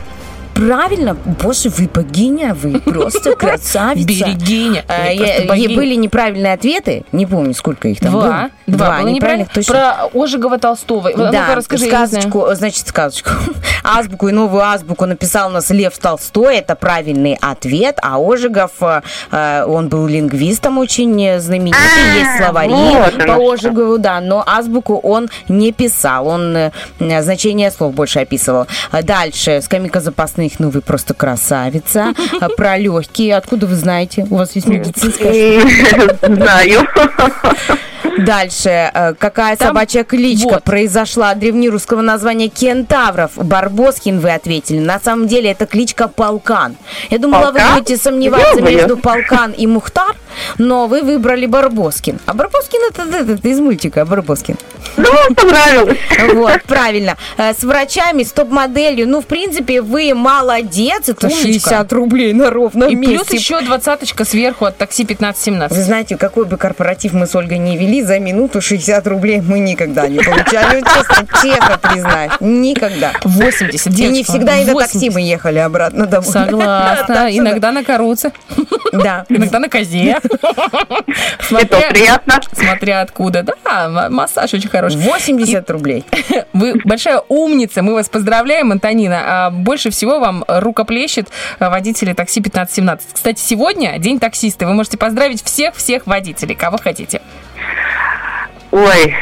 Правильно. Боже, вы богиня, вы просто красавица. Берегиня. А, я- богиня. Были неправильные ответы. Не помню, сколько их там Два. было. Два, было неправильно. точно. Про Ожегова Толстого. Ну-ка, Да, расскажи, сказочку, значит, сказочку. Азбуку и новую азбуку написал у нас Лев Толстой, это правильный ответ, а Ожегов, э, э, он был лингвистом очень э, знаменитый, есть словари вот по. Ожегову, да, но азбуку он не писал, он э, э, значение слов больше описывал. А Дальше, скамейка запасных, ну вы просто красавица. А Про легкие, откуда вы знаете? У вас есть медицинская Знаю. Дальше, э, какая Там- собачья кличка вот. произошла от древнерусского названия кентавров? Барбоскин вы ответили. На самом деле это кличка Полкан. Я думала, Полкан? вы будете сомневаться между Полкан и Мухтар, но вы выбрали Барбоскин. А Барбоскин это, это- это из мультика Барбоскин. Ну, понравилось. Вот, правильно. Э, С врачами, с топ-моделью. Ну, в принципе, вы молодец. Это Умничка. 60 рублей на ровном И плюс месте. еще двадцаточка сверху от такси Вы 1517. знаете, какой бы корпоратив мы с Ольгой не вели, за минуту 60 рублей мы никогда не получали. Честно, честно признаюсь. Никогда. 80, И не девочка, всегда и на 80. такси мы ехали обратно домой. Согласна. Иногда на каруце, Да. иногда на козе. Это приятно. Смотря откуда. Да, массаж очень хороший. 80 рублей. Вы большая умница, мы вас поздравляем, Антонина. А больше всего вам рукоплещет а, водители такси 1517. Кстати, сегодня день таксиста. Вы можете поздравить всех-всех водителей, кого хотите. Ой,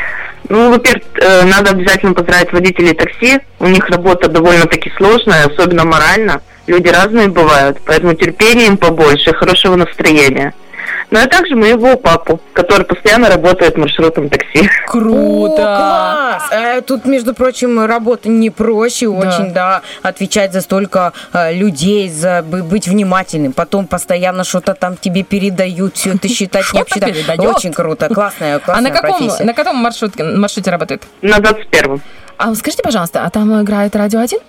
ну, во-первых, э, надо обязательно поздравить водителей такси. У них работа довольно-таки сложная, особенно морально. Люди разные бывают, поэтому терпения им побольше, хорошего настроения. Ну, а также моего папу, который постоянно работает маршрутом такси. О, Круто! класс! Э, Тут, между прочим, работа не проще очень, да, отвечать за столько э, людей, за бы- быть внимательным. Потом постоянно что-то там тебе передают, все это считать, не обсчитать. Очень круто, классная, А классная на каком, профессия. на каком маршрутке, маршруте работает? На 21-м. А скажите, пожалуйста, а там играет радио 1?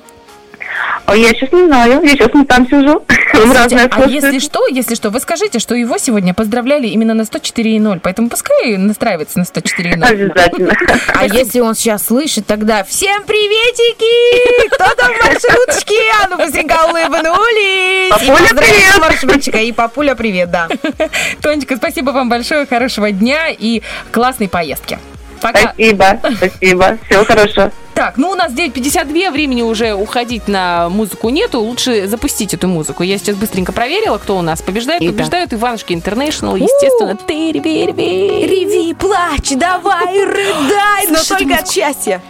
А я сейчас не знаю, я сейчас не там сижу. Разное а если что, если что, вы скажите, что его сегодня поздравляли именно на 104.0, поэтому пускай настраивается на 104.0. Обязательно. А если он сейчас слышит, тогда всем приветики! Кто там в маршруточке? А ну быстренько улыбнулись! Папуля, привет! маршрутчика. И папуля, привет, да. Тонечка, спасибо вам большое, хорошего дня и классной поездки. Пока. Спасибо, спасибо. Всего хорошего. Так, ну у нас 9.52, времени уже уходить на музыку нету, лучше запустить эту музыку. Я сейчас быстренько проверила, кто у нас побеждает. Итак. Побеждают Иванушки Интернешнл, естественно. Ты, реви, реви. Реви, плачь, давай, рыдай, но только от счастья.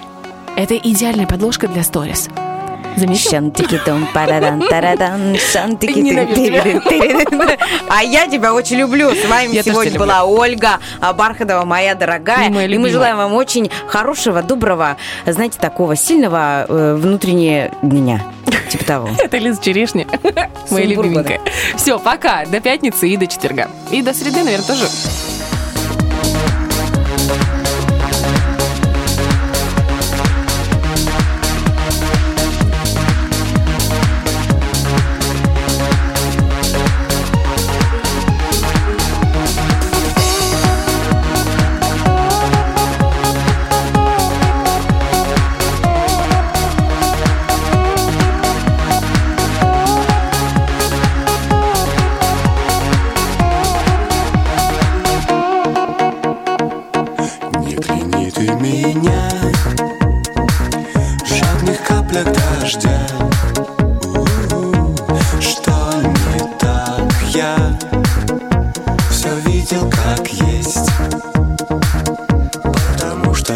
Это идеальная подложка для сторис. Заметил? Шантики-тон, парадан, тарадан, шантики Ненавижу тебя. А я тебя очень люблю. С вами Я сегодня была Ольга Бархатова, моя дорогая. И моя И мы желаем вам очень хорошего, доброго, знаете, такого сильного э, внутреннего дня. Типа того. Это Лиза Черешня, моя любименькая. Все, пока. До пятницы и до четверга. И до среды, наверное, тоже.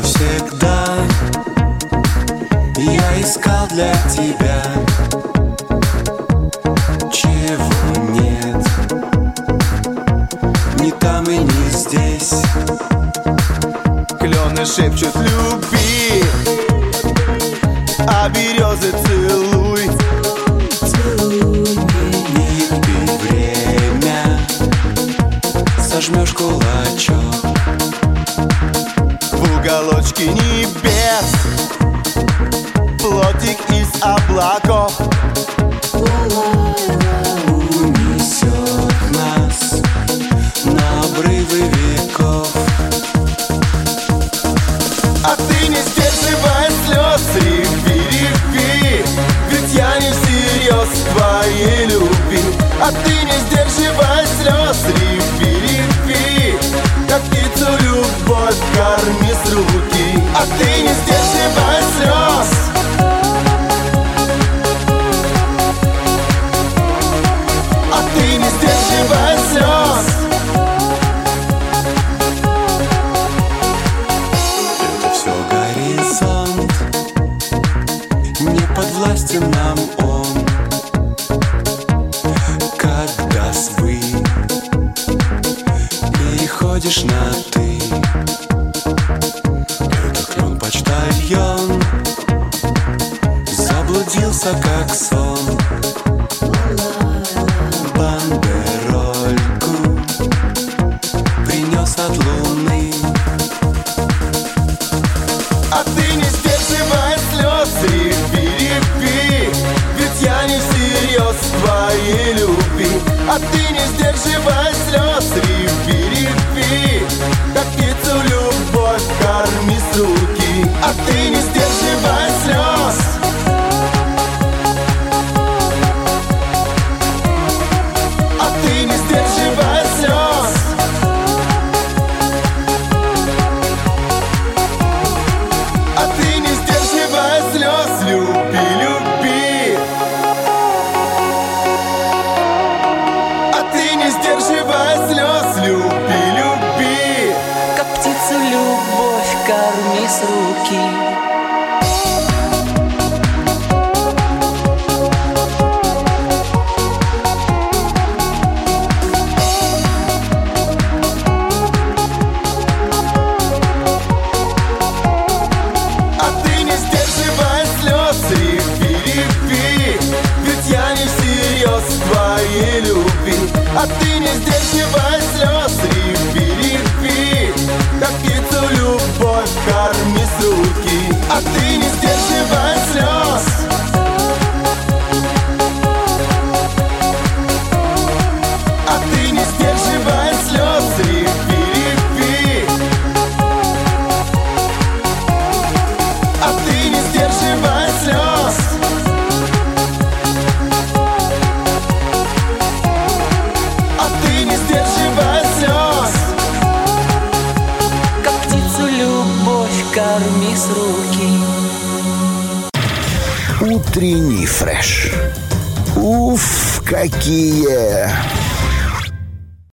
Всегда Я искал для тебя